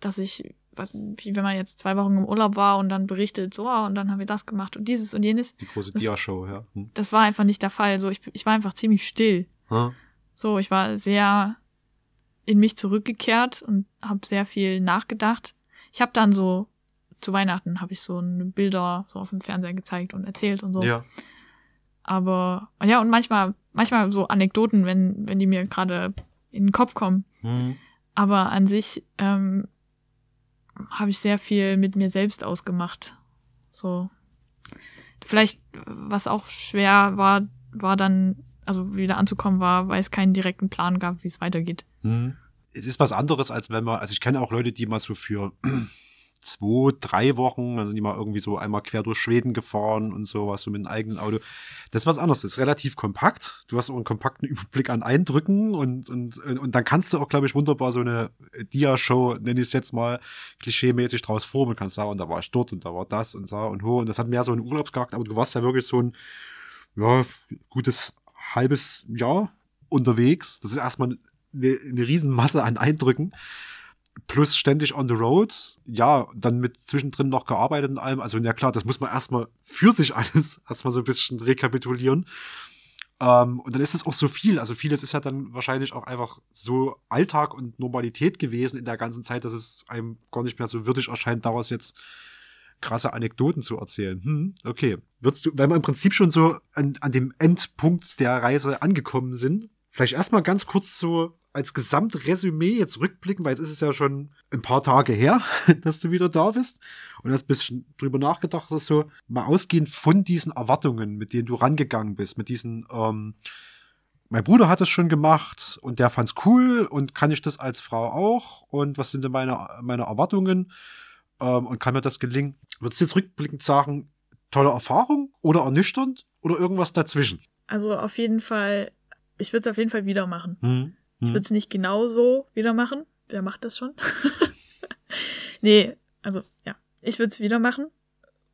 dass ich, was, wie wenn man jetzt zwei Wochen im Urlaub war und dann berichtet, so, ah, und dann haben wir das gemacht und dieses und jenes. Die große Dia-Show, ja. Hm. Das war einfach nicht der Fall. So, ich, ich war einfach ziemlich still. Hm. So, ich war sehr in mich zurückgekehrt und habe sehr viel nachgedacht. Ich habe dann so zu Weihnachten habe ich so Bilder so auf dem Fernseher gezeigt und erzählt und so. Ja. Aber ja und manchmal manchmal so Anekdoten, wenn wenn die mir gerade in den Kopf kommen. Hm. Aber an sich ähm, habe ich sehr viel mit mir selbst ausgemacht. So vielleicht was auch schwer war war dann also wieder anzukommen war, weil es keinen direkten Plan gab, wie es weitergeht. Hm. Es ist was anderes, als wenn man, also ich kenne auch Leute, die mal so für zwei, drei Wochen, dann sind die mal irgendwie so einmal quer durch Schweden gefahren und sowas, so mit einem eigenen Auto. Das ist was anderes, das ist relativ kompakt. Du hast auch einen kompakten Überblick an Eindrücken und, und, und dann kannst du auch, glaube ich, wunderbar so eine Dia-Show, nenne ich es jetzt mal, klischeemäßig draus formen. Kannst sagen, und da war ich dort und da war das und so und ho. Und das hat mehr so einen Urlaubscharakter, aber du warst ja wirklich so ein, ja, gutes halbes Jahr unterwegs. Das ist erstmal eine, eine Riesenmasse an Eindrücken plus ständig on the road, ja, dann mit zwischendrin noch gearbeitet und allem. Also, ja klar, das muss man erstmal für sich alles erstmal so ein bisschen rekapitulieren. Ähm, und dann ist es auch so viel. Also vieles ist ja dann wahrscheinlich auch einfach so Alltag und Normalität gewesen in der ganzen Zeit, dass es einem gar nicht mehr so würdig erscheint, daraus jetzt krasse Anekdoten zu erzählen. Hm, okay. Würdest du, wenn wir im Prinzip schon so an, an dem Endpunkt der Reise angekommen sind, vielleicht erstmal ganz kurz so als Gesamtresümee jetzt rückblicken, weil es ist es ja schon ein paar Tage her, dass du wieder da bist und hast ein bisschen drüber nachgedacht, dass so mal ausgehend von diesen Erwartungen, mit denen du rangegangen bist, mit diesen, ähm, mein Bruder hat es schon gemacht und der fand's cool und kann ich das als Frau auch und was sind denn meine, meine Erwartungen ähm, und kann mir das gelingen? Würdest du jetzt rückblickend sagen, tolle Erfahrung oder ernüchternd oder irgendwas dazwischen? Also auf jeden Fall, ich würde es auf jeden Fall wieder machen. Hm. Ich Hm. würde es nicht genau so wieder machen. Wer macht das schon? nee, also ja, ich würde es wieder machen.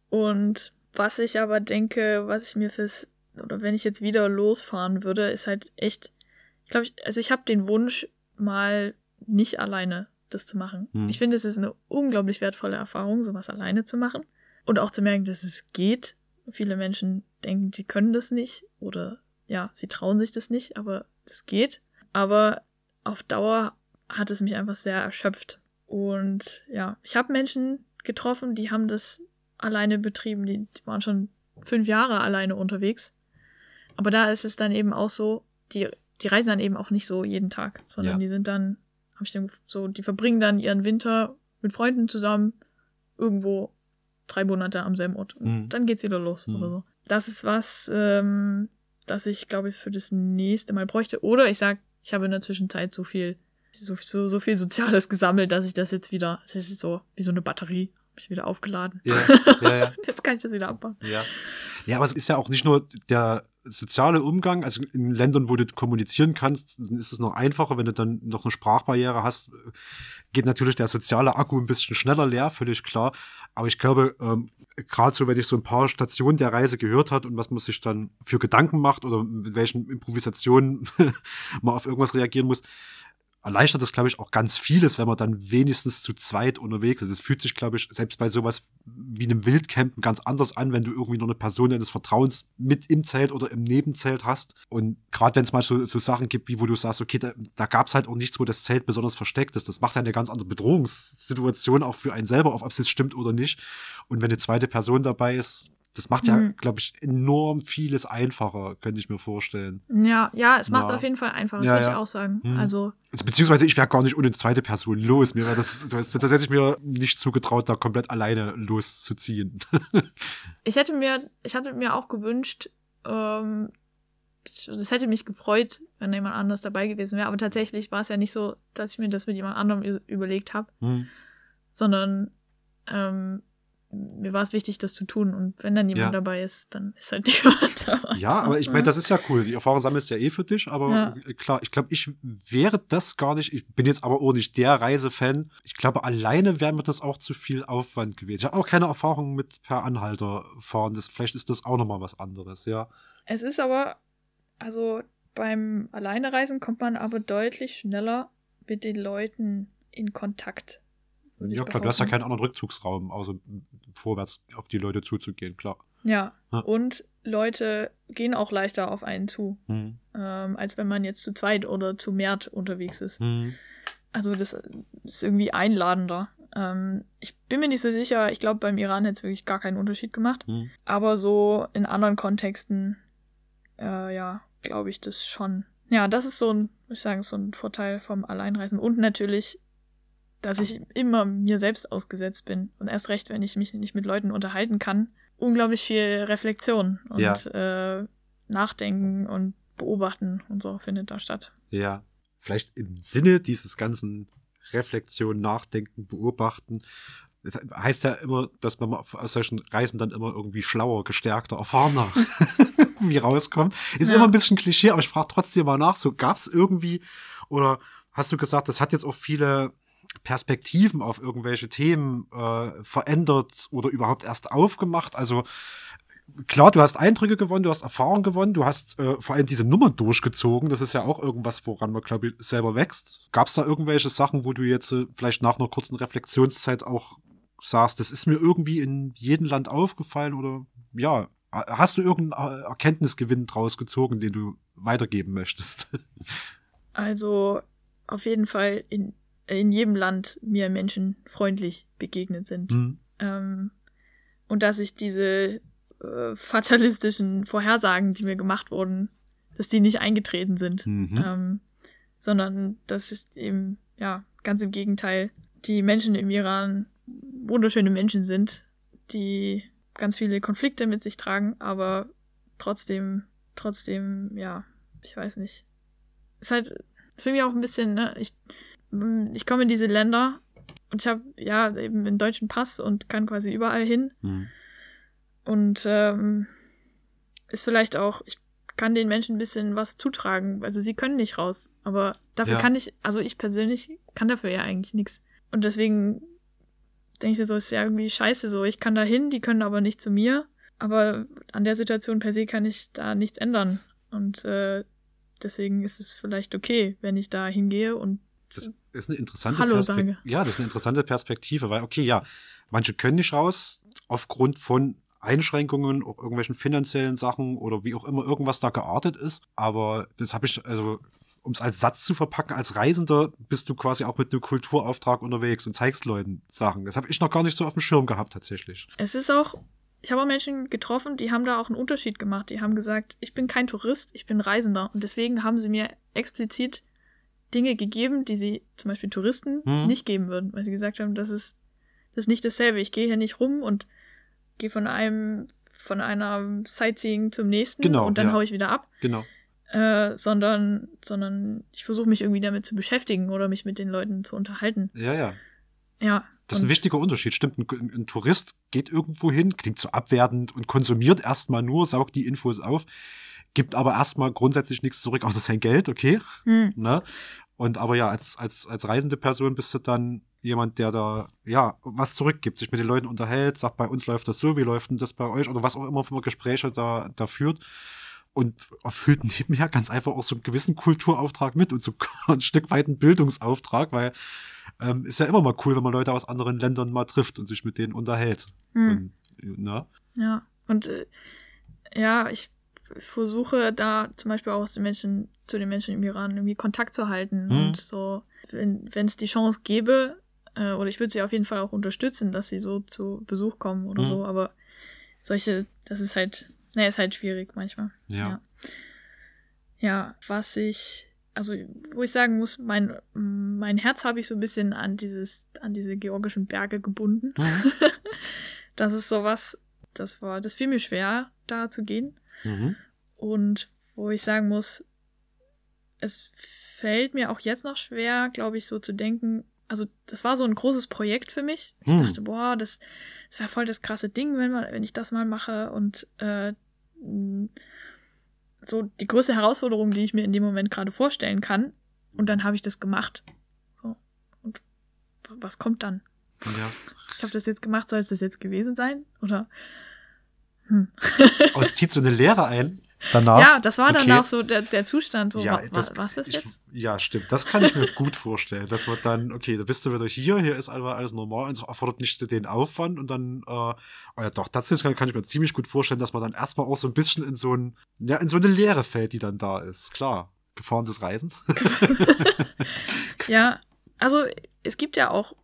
Und was ich aber denke, was ich mir fürs, oder wenn ich jetzt wieder losfahren würde, ist halt echt, ich glaube, ich, also ich habe den Wunsch, mal nicht alleine das zu machen. Hm. Ich finde, es ist eine unglaublich wertvolle Erfahrung, sowas alleine zu machen. Und auch zu merken, dass es geht. Viele Menschen denken, sie können das nicht oder ja, sie trauen sich das nicht, aber das geht. Aber auf Dauer hat es mich einfach sehr erschöpft. Und ja, ich habe Menschen getroffen, die haben das alleine betrieben, die, die waren schon fünf Jahre alleine unterwegs. Aber da ist es dann eben auch so, die, die reisen dann eben auch nicht so jeden Tag, sondern Ja. die sind dann, hab ich dann so, die verbringen dann ihren Winter mit Freunden zusammen irgendwo drei Monate am selben Ort. Und Mhm. dann geht's wieder los Mhm. oder so. Das ist was, ähm, das ich, glaube ich, für das nächste Mal bräuchte. Oder ich sag, ich habe in der Zwischenzeit so viel, so, so, so viel Soziales gesammelt, dass ich das jetzt wieder, das ist so wie so eine Batterie, habe ich wieder aufgeladen. Ja, ja, ja. Jetzt kann ich das wieder abbauen. Ja. Ja, aber es ist ja auch nicht nur der soziale Umgang, also in Ländern, wo du kommunizieren kannst, ist es noch einfacher, wenn du dann noch eine Sprachbarriere hast, geht natürlich der soziale Akku ein bisschen schneller leer, völlig klar. Aber ich glaube, ähm, gerade so, wenn ich so ein paar Stationen der Reise gehört hat und was man sich dann für Gedanken macht oder mit welchen Improvisationen man auf irgendwas reagieren muss, erleichtert das, glaube ich, auch ganz vieles, wenn man dann wenigstens zu zweit unterwegs ist. Es fühlt sich, glaube ich, selbst bei sowas wie einem Wildcampen ganz anders an, wenn du irgendwie noch eine Person deines Vertrauens mit im Zelt oder im Nebenzelt hast. Und gerade wenn es mal so, so Sachen gibt, wie wo du sagst, okay, da, da gab es halt auch nichts, wo das Zelt besonders versteckt ist. Das macht ja eine ganz andere Bedrohungssituation auch für einen selber, auf ob es jetzt stimmt oder nicht. Und wenn eine zweite Person dabei ist, das macht ja, Mhm. glaube ich, enorm vieles einfacher, könnte ich mir vorstellen. Ja, ja, es macht Ja. auf jeden Fall einfacher, das Ja, würde ich auch sagen. Hm. Also, Also, beziehungsweise ich wäre gar nicht ohne zweite Person los. Mir wäre das, das, das hätte ich mir nicht zugetraut, da komplett alleine loszuziehen. ich hätte mir, ich hatte mir auch gewünscht, ähm, das, das hätte mich gefreut, wenn jemand anders dabei gewesen wäre. Aber tatsächlich war es ja nicht so, dass ich mir das mit jemand anderem überlegt habe, Hm. sondern ähm, mir war es wichtig, das zu tun. Und wenn dann jemand Ja. dabei ist, dann ist halt jemand dabei. Ja, aber ich meine, das ist ja cool. Die Erfahrung sammelst ja eh für dich, aber Ja. klar, ich glaube, ich wäre das gar nicht. Ich bin jetzt aber auch nicht der Reisefan. Ich glaube, alleine wäre mir das auch zu viel Aufwand gewesen. Ich habe auch keine Erfahrung mit per Anhalter fahren. Das, vielleicht ist das auch nochmal was anderes, ja. Es ist aber, also beim Alleinereisen kommt man aber deutlich schneller mit den Leuten in Kontakt. Ja, klar, du hast ja keinen anderen Rückzugsraum, außer vorwärts auf die Leute zuzugehen, klar. Ja. Ja. Und Leute gehen auch leichter auf einen zu, Hm. ähm, als wenn man jetzt zu zweit oder zu mehrt unterwegs ist. Hm. Also das ist irgendwie einladender. Ähm, ich bin mir nicht so sicher, ich glaube, beim Iran hätte es wirklich gar keinen Unterschied gemacht. Hm. Aber so in anderen Kontexten, äh, ja, glaube ich das schon. Ja, das ist so ein, ich sagen, so ein Vorteil vom Alleinreisen. Und natürlich, dass ich immer mir selbst ausgesetzt bin. Und erst recht, wenn ich mich nicht mit Leuten unterhalten kann. Unglaublich viel Reflexion und äh, Nachdenken und Beobachten und so findet da statt. Ja, vielleicht im Sinne dieses ganzen Reflexion, Nachdenken, Beobachten, Das heißt ja immer, dass man aus solchen Reisen dann immer irgendwie schlauer, gestärkter, erfahrener wie rauskommt. Ist Ja. immer ein bisschen Klischee, aber ich frage trotzdem mal nach, so gab es irgendwie oder hast du gesagt, das hat jetzt auch viele Perspektiven auf irgendwelche Themen äh, verändert oder überhaupt erst aufgemacht? Also klar, du hast Eindrücke gewonnen, du hast Erfahrung gewonnen, du hast äh, vor allem diese Nummern durchgezogen. Das ist ja auch irgendwas, woran man, glaube ich, selber wächst. Gab es da irgendwelche Sachen, wo du jetzt äh, vielleicht nach einer kurzen Reflexionszeit auch sagst, das ist mir irgendwie in jedem Land aufgefallen oder ja, hast du irgendeinen äh, Erkenntnisgewinn draus gezogen, den du weitergeben möchtest? Also auf jeden Fall in, in jedem Land mir Menschen freundlich begegnet sind. Hm. Ähm, und dass ich diese äh, fatalistischen Vorhersagen, die mir gemacht wurden, dass die nicht eingetreten sind. Mhm. Ähm, sondern das ist eben, ja, ganz im Gegenteil, die Menschen im Iran wunderschöne Menschen sind, die ganz viele Konflikte mit sich tragen, aber trotzdem, trotzdem, ja, ich weiß nicht. Ist halt, ist irgendwie auch ein bisschen, ne, ich, ich komme in diese Länder und ich habe ja eben einen deutschen Pass und kann quasi überall hin. Hm. Und ähm, ist vielleicht auch, ich kann den Menschen ein bisschen was zutragen. Also sie können nicht raus, aber dafür Ja. kann ich, also ich persönlich kann dafür ja eigentlich nichts. Und deswegen denke ich mir so, ist ja irgendwie scheiße so. Ich kann da hin, die können aber nicht zu mir. Aber an der Situation per se kann ich da nichts ändern. Und äh, deswegen ist es vielleicht okay, wenn ich da hingehe und Das ist eine interessante Hallo Perspektive. sage. Ja, das ist eine interessante Perspektive, weil, okay, ja, manche können nicht raus aufgrund von Einschränkungen, auch irgendwelchen finanziellen Sachen oder wie auch immer irgendwas da geartet ist. Aber das habe ich, also, um es als Satz zu verpacken, als Reisender bist du quasi auch mit einem Kulturauftrag unterwegs und zeigst Leuten Sachen. Das habe ich noch gar nicht so auf dem Schirm gehabt, tatsächlich. Es ist auch, ich habe auch Menschen getroffen, die haben da auch einen Unterschied gemacht. Die haben gesagt, ich bin kein Tourist, ich bin Reisender. Und deswegen haben sie mir explizit Dinge gegeben, die sie zum Beispiel Touristen Mhm. nicht geben würden, weil sie gesagt haben, das ist, das ist nicht dasselbe. Ich gehe hier nicht rum und gehe von einem, von einer Sightseeing zum nächsten Genau, und dann ja. hau ich wieder ab. Genau. Äh, sondern, sondern ich versuche mich irgendwie damit zu beschäftigen oder mich mit den Leuten zu unterhalten. Ja, ja. Ja. Das ist ein wichtiger Unterschied. Stimmt, ein, ein Tourist geht irgendwo hin, klingt so abwertend und konsumiert erstmal nur, saugt die Infos auf, gibt aber erstmal grundsätzlich nichts zurück, außer sein Geld, okay. Hm. Ne? Und aber ja, als, als, als reisende Person bist du dann jemand, der da, ja, was zurückgibt, sich mit den Leuten unterhält, sagt, bei uns läuft das so, wie läuft denn das bei euch oder was auch immer für Gespräche da, da führt. Und erfüllt nebenher ganz einfach auch so einen gewissen Kulturauftrag mit und so ein Stück weit einen Bildungsauftrag, weil ähm, ist ja immer mal cool, wenn man Leute aus anderen Ländern mal trifft und sich mit denen unterhält. Hm. Und, ne? Ja, und äh, ja, ich versuche da zum Beispiel auch aus den Menschen, zu den Menschen im Iran irgendwie Kontakt zu halten. Mhm. Und so, wenn wenn es die Chance gäbe, äh, oder ich würde sie auf jeden Fall auch unterstützen, dass sie so zu Besuch kommen oder Mhm. so, aber solche, das ist halt, naja, ist halt schwierig manchmal. Ja. Ja. Ja, was ich, also wo ich sagen muss, mein, mein Herz habe ich so ein bisschen an dieses, an diese georgischen Berge gebunden. Mhm. Das ist sowas, das war, das fiel mir schwer, da zu gehen. Mhm. Und wo ich sagen muss, es fällt mir auch jetzt noch schwer, glaube ich, so zu denken. Also, das war so ein großes Projekt für mich. Ich Hm. dachte, boah, das, das wäre voll das krasse Ding, wenn, man, wenn ich das mal mache. Und äh, so die größte Herausforderung, die ich mir in dem Moment gerade vorstellen kann. Und dann habe ich das gemacht. So. Und was kommt dann? Ja. Ich habe das jetzt gemacht, soll es das jetzt gewesen sein? Oder? Hm. Aber es zieht so eine Lehre ein danach. Ja, das war dann Okay. auch so der, der Zustand. So, ja, wa, das, wa, was ist ich, jetzt? Ja, stimmt. Das kann ich mir gut vorstellen. Das wird dann, okay, da bist du wieder hier, hier ist einfach alles normal und es erfordert nicht den Aufwand und dann, äh, oh ja doch, das ist, kann, kann ich mir ziemlich gut vorstellen, dass man dann erstmal auch so ein bisschen in so ein, ja, in so eine Leere fällt, die dann da ist. Klar. Gefahren des Reisens. Ja, also es gibt ja auch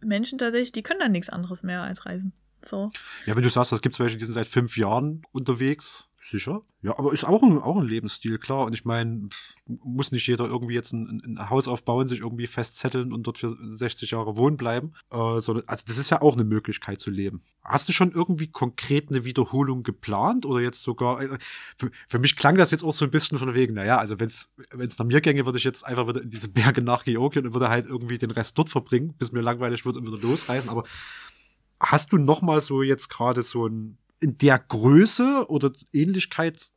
Menschen tatsächlich, die können dann nichts anderes mehr als reisen. So. Ja, wenn du sagst, es gibt welche, die sind seit fünf Jahren unterwegs, sicher. Ja, aber ist auch ein, auch ein Lebensstil, klar. Und ich meine, muss nicht jeder irgendwie jetzt ein, ein Haus aufbauen, sich irgendwie festzetteln und dort für 60 Jahre wohnen bleiben. Äh, sondern, also das ist ja auch eine Möglichkeit zu leben. Hast du schon irgendwie konkret eine Wiederholung geplant oder jetzt sogar, äh, für, für mich klang das jetzt auch so ein bisschen von wegen, naja, also wenn es nach mir gänge, würde ich jetzt einfach wieder in diese Berge nach Georgien und würde halt irgendwie den Rest dort verbringen, bis mir langweilig wird und wieder losreisen. Aber Hast du noch mal so jetzt gerade so ein in der Größe oder Ähnlichkeit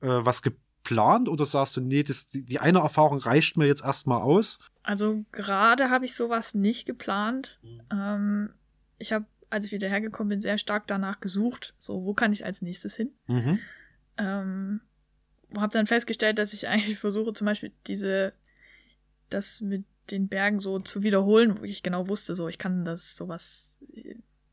äh, was geplant oder sagst du, nee, das, die, die eine Erfahrung reicht mir jetzt erstmal aus? Also gerade habe ich sowas nicht geplant. Ähm, ich habe, als ich wieder hergekommen bin, sehr stark danach gesucht, so wo kann ich als nächstes hin. Mhm. Ähm, habe dann festgestellt, dass ich eigentlich versuche, zum Beispiel diese, das mit den Bergen so zu wiederholen, wo ich genau wusste, so ich kann das sowas,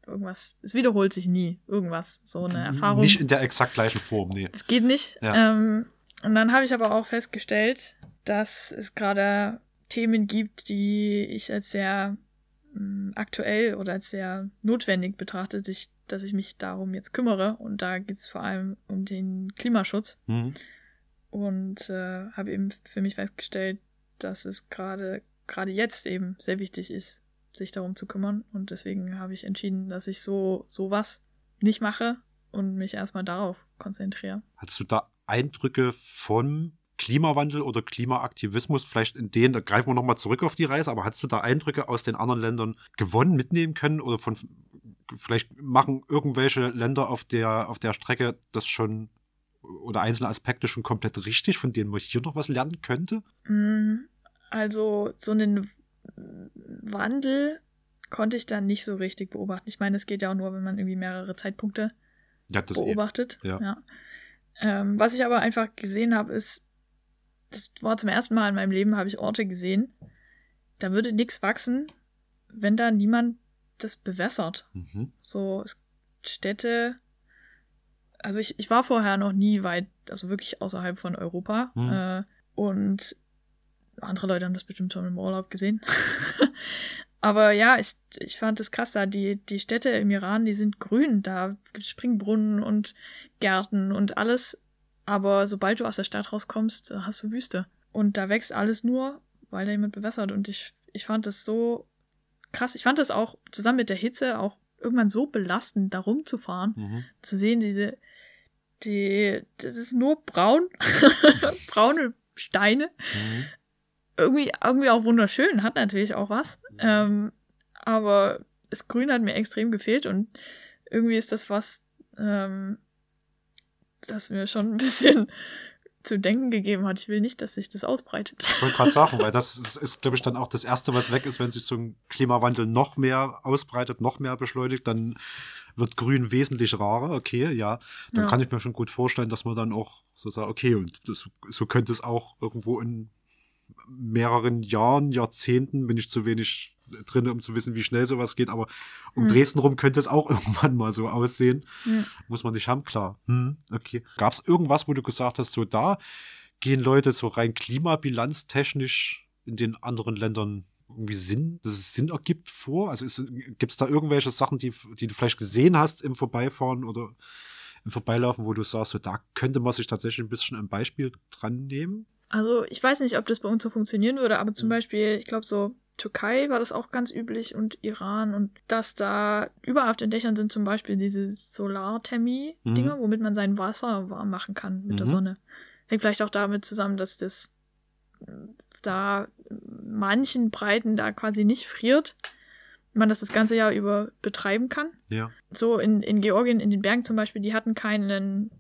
irgendwas, es wiederholt sich nie, irgendwas, so eine Erfahrung. Nicht in der exakt gleichen Form, nee. Das geht nicht. Ja. Ähm, und dann habe ich aber auch festgestellt, dass es gerade Themen gibt, die ich als sehr mh, aktuell oder als sehr notwendig betrachte, sich, dass ich mich darum jetzt kümmere. Und da geht es vor allem um den Klimaschutz. Mhm. Und äh, habe eben für mich festgestellt, dass es gerade gerade jetzt eben sehr wichtig ist, sich darum zu kümmern. Und deswegen habe ich entschieden, dass ich so sowas nicht mache und mich erstmal darauf konzentriere. Hast du da Eindrücke von Klimawandel oder Klimaaktivismus, vielleicht in denen, da greifen wir nochmal zurück auf die Reise, aber hast du da Eindrücke aus den anderen Ländern gewonnen, mitnehmen können oder von, vielleicht machen irgendwelche Länder auf der, auf der Strecke das schon oder einzelne Aspekte schon komplett richtig, von denen man hier noch was lernen könnte? Mm, Also so einen Wandel konnte ich dann nicht so richtig beobachten. Ich meine, es geht ja auch nur, wenn man irgendwie mehrere Zeitpunkte Ja, das eh. beobachtet. ja. Ähm, was ich aber einfach gesehen habe, ist, das war zum ersten Mal in meinem Leben, habe ich Orte gesehen, da würde nichts wachsen, wenn da niemand das bewässert. Mhm. So Städte, also ich, ich war vorher noch nie weit, also wirklich außerhalb von Europa. Mhm. Äh, und andere Leute haben das bestimmt schon im Urlaub gesehen. Aber ja, ich, ich fand es krass da. Die, die Städte im Iran, die sind grün. Da gibt es Springbrunnen und Gärten und alles. Aber sobald du aus der Stadt rauskommst, hast du Wüste. Und da wächst alles nur, weil da jemand bewässert. Und ich, ich fand das so krass. Ich fand das auch zusammen mit der Hitze auch irgendwann so belastend, da rumzufahren. Mhm. Zu sehen, diese, die, das ist nur braun, braune Steine Mhm. Irgendwie, irgendwie auch wunderschön, hat natürlich auch was. Ähm, aber das Grün hat mir extrem gefehlt und irgendwie ist das was, ähm, das mir schon ein bisschen zu denken gegeben hat. Ich will nicht, dass sich das ausbreitet. Ich wollte gerade sagen, weil das ist, ist glaube ich, dann auch das Erste, was weg ist, wenn sich so ein Klimawandel noch mehr ausbreitet, noch mehr beschleunigt, dann wird Grün wesentlich rarer. Okay, ja. Dann Ja. kann ich mir schon gut vorstellen, dass man dann auch so sagt, okay, und das, so könnte es auch irgendwo in mehreren Jahren, Jahrzehnten, bin ich zu wenig drin, um zu wissen, wie schnell sowas geht, aber um Hm. Dresden rum könnte es auch irgendwann mal so aussehen. Ja. Muss man nicht haben, klar. Hm, okay. Gab es irgendwas, wo du gesagt hast, so da gehen Leute so rein klimabilanztechnisch in den anderen Ländern irgendwie Sinn, dass es Sinn ergibt vor? Also gibt es da irgendwelche Sachen, die, die du vielleicht gesehen hast im Vorbeifahren oder im Vorbeilaufen, wo du sagst, so da könnte man sich tatsächlich ein bisschen ein Beispiel dran nehmen? Also ich weiß nicht, ob das bei uns so funktionieren würde, aber zum Beispiel, ich glaube so Türkei war das auch ganz üblich und Iran und dass da überall auf den Dächern sind zum Beispiel diese Solarthermie-Dinger, womit man sein Wasser warm machen kann mit der Mhm. Sonne. Hängt vielleicht auch damit zusammen, dass das äh, da manchen Breiten da quasi nicht friert, man das das ganze Jahr über betreiben kann. Ja. So in, in Georgien, in den Bergen zum Beispiel, die hatten keinen,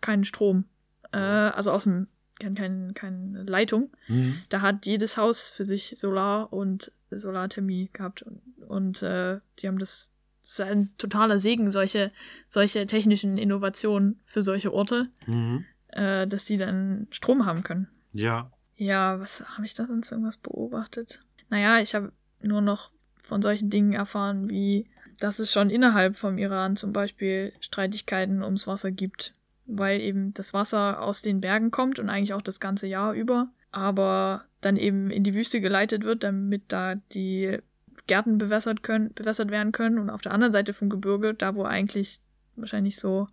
keinen Strom. Äh, also aus dem, kein, kein, keine Leitung. Hm. Da hat jedes Haus für sich Solar und Solarthermie gehabt. Und, und äh, die haben das, das ist ein totaler Segen, solche, solche technischen Innovationen für solche Orte, Mhm. äh, dass die dann Strom haben können. Ja. Ja, was habe ich da sonst irgendwas beobachtet? Naja, ich habe nur noch von solchen Dingen erfahren, wie dass es schon innerhalb vom Iran zum Beispiel Streitigkeiten ums Wasser gibt, weil eben das Wasser aus den Bergen kommt und eigentlich auch das ganze Jahr über, aber dann eben in die Wüste geleitet wird, damit da die Gärten bewässert können, bewässert werden können und auf der anderen Seite vom Gebirge, da wo eigentlich wahrscheinlich so,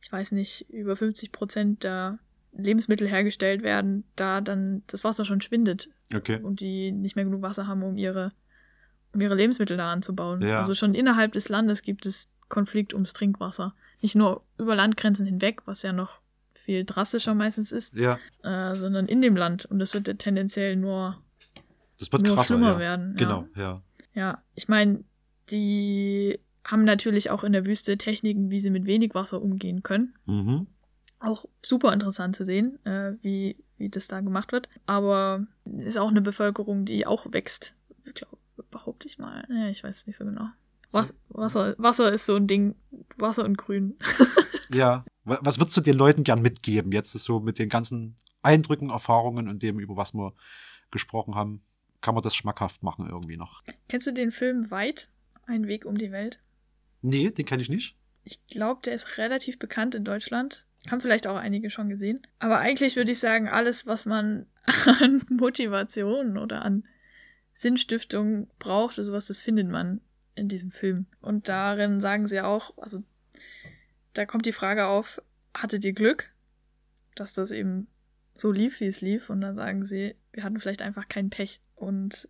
ich weiß nicht, über 50 Prozent der Lebensmittel hergestellt werden, da dann das Wasser schon schwindet Okay. und die nicht mehr genug Wasser haben, um ihre, um ihre Lebensmittel da anzubauen. Ja. Also schon innerhalb des Landes gibt es Konflikt ums Trinkwasser. Nicht nur über Landgrenzen hinweg, was ja noch viel drastischer meistens ist, Ja. äh, sondern in dem Land. Und das wird ja tendenziell nur, Das wird nur krasser. schlimmer ja. werden. Genau, ja. Ja, ich meine, die haben natürlich auch in der Wüste Techniken, wie sie mit wenig Wasser umgehen können. Mhm. Auch super interessant zu sehen, äh, wie, wie das da gemacht wird. Aber ist auch eine Bevölkerung, die auch wächst. Ich glaube, behaupte ich mal. Ja, ich weiß es nicht so genau. Was, Wasser, Wasser ist so ein Ding. Wasser und Grün. ja. Was würdest du den Leuten gern mitgeben? Jetzt ist so mit den ganzen Eindrücken, Erfahrungen und dem, über was wir gesprochen haben, kann man das schmackhaft machen irgendwie noch. Kennst du den Film Weit? Ein Weg um die Welt? Nee, den kenne ich nicht. Ich glaube, der ist relativ bekannt in Deutschland. Haben vielleicht auch einige schon gesehen. Aber eigentlich würde ich sagen, alles, was man an Motivation oder an Sinnstiftung braucht oder sowas, das findet man in diesem Film. Und darin sagen sie auch, also da kommt die Frage auf, hattet ihr Glück, dass das eben so lief, wie es lief? Und dann sagen sie, wir hatten vielleicht einfach kein Pech. Und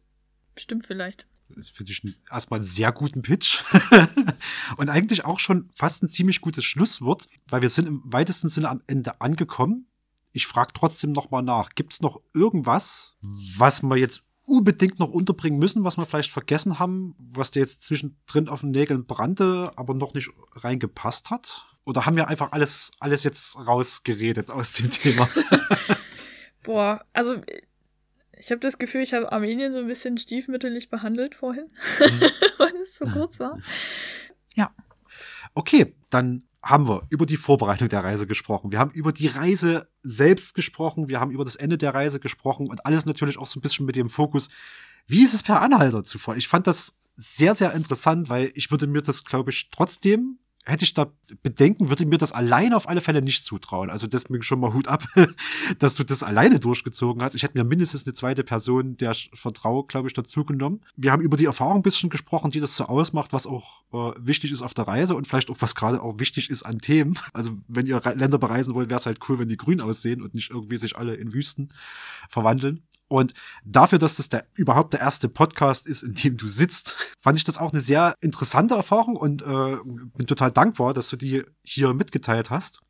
stimmt vielleicht. Das finde ich erstmal einen sehr guten Pitch. und eigentlich auch schon fast ein ziemlich gutes Schlusswort, weil wir sind im weitesten Sinne am Ende angekommen. Ich frage trotzdem nochmal nach. Gibt es noch irgendwas, was wir jetzt unbedingt noch unterbringen müssen, was wir vielleicht vergessen haben, was dir jetzt zwischendrin auf den Nägeln brannte, aber noch nicht reingepasst hat? Oder haben wir einfach alles, alles jetzt rausgeredet aus dem Thema? Boah, also ich habe das Gefühl, ich habe Armenien so ein bisschen stiefmütterlich behandelt vorhin, mhm. weil es so kurz war. Ja. Okay, dann haben wir über die Vorbereitung der Reise gesprochen. Wir haben über die Reise selbst gesprochen. Wir haben über das Ende der Reise gesprochen und alles natürlich auch so ein bisschen mit dem Fokus, wie ist es per Anhalter zuvor? Ich fand das sehr, sehr interessant, weil ich würde mir das, glaube ich, trotzdem hätte ich da Bedenken, würde mir das alleine auf alle Fälle nicht zutrauen. Also deswegen schon mal Hut ab, dass du das alleine durchgezogen hast. Ich hätte mir mindestens eine zweite Person, der ich vertraue, glaube ich, dazu genommen. Wir haben über die Erfahrung ein bisschen gesprochen, die das so ausmacht, was auch äh, wichtig ist auf der Reise und vielleicht auch, was gerade auch wichtig ist an Themen. Also wenn ihr Länder bereisen wollt, wäre es halt cool, wenn die grün aussehen und nicht irgendwie sich alle in Wüsten verwandeln. Und dafür, dass das der, überhaupt der erste Podcast ist, in dem du sitzt, fand ich das auch eine sehr interessante Erfahrung und äh, bin total dankbar, dass du die hier mitgeteilt hast.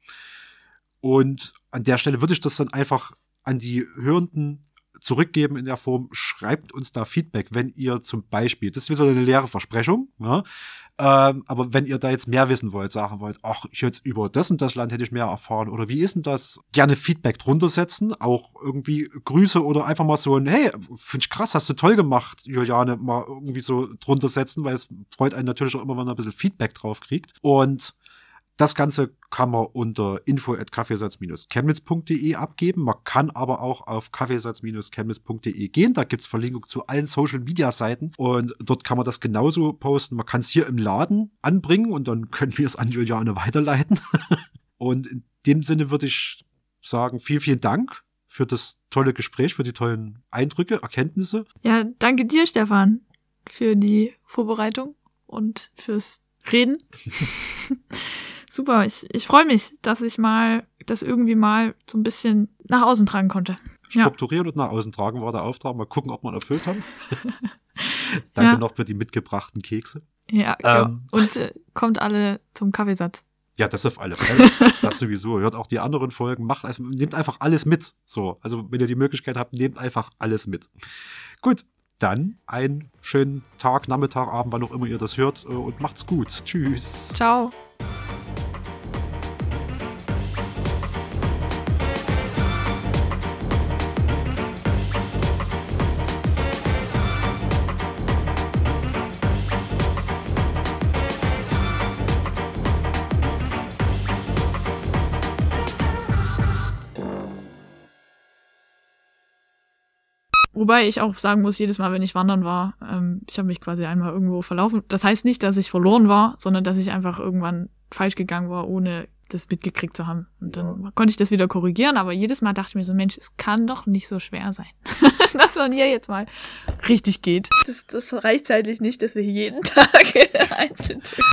Und an der Stelle würde ich das dann einfach an die Hörenden zurückgeben in der Form, schreibt uns da Feedback, wenn ihr zum Beispiel, das ist wieder eine leere Versprechung, ja, ähm, aber wenn ihr da jetzt mehr wissen wollt, sagen wollt, ach, ich jetzt über das und das Land hätte ich mehr erfahren oder wie ist denn das? Gerne Feedback drunter setzen, auch irgendwie Grüße oder einfach mal so ein, hey, finde ich krass, hast du toll gemacht, Juliane, mal irgendwie so drunter setzen, weil es freut einen natürlich auch immer, wenn man ein bisschen Feedback drauf kriegt. Und das Ganze kann man unter info at kaffeesatz-chemnitz.de abgeben. Man kann aber auch auf kaffeesatz-chemnitz.de gehen. Da gibt's Verlinkung zu allen Social-Media-Seiten und dort kann man das genauso posten. Man kann es hier im Laden anbringen und dann können wir es an Juliane weiterleiten. und in dem Sinne würde ich sagen, vielen, vielen Dank für das tolle Gespräch, für die tollen Eindrücke, Erkenntnisse. Ja, danke dir, Stefan, für die Vorbereitung und fürs Reden. super. Ich, ich freue mich, dass ich mal das irgendwie mal so ein bisschen nach außen tragen konnte. Strukturieren ja. und nach außen tragen war der Auftrag. Mal gucken, ob ihn erfüllt haben. Danke ja. noch für die mitgebrachten Kekse. Ja, ähm, und äh, kommt alle zum Kaffeesatz. Ja, das auf alle Fälle. Das sowieso. Hört auch die anderen Folgen. Macht also, nehmt einfach alles mit. So. Also, wenn ihr die Möglichkeit habt, nehmt einfach alles mit. Gut. Dann einen schönen Tag, Nachmittag, Abend, wann auch immer ihr das hört äh, und macht's gut. Tschüss. Ciao. Wobei ich auch sagen muss, jedes Mal, wenn ich wandern war, ähm, ich habe mich quasi einmal irgendwo verlaufen. Das heißt nicht, dass ich verloren war, sondern dass ich einfach irgendwann falsch gegangen war, ohne das mitgekriegt zu haben. Und dann ja. konnte ich das wieder korrigieren, aber jedes Mal dachte ich mir so, Mensch, es kann doch nicht so schwer sein, dass man hier jetzt mal richtig geht. Das, das reicht zeitlich nicht, dass wir hier jeden Tag einzeln tun.